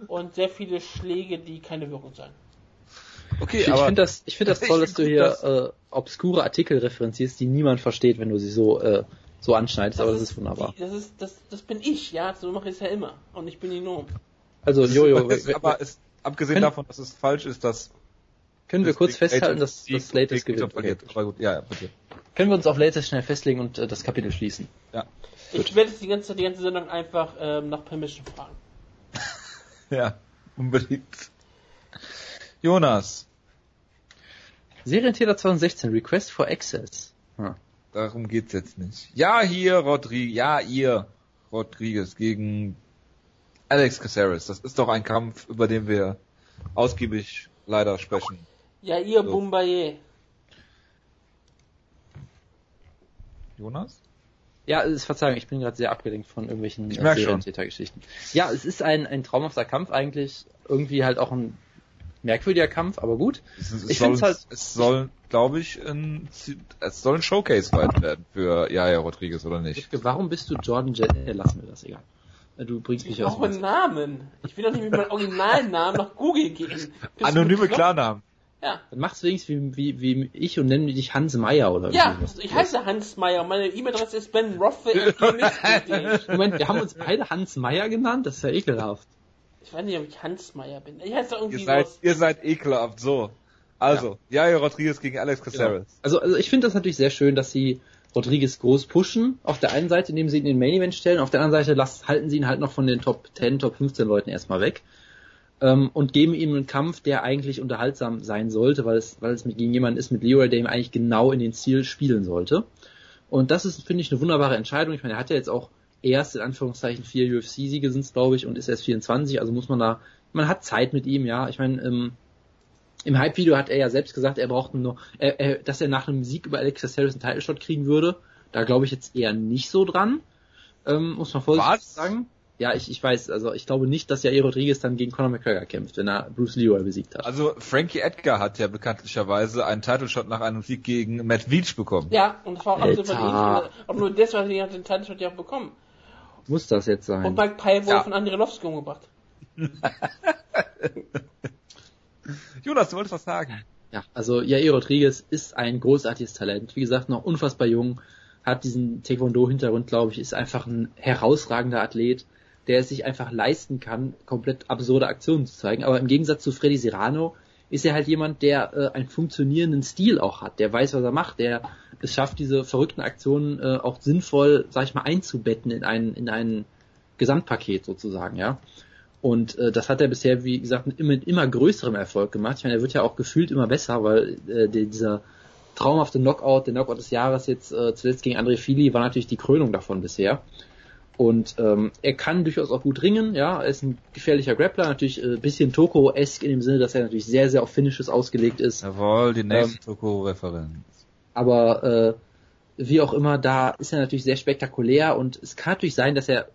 Speaker 3: und sehr viele Schläge, die keine Wirkung zeigen.
Speaker 1: Okay,
Speaker 2: Ich, ich
Speaker 1: aber
Speaker 2: finde das, ich finde das
Speaker 1: Ich
Speaker 2: toll, dass du
Speaker 1: find
Speaker 2: hier
Speaker 1: das-
Speaker 2: äh, obskure Artikel referenzierst, die niemand versteht, wenn du sie so äh, so anschneidest, aber das ist wunderbar.
Speaker 3: Die, das, ist, das, das bin ich, ja, so mache ich es ja immer. Und ich bin die Norm.
Speaker 2: Also Jojo,
Speaker 1: aber es, abgesehen
Speaker 2: Wenn-
Speaker 1: davon, dass es falsch ist, dass
Speaker 2: können wir kurz
Speaker 1: die
Speaker 2: festhalten, dass das Latest gewinnt? Okay.
Speaker 1: Aber gut, ja, bitte.
Speaker 2: Können wir uns auf Latest schnell festlegen und äh, das Kapitel schließen?
Speaker 1: Ja.
Speaker 3: Ich werde jetzt die ganze, die ganze Sendung einfach ähm, nach Permission fragen.
Speaker 1: Ja, unbedingt. Jonas,
Speaker 2: Serientäter 2016, Request for Access.
Speaker 1: Hm. Darum geht's jetzt nicht. Ja, hier, Rodriguez, ja, ihr, Rodriguez gegen Alex Caceres. Das ist doch ein Kampf, über den wir ausgiebig leider sprechen.
Speaker 3: Ja, ihr so. Bumbaye.
Speaker 1: Jonas?
Speaker 2: Ja, ist Verzeihung, ich bin gerade sehr abgelenkt von irgendwelchen
Speaker 1: ich merk schon.
Speaker 2: geschichten Ja, es ist ein, ein traumhafter Kampf eigentlich. Irgendwie halt auch ein merkwürdiger Kampf, aber gut.
Speaker 1: Es, es ich finde halt, es soll, glaube ich, ein, es soll ein Showcase-Fight werden für Jaja Rodriguez, oder nicht?
Speaker 2: Warum bist du Jordan Jet? Äh, lass mir das, egal. Äh, du bringst mich
Speaker 3: ich aus. Ich einen Namen. Ich will doch nicht mit meinem Originalnamen nach Google gehen. Bist
Speaker 1: Anonyme Klarnamen.
Speaker 3: Ja.
Speaker 2: Dann machst du wenigstens wie, wie, wie ich und nenn dich Hans Meier oder
Speaker 3: Ja, ich heiße Hans Meier. Meine E-Mail-Adresse ist Ben Rothwell.
Speaker 2: Moment, wir haben uns beide Hans Meier genannt? Das ist ja ekelhaft.
Speaker 3: Ich weiß nicht, ob ich Hans Meier bin. Ich heiße irgendwie
Speaker 1: ihr seid, ihr seid ekelhaft, so. Also, ja. Jair Rodriguez gegen Alex Caceres. Genau.
Speaker 2: Also, also ich finde das natürlich sehr schön, dass sie Rodriguez groß pushen. Auf der einen Seite, indem sie ihn in den Main Event stellen, auf der anderen Seite lassen, halten sie ihn halt noch von den Top 10, Top 15 Leuten erstmal weg ähm, und geben ihm einen Kampf, der eigentlich unterhaltsam sein sollte, weil es, weil es gegen jemanden ist mit Leroy, der ihm eigentlich genau in den Ziel spielen sollte. Und das ist, finde ich, eine wunderbare Entscheidung. Ich meine, er hat ja jetzt auch erst in Anführungszeichen vier UFC-Siege sind glaube ich, und ist erst 24, also muss man da, man hat Zeit mit ihm, ja. Ich meine, ähm, im Hype-Video hat er ja selbst gesagt, er braucht nur, er, er, dass er nach einem Sieg über Alexis Harris einen Title-Shot kriegen würde. Da glaube ich jetzt eher nicht so dran. Ähm, muss man vorsichtig Was? sagen. Ja, ich, ich weiß, also ich glaube nicht, dass Jair Rodriguez dann gegen Conor McGregor kämpft, wenn er Bruce Leroy besiegt hat.
Speaker 1: Also Frankie Edgar hat ja bekanntlicherweise einen Title-Shot nach einem Sieg gegen Matt Veach bekommen.
Speaker 3: Ja, und das war auch absolut verdient. Aber nur deswegen hat er den Title-Shot ja auch bekommen.
Speaker 2: Muss das jetzt sein?
Speaker 3: Und Mike Pyle wurde ja. von Andrei Lovski umgebracht.
Speaker 1: Jonas, du wolltest was sagen.
Speaker 2: Ja, also Jair Rodriguez ist ein großartiges Talent. Wie gesagt, noch unfassbar jung, hat diesen Taekwondo-Hintergrund, glaube ich, ist einfach ein herausragender Athlet der es sich einfach leisten kann, komplett absurde Aktionen zu zeigen. Aber im Gegensatz zu Freddy Serrano ist er halt jemand, der äh, einen funktionierenden Stil auch hat, der weiß, was er macht, der es schafft, diese verrückten Aktionen äh, auch sinnvoll, sag ich mal, einzubetten in ein, in ein Gesamtpaket sozusagen, ja. Und äh, das hat er bisher, wie gesagt, mit immer, größerem Erfolg gemacht. Ich meine, er wird ja auch gefühlt immer besser, weil äh, dieser traumhafte Knockout, der Knockout des Jahres jetzt äh, zuletzt gegen André Fili, war natürlich die Krönung davon bisher. Und ähm, er kann durchaus auch gut ringen, ja, er ist ein gefährlicher Grappler, natürlich ein äh, bisschen Toko-esk in dem Sinne, dass er natürlich sehr, sehr auf Finishes ausgelegt ist.
Speaker 1: Jawohl, die nächste ähm, Toko-Referenz.
Speaker 2: Aber äh, wie auch immer, da ist er natürlich sehr spektakulär und es kann natürlich sein, dass er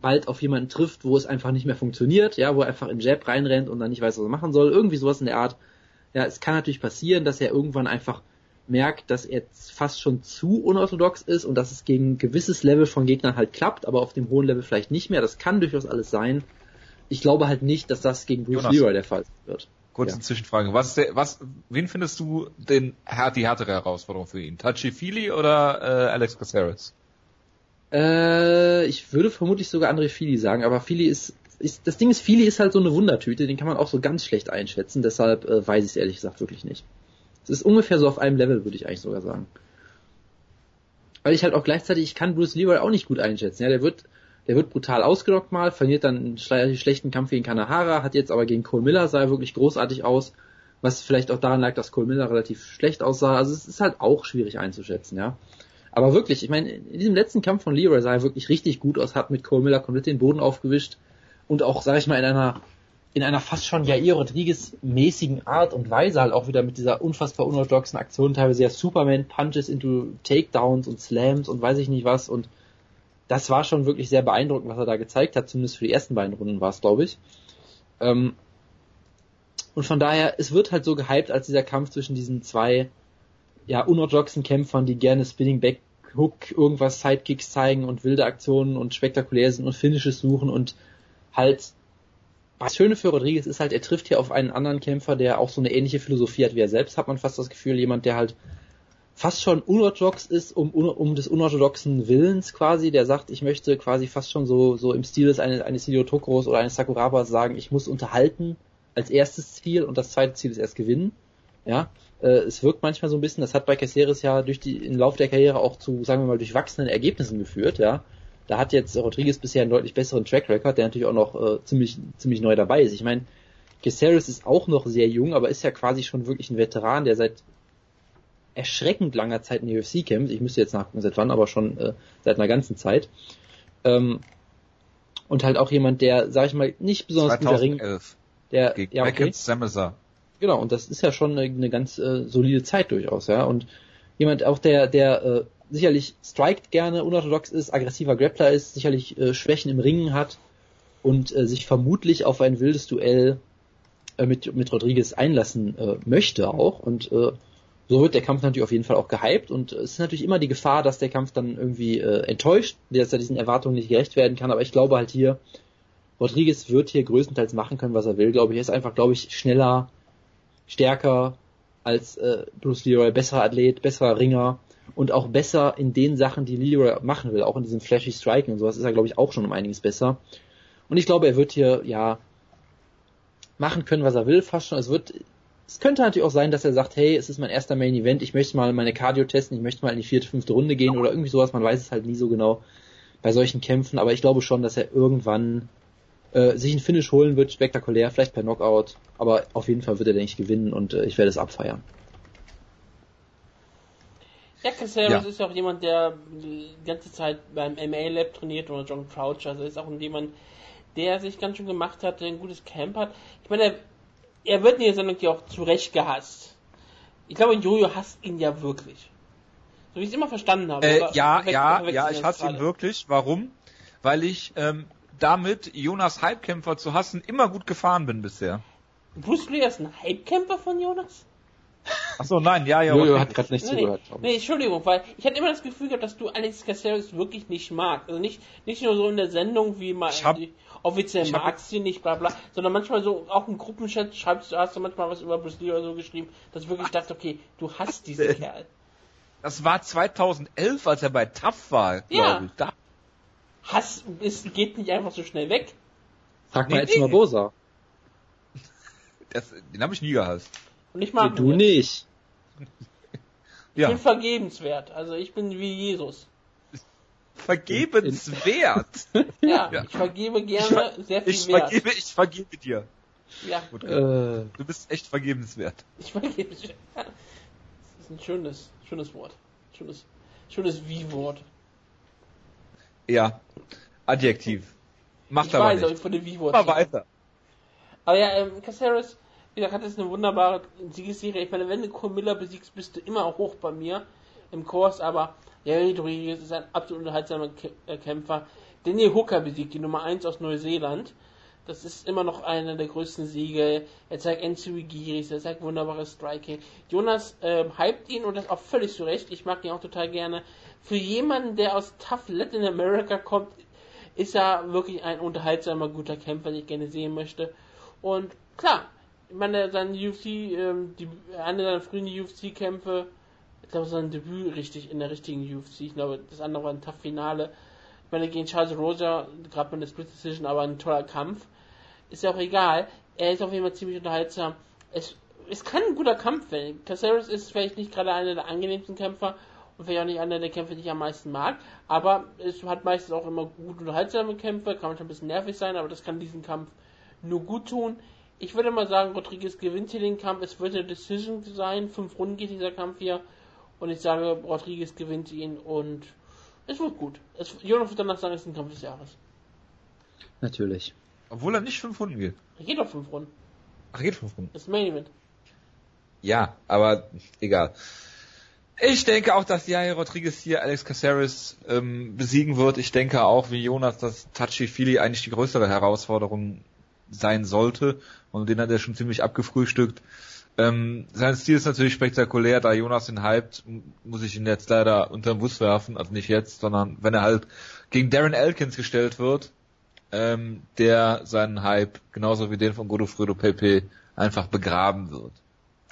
Speaker 2: bald auf jemanden trifft, wo es einfach nicht mehr funktioniert, ja, wo er einfach in Jab reinrennt und dann nicht weiß, was er machen soll, irgendwie sowas in der Art. Ja, es kann natürlich passieren, dass er irgendwann einfach merkt, dass er fast schon zu unorthodox ist und dass es gegen ein gewisses Level von Gegnern halt klappt, aber auf dem hohen Level vielleicht nicht mehr. Das kann durchaus alles sein. Ich glaube halt nicht, dass das gegen Bruce Jonas, Leroy der Fall wird.
Speaker 1: Kurze ja. Zwischenfrage. Was, der, was, wen findest du den, die härtere Herausforderung für ihn? Tachi Fili oder äh, Alex Caceres?
Speaker 2: Äh, ich würde vermutlich sogar André Fili sagen, aber Fili ist, ist, das Ding ist, Fili ist halt so eine Wundertüte, den kann man auch so ganz schlecht einschätzen, deshalb äh, weiß ich es ehrlich gesagt wirklich nicht. Es ist ungefähr so auf einem Level, würde ich eigentlich sogar sagen. Weil ich halt auch gleichzeitig, ich kann Bruce Leroy auch nicht gut einschätzen. Ja, der wird, der wird brutal ausgelockt mal, verliert dann einen schlechten Kampf gegen Kanahara, hat jetzt aber gegen Cole Miller, sah er wirklich großartig aus, was vielleicht auch daran lag, dass Cole Miller relativ schlecht aussah. Also es ist halt auch schwierig einzuschätzen, ja. Aber wirklich, ich meine, in diesem letzten Kampf von Leroy sah er wirklich richtig gut aus, hat mit Cole Miller komplett den Boden aufgewischt und auch, sag ich mal, in einer in einer fast schon Jair Rodriguez mäßigen Art und Weise halt auch wieder mit dieser unfassbar unorthodoxen Aktion, teilweise ja Superman Punches into Takedowns und Slams und weiß ich nicht was und das war schon wirklich sehr beeindruckend, was er da gezeigt hat, zumindest für die ersten beiden Runden war es, glaube ich. Ähm, und von daher, es wird halt so gehypt als dieser Kampf zwischen diesen zwei ja unorthodoxen Kämpfern, die gerne Spinning Back Hook, irgendwas Sidekicks zeigen und wilde Aktionen und spektakulär sind und Finishes suchen und halt das Schöne für Rodriguez ist halt, er trifft hier auf einen anderen Kämpfer, der auch so eine ähnliche Philosophie hat wie er selbst, hat man fast das Gefühl, jemand, der halt fast schon unorthodox ist, um, um des unorthodoxen Willens quasi, der sagt, ich möchte quasi fast schon so, so im Stil des eines, eines Hideo Tokoros oder eines Sakurabas sagen, ich muss unterhalten als erstes Ziel und das zweite Ziel ist erst gewinnen. Ja, äh, es wirkt manchmal so ein bisschen, das hat bei Caceres ja durch die, im Laufe der Karriere auch zu, sagen wir mal, durchwachsenen Ergebnissen geführt, ja. Da hat jetzt Rodriguez bisher einen deutlich besseren Track Record, der natürlich auch noch äh, ziemlich, ziemlich neu dabei ist. Ich meine, Caceres ist auch noch sehr jung, aber ist ja quasi schon wirklich ein Veteran, der seit erschreckend langer Zeit in der UFC kämpft. Ich müsste jetzt nachgucken, seit wann, aber schon äh, seit einer ganzen Zeit. Ähm, und halt auch jemand, der, sag ich mal, nicht besonders
Speaker 1: 2011
Speaker 2: guter Ring, der,
Speaker 1: gegen
Speaker 2: ja, okay.
Speaker 1: Sameser.
Speaker 2: Genau, und das ist ja schon eine, eine ganz äh, solide Zeit durchaus, ja. Und jemand auch, der, der äh, sicherlich strikt gerne, unorthodox ist, aggressiver Grappler ist, sicherlich äh, Schwächen im Ringen hat und äh, sich vermutlich auf ein wildes Duell äh, mit, mit Rodriguez einlassen äh, möchte auch. Und äh, so wird der Kampf natürlich auf jeden Fall auch gehypt und es ist natürlich immer die Gefahr, dass der Kampf dann irgendwie äh, enttäuscht, dass er diesen Erwartungen nicht gerecht werden kann. Aber ich glaube halt hier, Rodriguez wird hier größtenteils machen können, was er will, glaube ich. Er ist einfach, glaube ich, schneller, stärker als äh, Bruce Leroy, besserer Athlet, besserer Ringer und auch besser in den Sachen, die Leroy machen will, auch in diesem flashy Striking und sowas ist er, glaube ich, auch schon um einiges besser. Und ich glaube, er wird hier, ja, machen können, was er will, fast schon. Es wird, es könnte natürlich auch sein, dass er sagt, hey, es ist mein erster Main Event, ich möchte mal meine Cardio testen, ich möchte mal in die vierte, fünfte Runde gehen oder irgendwie sowas, man weiß es halt nie so genau bei solchen Kämpfen, aber ich glaube schon, dass er irgendwann äh, sich ein Finish holen wird, spektakulär, vielleicht per Knockout, aber auf jeden Fall wird er, denke ich, gewinnen und äh, ich werde es abfeiern.
Speaker 3: Ja, Caceres
Speaker 1: Ja.
Speaker 3: ist ja auch jemand, der die ganze Zeit beim MA Lab trainiert oder John Crouch, also ist auch jemand, der sich ganz schön gemacht hat, der ein gutes Camp hat. Ich meine, er, er wird in der Sendung ja auch zu Recht gehasst. Ich glaube, Jojo hasst ihn ja wirklich. So wie ich es immer verstanden habe.
Speaker 1: Äh, ja, ja, ja,
Speaker 3: ich
Speaker 1: hasse ihn wirklich. Warum? Weil ich ähm, damit Jonas Halbkämpfer zu hassen immer gut gefahren bin bisher.
Speaker 3: Bruce Lee ist ein Hypekämpfer von Jonas?
Speaker 1: Ach so, nein, ja, ja.
Speaker 2: Jojo hat gerade nicht
Speaker 3: Nee,
Speaker 2: zugehört.
Speaker 3: nee,
Speaker 2: glaub
Speaker 3: nee. Entschuldigung, weil ich hatte immer das Gefühl gehabt, dass du Alex Caceres wirklich nicht magst. Also nicht, nicht nur so in der Sendung, wie mal
Speaker 1: Ich hab-
Speaker 3: offiziell magst du ihn nicht, bla bla, sondern manchmal so, auch im Gruppenchat schreibst du, hast du manchmal was über Bruce Lee oder so geschrieben, dass ich wirklich dachte, okay, du hasst diesen? Kerl.
Speaker 1: Das war 2011, als er bei TAF war,
Speaker 3: Ja.
Speaker 1: glaube ich.
Speaker 3: Hass ist, geht nicht einfach so schnell weg.
Speaker 2: Frag mal
Speaker 1: Nee,
Speaker 2: jetzt mal
Speaker 1: nee.
Speaker 2: Bosa.
Speaker 1: das, den habe ich nie gehasst.
Speaker 3: Und ich mag
Speaker 2: Du
Speaker 3: ihn.
Speaker 2: nicht.
Speaker 3: Ich
Speaker 1: Ja,
Speaker 3: bin vergebenswert. Also ich bin wie Jesus.
Speaker 1: vergebenswert.
Speaker 3: Ja,
Speaker 1: Ja.
Speaker 3: ich vergebe gerne sehr viel
Speaker 1: Ich
Speaker 3: Wert.
Speaker 1: vergebe, ich vergebe dir.
Speaker 3: Ja,
Speaker 1: Gut,
Speaker 2: Äh,
Speaker 1: Du bist echt vergebenswert.
Speaker 3: ich vergebe. Das ist ein schönes, schönes Wort. Schönes, schönes Wie-Wort.
Speaker 1: Ja, Adjektiv. Macht
Speaker 3: Ich
Speaker 1: aber
Speaker 3: weiß,
Speaker 1: nicht.
Speaker 3: ich von dem Wie-Wort.
Speaker 1: Mal weiter.
Speaker 3: Aber ja, ähm, Caceres, wie gesagt, hat jetzt eine wunderbare Siegesserie. Ich meine, wenn du Camilla besiegst, bist du immer hoch bei mir im Kurs, aber Jerry Rodriguez ist ein absolut unterhaltsamer äh, Kämpfer. Daniel Hooker besiegt die Nummer 1 aus Neuseeland. Das ist immer noch einer der größten Siege. Er zeigt Enzui Giris, er zeigt wunderbares Striking. Jonas ähm, hypt ihn und das auch völlig zu Recht. Ich mag ihn auch total gerne. Für jemanden, der aus Tough Latin America kommt, ist er wirklich ein unterhaltsamer, guter Kämpfer, den ich gerne sehen möchte. Und klar, meine, sein UFC, ähm, die, eine seiner frühen UFC-Kämpfe, ich glaube, sein Debüt richtig in der richtigen UFC. Ich glaube, das andere war ein Tough-Finale. Ich meine, gegen Charles Rosa, gerade mit der Split Decision, aber ein toller Kampf. Ist ja auch egal. Er ist auf jeden Fall ziemlich unterhaltsam. Es, es kann ein guter Kampf werden. Caceres ist vielleicht nicht gerade einer der angenehmsten Kämpfer und vielleicht auch nicht einer der Kämpfer, die ich am meisten mag. Aber es hat meistens auch immer gut unterhaltsame Kämpfe, kann manchmal ein bisschen nervig sein, aber das kann diesen Kampf nur gut tun. Ich würde mal sagen, Rodriguez gewinnt hier den Kampf. Es wird eine Decision sein. Fünf Runden geht dieser Kampf hier. Und ich sage, Rodriguez gewinnt ihn und es wird gut. Es, Jonas wird danach sagen, es ist ein Kampf des Jahres.
Speaker 2: natürlich.
Speaker 1: Obwohl er nicht fünf Runden geht.
Speaker 3: Er geht auf fünf Runden.
Speaker 1: Ach, geht fünf Runden.
Speaker 3: Das ist Main Event.
Speaker 1: Ja, aber egal. Ich denke auch, dass Jair Rodriguez hier Alex Caceres ähm, besiegen wird. Ich denke auch, wie Jonas, dass Touchy-Feely eigentlich die größere Herausforderung sein sollte. Und den hat er schon ziemlich abgefrühstückt. Ähm, sein Stil ist natürlich spektakulär, da Jonas ihn hypt, muss ich ihn jetzt leider unter den Bus werfen. Also nicht jetzt, sondern wenn er halt gegen Darren Elkins gestellt wird, ähm, der seinen Hype, genauso wie den von Godofredo Pepe, einfach begraben wird.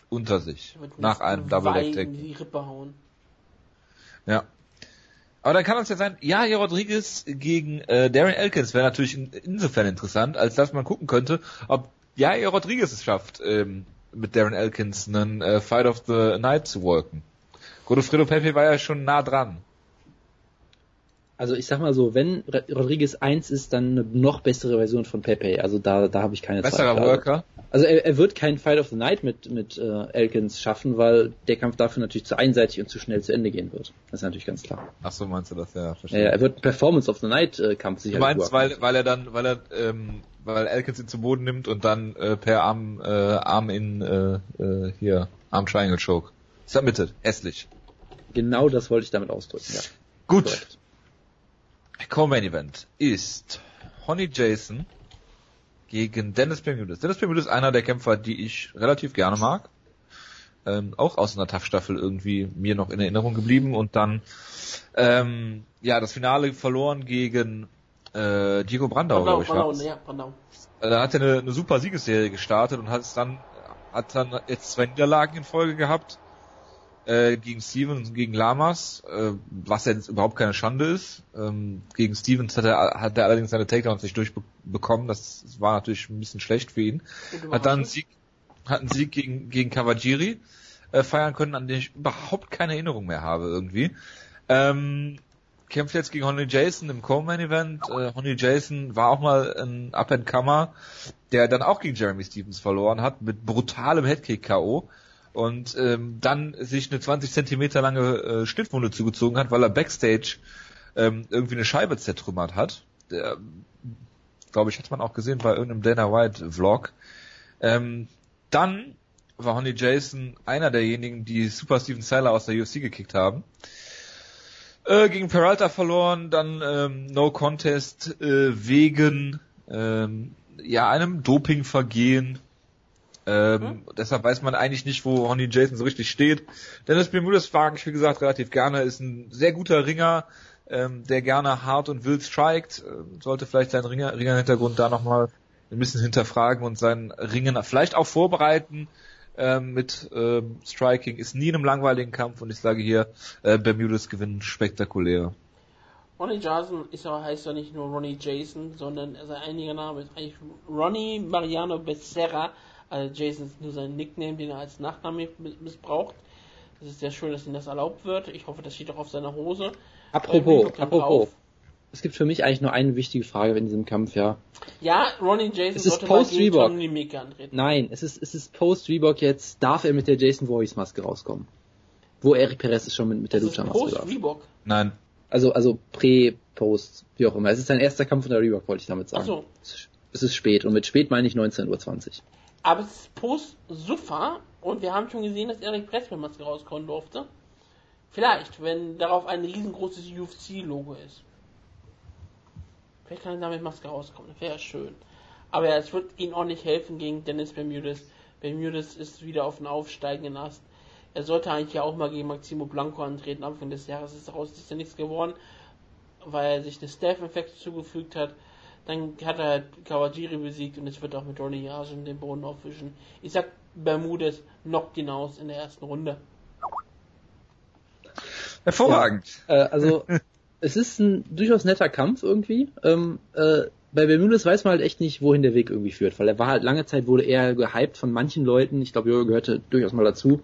Speaker 1: Unter sich. Nach einem Double Tag.
Speaker 3: hauen.
Speaker 1: Ja. Aber dann kann es ja sein, ja, hier Rodriguez gegen äh, Darren Elkins wäre natürlich in, insofern interessant, als dass man gucken könnte, ob Jair Rodriguez es schafft, ähm, mit Darren Elkins einen äh, Fight of the Night zu worken. Godofredo Pepe war ja schon nah dran.
Speaker 2: Also ich sag mal so, wenn Rodriguez 1 ist, dann eine noch bessere Version von Pepe. Also da, da habe ich keine
Speaker 1: Besserer Zweifel. Worker.
Speaker 2: Also er, er wird keinen Fight of the Night mit, mit äh, Elkins schaffen, weil der Kampf dafür natürlich zu einseitig und zu schnell zu Ende gehen wird. Das ist natürlich ganz klar.
Speaker 1: Ach so, meinst du das, ja,
Speaker 2: verstehe. Ja, er wird Performance of the Night äh, Kampf
Speaker 1: sicher. Du meinst, weil, weil er dann, weil er, ähm, weil Elkins ihn zu Boden nimmt und dann äh, per Arm, äh, Arm in, äh, äh, hier, Arm Triangle Choke. Submitted. Hässlich.
Speaker 2: Genau das wollte ich damit ausdrücken, ja.
Speaker 1: Gut. Correct. Co-Main Event ist Honey Jason gegen Dennis Bermudez. Dennis Bermudez ist einer der Kämpfer, die ich relativ gerne mag. Ähm, auch aus einer Tough-Staffel irgendwie mir noch in Erinnerung geblieben und dann ähm, ja das Finale verloren gegen äh, Diego Brandau, glaube ich. Brandau, ja, Brandau. Äh, da hat er eine, eine super Siegesserie gestartet und hat es dann hat dann jetzt zwei Niederlagen in Folge gehabt äh, gegen Stevens und gegen Lamas, äh, was ja jetzt überhaupt keine Schande ist. Ähm, gegen Stevens hat er, hat er allerdings seine Takedowns nicht durchbekommen. Das war natürlich ein bisschen schlecht für ihn. Hat dann einen Sieg, hat einen Sieg gegen, gegen Kawajiri äh, feiern können, an den ich überhaupt keine Erinnerung mehr habe irgendwie. Ähm, kämpft jetzt gegen Honey Jason im Coleman Event. Äh, Honey Jason war auch mal ein Up-and-Comer, der dann auch gegen Jeremy Stevens verloren hat, mit brutalem Headkick K.O und ähm, dann sich eine 20 Zentimeter lange äh, Schnittwunde zugezogen hat, weil er backstage ähm, irgendwie eine Scheibe zertrümmert hat. Der, glaube ich, hat man auch gesehen bei irgendeinem Dana White Vlog. Ähm, dann war Honey Jason einer derjenigen, die Super Steven Seiler aus der UFC gekickt haben. Äh, gegen Peralta verloren, dann ähm, No Contest äh, wegen ähm, ja einem Dopingvergehen ähm, mhm. Deshalb weiß man eigentlich nicht, wo Honey Jason so richtig steht. Dennis Bermudez mag ich, wie gesagt, relativ gerne, ist ein sehr guter Ringer, ähm, der gerne hart und wild strikt, äh, sollte vielleicht seinen Ringer, Ringer-Hintergrund da nochmal ein bisschen hinterfragen und seinen Ringen vielleicht auch vorbereiten ähm, mit ähm, Striking. Ist nie in einem langweiligen Kampf und ich sage hier, äh, Bermudez gewinnt spektakulär.
Speaker 3: Ronnie Jason ist aber, heißt ja nicht nur Ronnie Jason, sondern sein einiger Name ist eigentlich Ronnie Mariano Becerra also Jason ist nur sein Nickname, den er als Nachname missbraucht. Das ist sehr schön, dass ihm das erlaubt wird. Ich hoffe, das steht auch auf seiner Hose.
Speaker 2: Apropos, apropos. Es gibt für mich eigentlich nur eine wichtige Frage in diesem Kampf, ja.
Speaker 3: Ja, Ronnie Jason
Speaker 2: es ist post Reebok. Nein, es ist, es ist post Reebok jetzt. Darf er mit der Jason Voorhees Maske rauskommen? Wo Eric Perez ist schon mit, mit der Lucha Maske
Speaker 3: post Reebok?
Speaker 1: Nein.
Speaker 2: Also, also Prä, Post, wie auch immer. Es ist sein erster Kampf in der Reebok, wollte ich damit sagen. Ach so. Es ist spät und mit spät meine ich 19.20 Uhr.
Speaker 3: Aber es ist Post-Suffer und wir haben schon gesehen, dass Eric Pressman-Maske rauskommen durfte. Vielleicht, wenn darauf ein riesengroßes UFC-Logo ist. Vielleicht kann er damit Maske rauskommen, wäre schön. Aber es wird ihm auch nicht helfen gegen Dennis Bermudez. Bermudez ist wieder auf den aufsteigenden Ast. Er sollte eigentlich ja auch mal gegen Maximo Blanco antreten. Anfang des Jahres ist daraus ist ja nichts geworden, weil er sich eine Staph-Infekt zugefügt hat. Dann hat er halt Kawajiri besiegt und es wird auch mit Ronnie Yasin den Boden aufwischen. Ich sag, Bermudez knockt ihn aus in der ersten Runde.
Speaker 1: Hervorragend.
Speaker 2: Ja, äh, also, es ist ein durchaus netter Kampf irgendwie. Ähm, äh, bei Bermudez weiß man halt echt nicht, wohin der Weg irgendwie führt, weil er war halt lange Zeit wurde er gehypt von manchen Leuten, ich glaube, Jürgen gehörte durchaus mal dazu,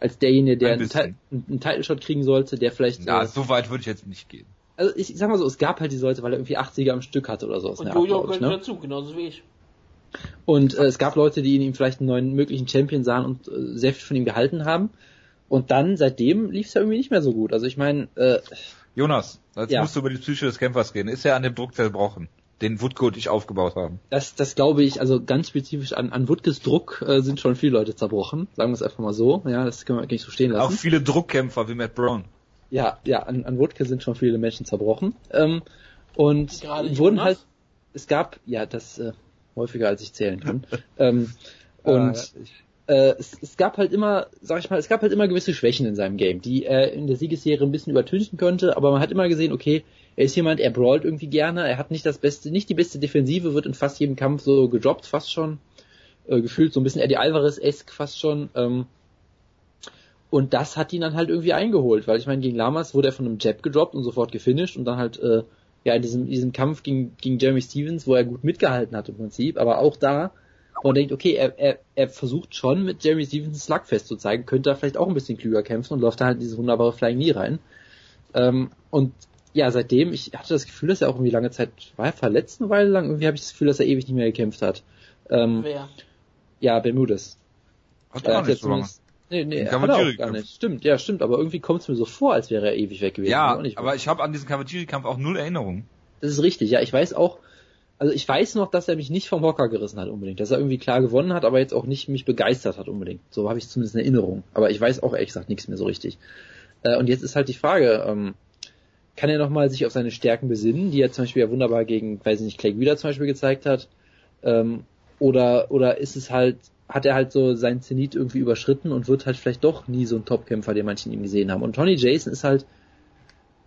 Speaker 2: als derjenige, der ein einen, einen Title Shot kriegen sollte, der vielleicht.
Speaker 1: Ja, äh, so weit würde ich jetzt nicht gehen
Speaker 2: also ich sag mal so, es gab halt die Leute, weil er irgendwie 80er am Stück hatte oder so.
Speaker 3: Und Jojo gehört ne? dazu, genauso wie ich.
Speaker 2: Und äh, es gab Leute, die in ihm vielleicht einen neuen möglichen Champion sahen und äh, sehr viel von ihm gehalten haben. Und dann, seitdem, lief es ja irgendwie nicht mehr so gut. Also ich meine, äh,
Speaker 1: Jonas, jetzt ja. musst du über die Psyche des Kämpfers reden. Ist er an dem Druck zerbrochen, den Woodco und ich aufgebaut haben?
Speaker 2: Das, das glaube ich, also ganz spezifisch an, an Woodkes Druck äh, sind schon viele Leute zerbrochen. Sagen wir es einfach mal so. Ja, das können wir nicht so stehen lassen.
Speaker 1: Auch viele Druckkämpfer wie Matt Brown.
Speaker 2: Ja, ja, an, an Wodka sind schon viele Menschen zerbrochen. Ähm, und Gerade wurden halt, es gab, ja, das äh, häufiger als ich zählen kann. ähm, und ah, äh, es, es gab halt immer, sag ich mal, es gab halt immer gewisse Schwächen in seinem Game, die er in der Siegesserie ein bisschen übertünchen könnte, aber man hat immer gesehen, okay, er ist jemand, er brawlt irgendwie gerne, er hat nicht das beste, nicht die beste Defensive, wird in fast jedem Kampf so gedroppt, fast schon. Äh, gefühlt so ein bisschen Eddie Alvarez-esque fast schon. Ähm, und das hat ihn dann halt irgendwie eingeholt, weil ich meine, gegen Lamas wurde er von einem Jab gedroppt und sofort gefinisht und dann halt, äh, ja, in diesem, diesem Kampf gegen, gegen Jeremy Stevens, wo er gut mitgehalten hat im Prinzip, aber auch da, wo man denkt, okay, er, er, er versucht schon mit Jeremy Stevens Slugfest zu zeigen, könnte er vielleicht auch ein bisschen klüger kämpfen und läuft da halt diese wunderbare Flying Knee rein. Ähm, und ja, seitdem, ich hatte das Gefühl, dass er auch irgendwie lange Zeit, war er verletzt eine Weile lang? Irgendwie habe ich das Gefühl, dass er ewig nicht mehr gekämpft hat. Ähm,
Speaker 3: Wer?
Speaker 2: ja, Bermudes.
Speaker 1: Hat
Speaker 2: Er
Speaker 1: auch
Speaker 2: hat jetzt
Speaker 1: so
Speaker 2: Nee, nee, auch gar nicht. Stimmt, ja, stimmt, aber irgendwie kommt es mir so vor, als wäre er ewig weg gewesen.
Speaker 1: Ja,
Speaker 2: nicht
Speaker 1: aber ich habe an diesen Kawajiri-Kampf auch null Erinnerungen.
Speaker 2: Das ist richtig, ja, ich weiß auch, also ich weiß noch, dass er mich nicht vom Hocker gerissen hat unbedingt, dass er irgendwie klar gewonnen hat, aber jetzt auch nicht mich begeistert hat unbedingt. So habe ich zumindest in Erinnerung. Aber ich weiß auch ehrlich gesagt nichts mehr so richtig. Äh, und jetzt ist halt die Frage, ähm, kann er nochmal sich auf seine Stärken besinnen, die er zum Beispiel ja wunderbar gegen, weiß ich nicht, Clay Guida zum Beispiel gezeigt hat? Ähm, oder, oder ist es halt, hat er halt so sein Zenit irgendwie überschritten und wird halt vielleicht doch nie so ein Topkämpfer, den manche in ihm gesehen haben. Und Tony Jason ist halt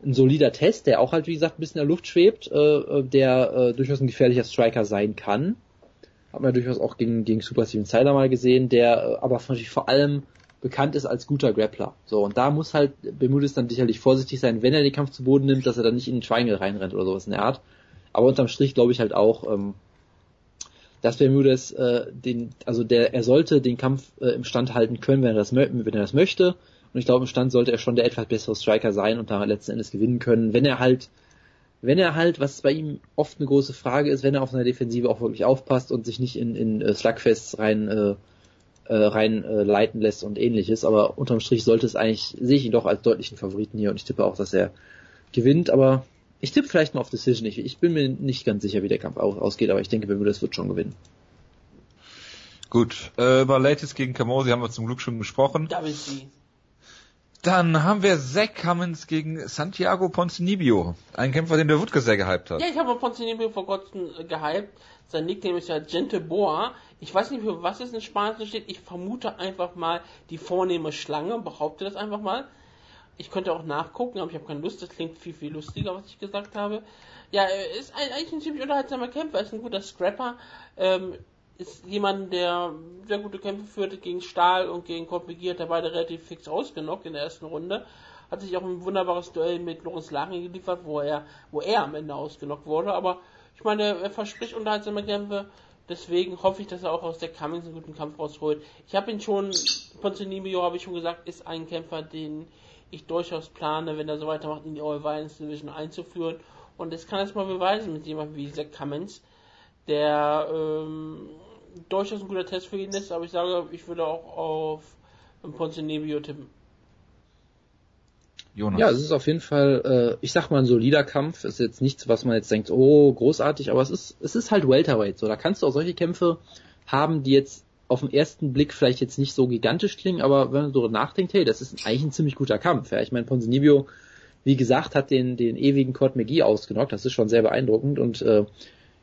Speaker 2: ein solider Test, der auch halt, wie gesagt, ein bisschen in der Luft schwebt, äh, der äh, durchaus ein gefährlicher Striker sein kann. Hat man ja durchaus auch gegen, gegen Super Steven Seiler mal gesehen, der äh, aber vor allem bekannt ist als guter Grappler. So, und da muss halt Bermudez dann sicherlich vorsichtig sein, wenn er den Kampf zu Boden nimmt, dass er dann nicht in den Triangle reinrennt oder sowas in der Art. Aber unterm Strich glaube ich halt auch, ähm, dass Bermudez äh, den, also der, er sollte den Kampf äh, im Stand halten können, wenn er das, wenn er das möchte. Und ich glaube, im Stand sollte er schon der etwas bessere Striker sein und da letzten Endes gewinnen können, wenn er halt, wenn er halt, was bei ihm oft eine große Frage ist, wenn er auf seiner Defensive auch wirklich aufpasst und sich nicht in, in äh, Slugfests rein, äh, äh, rein äh, leiten lässt und ähnliches. Aber unterm Strich sollte es eigentlich, sehe ich ihn doch als deutlichen Favoriten hier und ich tippe auch, dass er gewinnt, aber ich tippe vielleicht mal auf Decision. Ich, ich bin mir nicht ganz sicher, wie der Kampf aus, ausgeht, aber ich denke, Bermudez wird schon gewinnen.
Speaker 1: Gut, äh, über Latest gegen Kamosi haben wir zum Glück schon gesprochen.
Speaker 3: Double C.
Speaker 1: Dann haben wir Zach Cummins gegen Santiago Ponzinibbio. Ein Kämpfer, den der Wutke sehr gehypt hat.
Speaker 3: Ja, ich habe Ponzinibbio vor kurzem äh, gehypt. Sein Nickname ist ja Gente Boa. Ich weiß nicht, für was es in Spanisch steht. Ich vermute einfach mal die vornehme Schlange. Behaupte das einfach mal. Ich könnte auch nachgucken, aber ich habe keine Lust. Das klingt viel, viel lustiger, was ich gesagt habe. Ja, er ist ein, eigentlich ein ziemlich unterhaltsamer Kämpfer. Er ist ein guter Scrapper. Ähm, ist jemand, der sehr gute Kämpfe führte gegen Stahl und gegen Koppigier, hat er beide relativ fix ausgenockt in der ersten Runde. Hat sich auch ein wunderbares Duell mit Lorenz Lachen geliefert, wo er, wo er am Ende ausgenockt wurde. Aber ich meine, er verspricht unterhaltsame Kämpfe. Deswegen hoffe ich, dass er auch aus der Cummings einen guten Kampf rausholt. Ich habe ihn schon, Ponzinibbio habe ich schon gesagt, ist ein Kämpfer, den ich durchaus plane, wenn er so weitermacht, in die All Violence Division einzuführen. Und das kann er mal beweisen mit jemandem wie Zach Cummins, der ähm, durchaus ein guter Test für ihn ist, aber ich sage, ich würde auch auf Ponzinibbio tippen.
Speaker 1: Jonas.
Speaker 2: Ja, es ist auf jeden Fall, äh, ich sag mal, ein solider Kampf. Ist jetzt nichts, was man jetzt denkt, oh, großartig, aber es ist, es ist halt Welterweight. So, da kannst du auch solche Kämpfe haben, die jetzt auf den ersten Blick vielleicht jetzt nicht so gigantisch klingen, aber wenn man so nachdenkt, hey, das ist eigentlich ein ziemlich guter Kampf. Ja, ich meine, Ponzinibbio, wie gesagt, hat den, den ewigen Cord McGee ausgenockt. Das ist schon sehr beeindruckend und äh,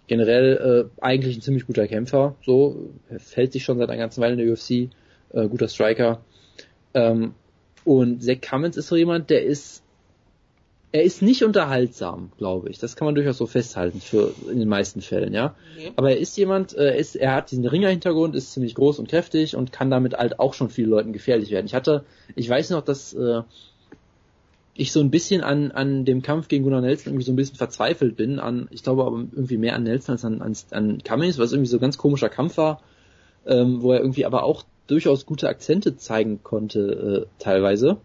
Speaker 2: generell äh, eigentlich ein ziemlich guter Kämpfer. So, er fällt sich schon seit einer ganzen Weile in der UFC, äh, guter Striker. Ähm, und Zach Cummins ist so jemand, der ist, er ist nicht unterhaltsam, glaube ich. Das kann man durchaus so festhalten für in den meisten Fällen, ja.
Speaker 3: Nee.
Speaker 2: Aber er ist jemand, äh, er ist, er hat diesen Ringer-Hintergrund, ist ziemlich groß und kräftig und kann damit halt auch schon vielen Leuten gefährlich werden. Ich hatte, ich weiß noch, dass äh, ich so ein bisschen an, an dem Kampf gegen Gunnar Nelson irgendwie so ein bisschen verzweifelt bin, an, ich glaube aber irgendwie mehr an Nelson als an, an, an Cummings, was irgendwie so ein ganz komischer Kampf war, ähm, wo er irgendwie aber auch durchaus gute Akzente zeigen konnte, äh, teilweise.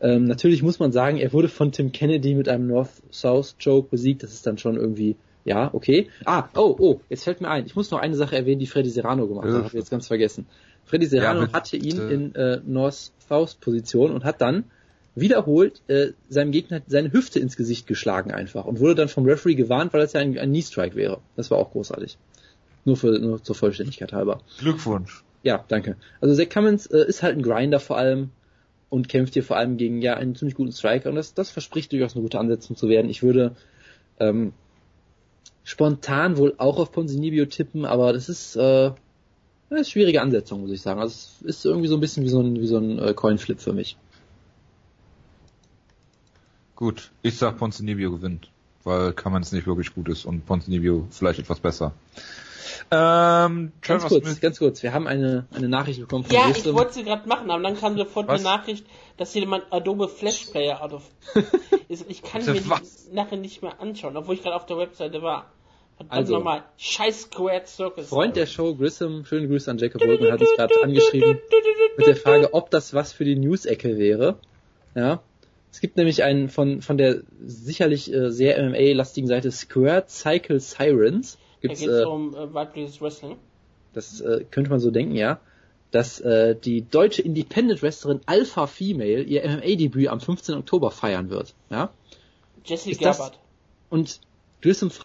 Speaker 2: Ähm, natürlich muss man sagen, er wurde von Tim Kennedy mit einem North-South-Choke besiegt, das ist dann schon irgendwie, ja, okay. Ah, oh, oh, jetzt fällt mir ein, ich muss noch eine Sache erwähnen, die Freddy Serrano gemacht hat,
Speaker 1: Ja.
Speaker 2: habe ich jetzt ganz vergessen. Freddy Serrano
Speaker 1: Ja,
Speaker 2: hatte ihn in äh, North-South-Position und hat dann wiederholt äh, seinem Gegner seine Hüfte ins Gesicht geschlagen einfach und wurde dann vom Referee gewarnt, weil das ja ein, ein Knee-Strike wäre. Das war auch großartig. Nur, für, nur zur Vollständigkeit halber.
Speaker 1: Glückwunsch.
Speaker 2: Ja, danke. Also Zach Cummins äh, ist halt ein Grinder vor allem und kämpft hier vor allem gegen ja einen ziemlich guten Striker und das, das verspricht durchaus eine gute Ansetzung zu werden. Ich würde ähm, spontan wohl auch auf Ponzinibbio tippen, aber das ist äh, eine schwierige Ansetzung, muss ich sagen. Also es ist irgendwie so ein bisschen wie so ein, wie so ein äh, Coinflip für mich.
Speaker 1: Gut, ich sag Ponzinibbio gewinnt, weil Cummins nicht wirklich gut ist und Ponzinibbio vielleicht etwas besser. Ähm,
Speaker 2: Ganz kurz,
Speaker 1: Smith,
Speaker 2: ganz kurz. Wir haben eine, eine Nachricht bekommen von
Speaker 3: Ja, ich
Speaker 2: Wisdom.
Speaker 3: wollte sie gerade machen, aber dann kam sofort
Speaker 1: Was?
Speaker 3: eine Nachricht, dass jemand Adobe Flash Player out of. Ist- ich kann mir die
Speaker 1: was?
Speaker 3: nachher nicht mehr anschauen, obwohl ich gerade auf der Webseite war. Verdammt
Speaker 2: Also.
Speaker 3: nochmal. Scheiß Squared Circus.
Speaker 2: Freund der Show, Grissom, schöne Grüße an Jacob Wilken, hat uns gerade angeschrieben mit der Frage, ob das was für die News-Ecke wäre. Ja. Es gibt nämlich einen von, von der sicherlich äh, sehr MMA-lastigen Seite Squared Cycle Sirens.
Speaker 3: Gibt's, da geht es äh, um äh, weibliches Wrestling.
Speaker 2: Das äh, könnte man so denken, ja. Dass äh, die deutsche Independent-Wrestlerin Alpha Female ihr MMA-Debüt am 15. Oktober feiern wird. Ja?
Speaker 3: Jessie Gabbard.
Speaker 2: Und du wirst im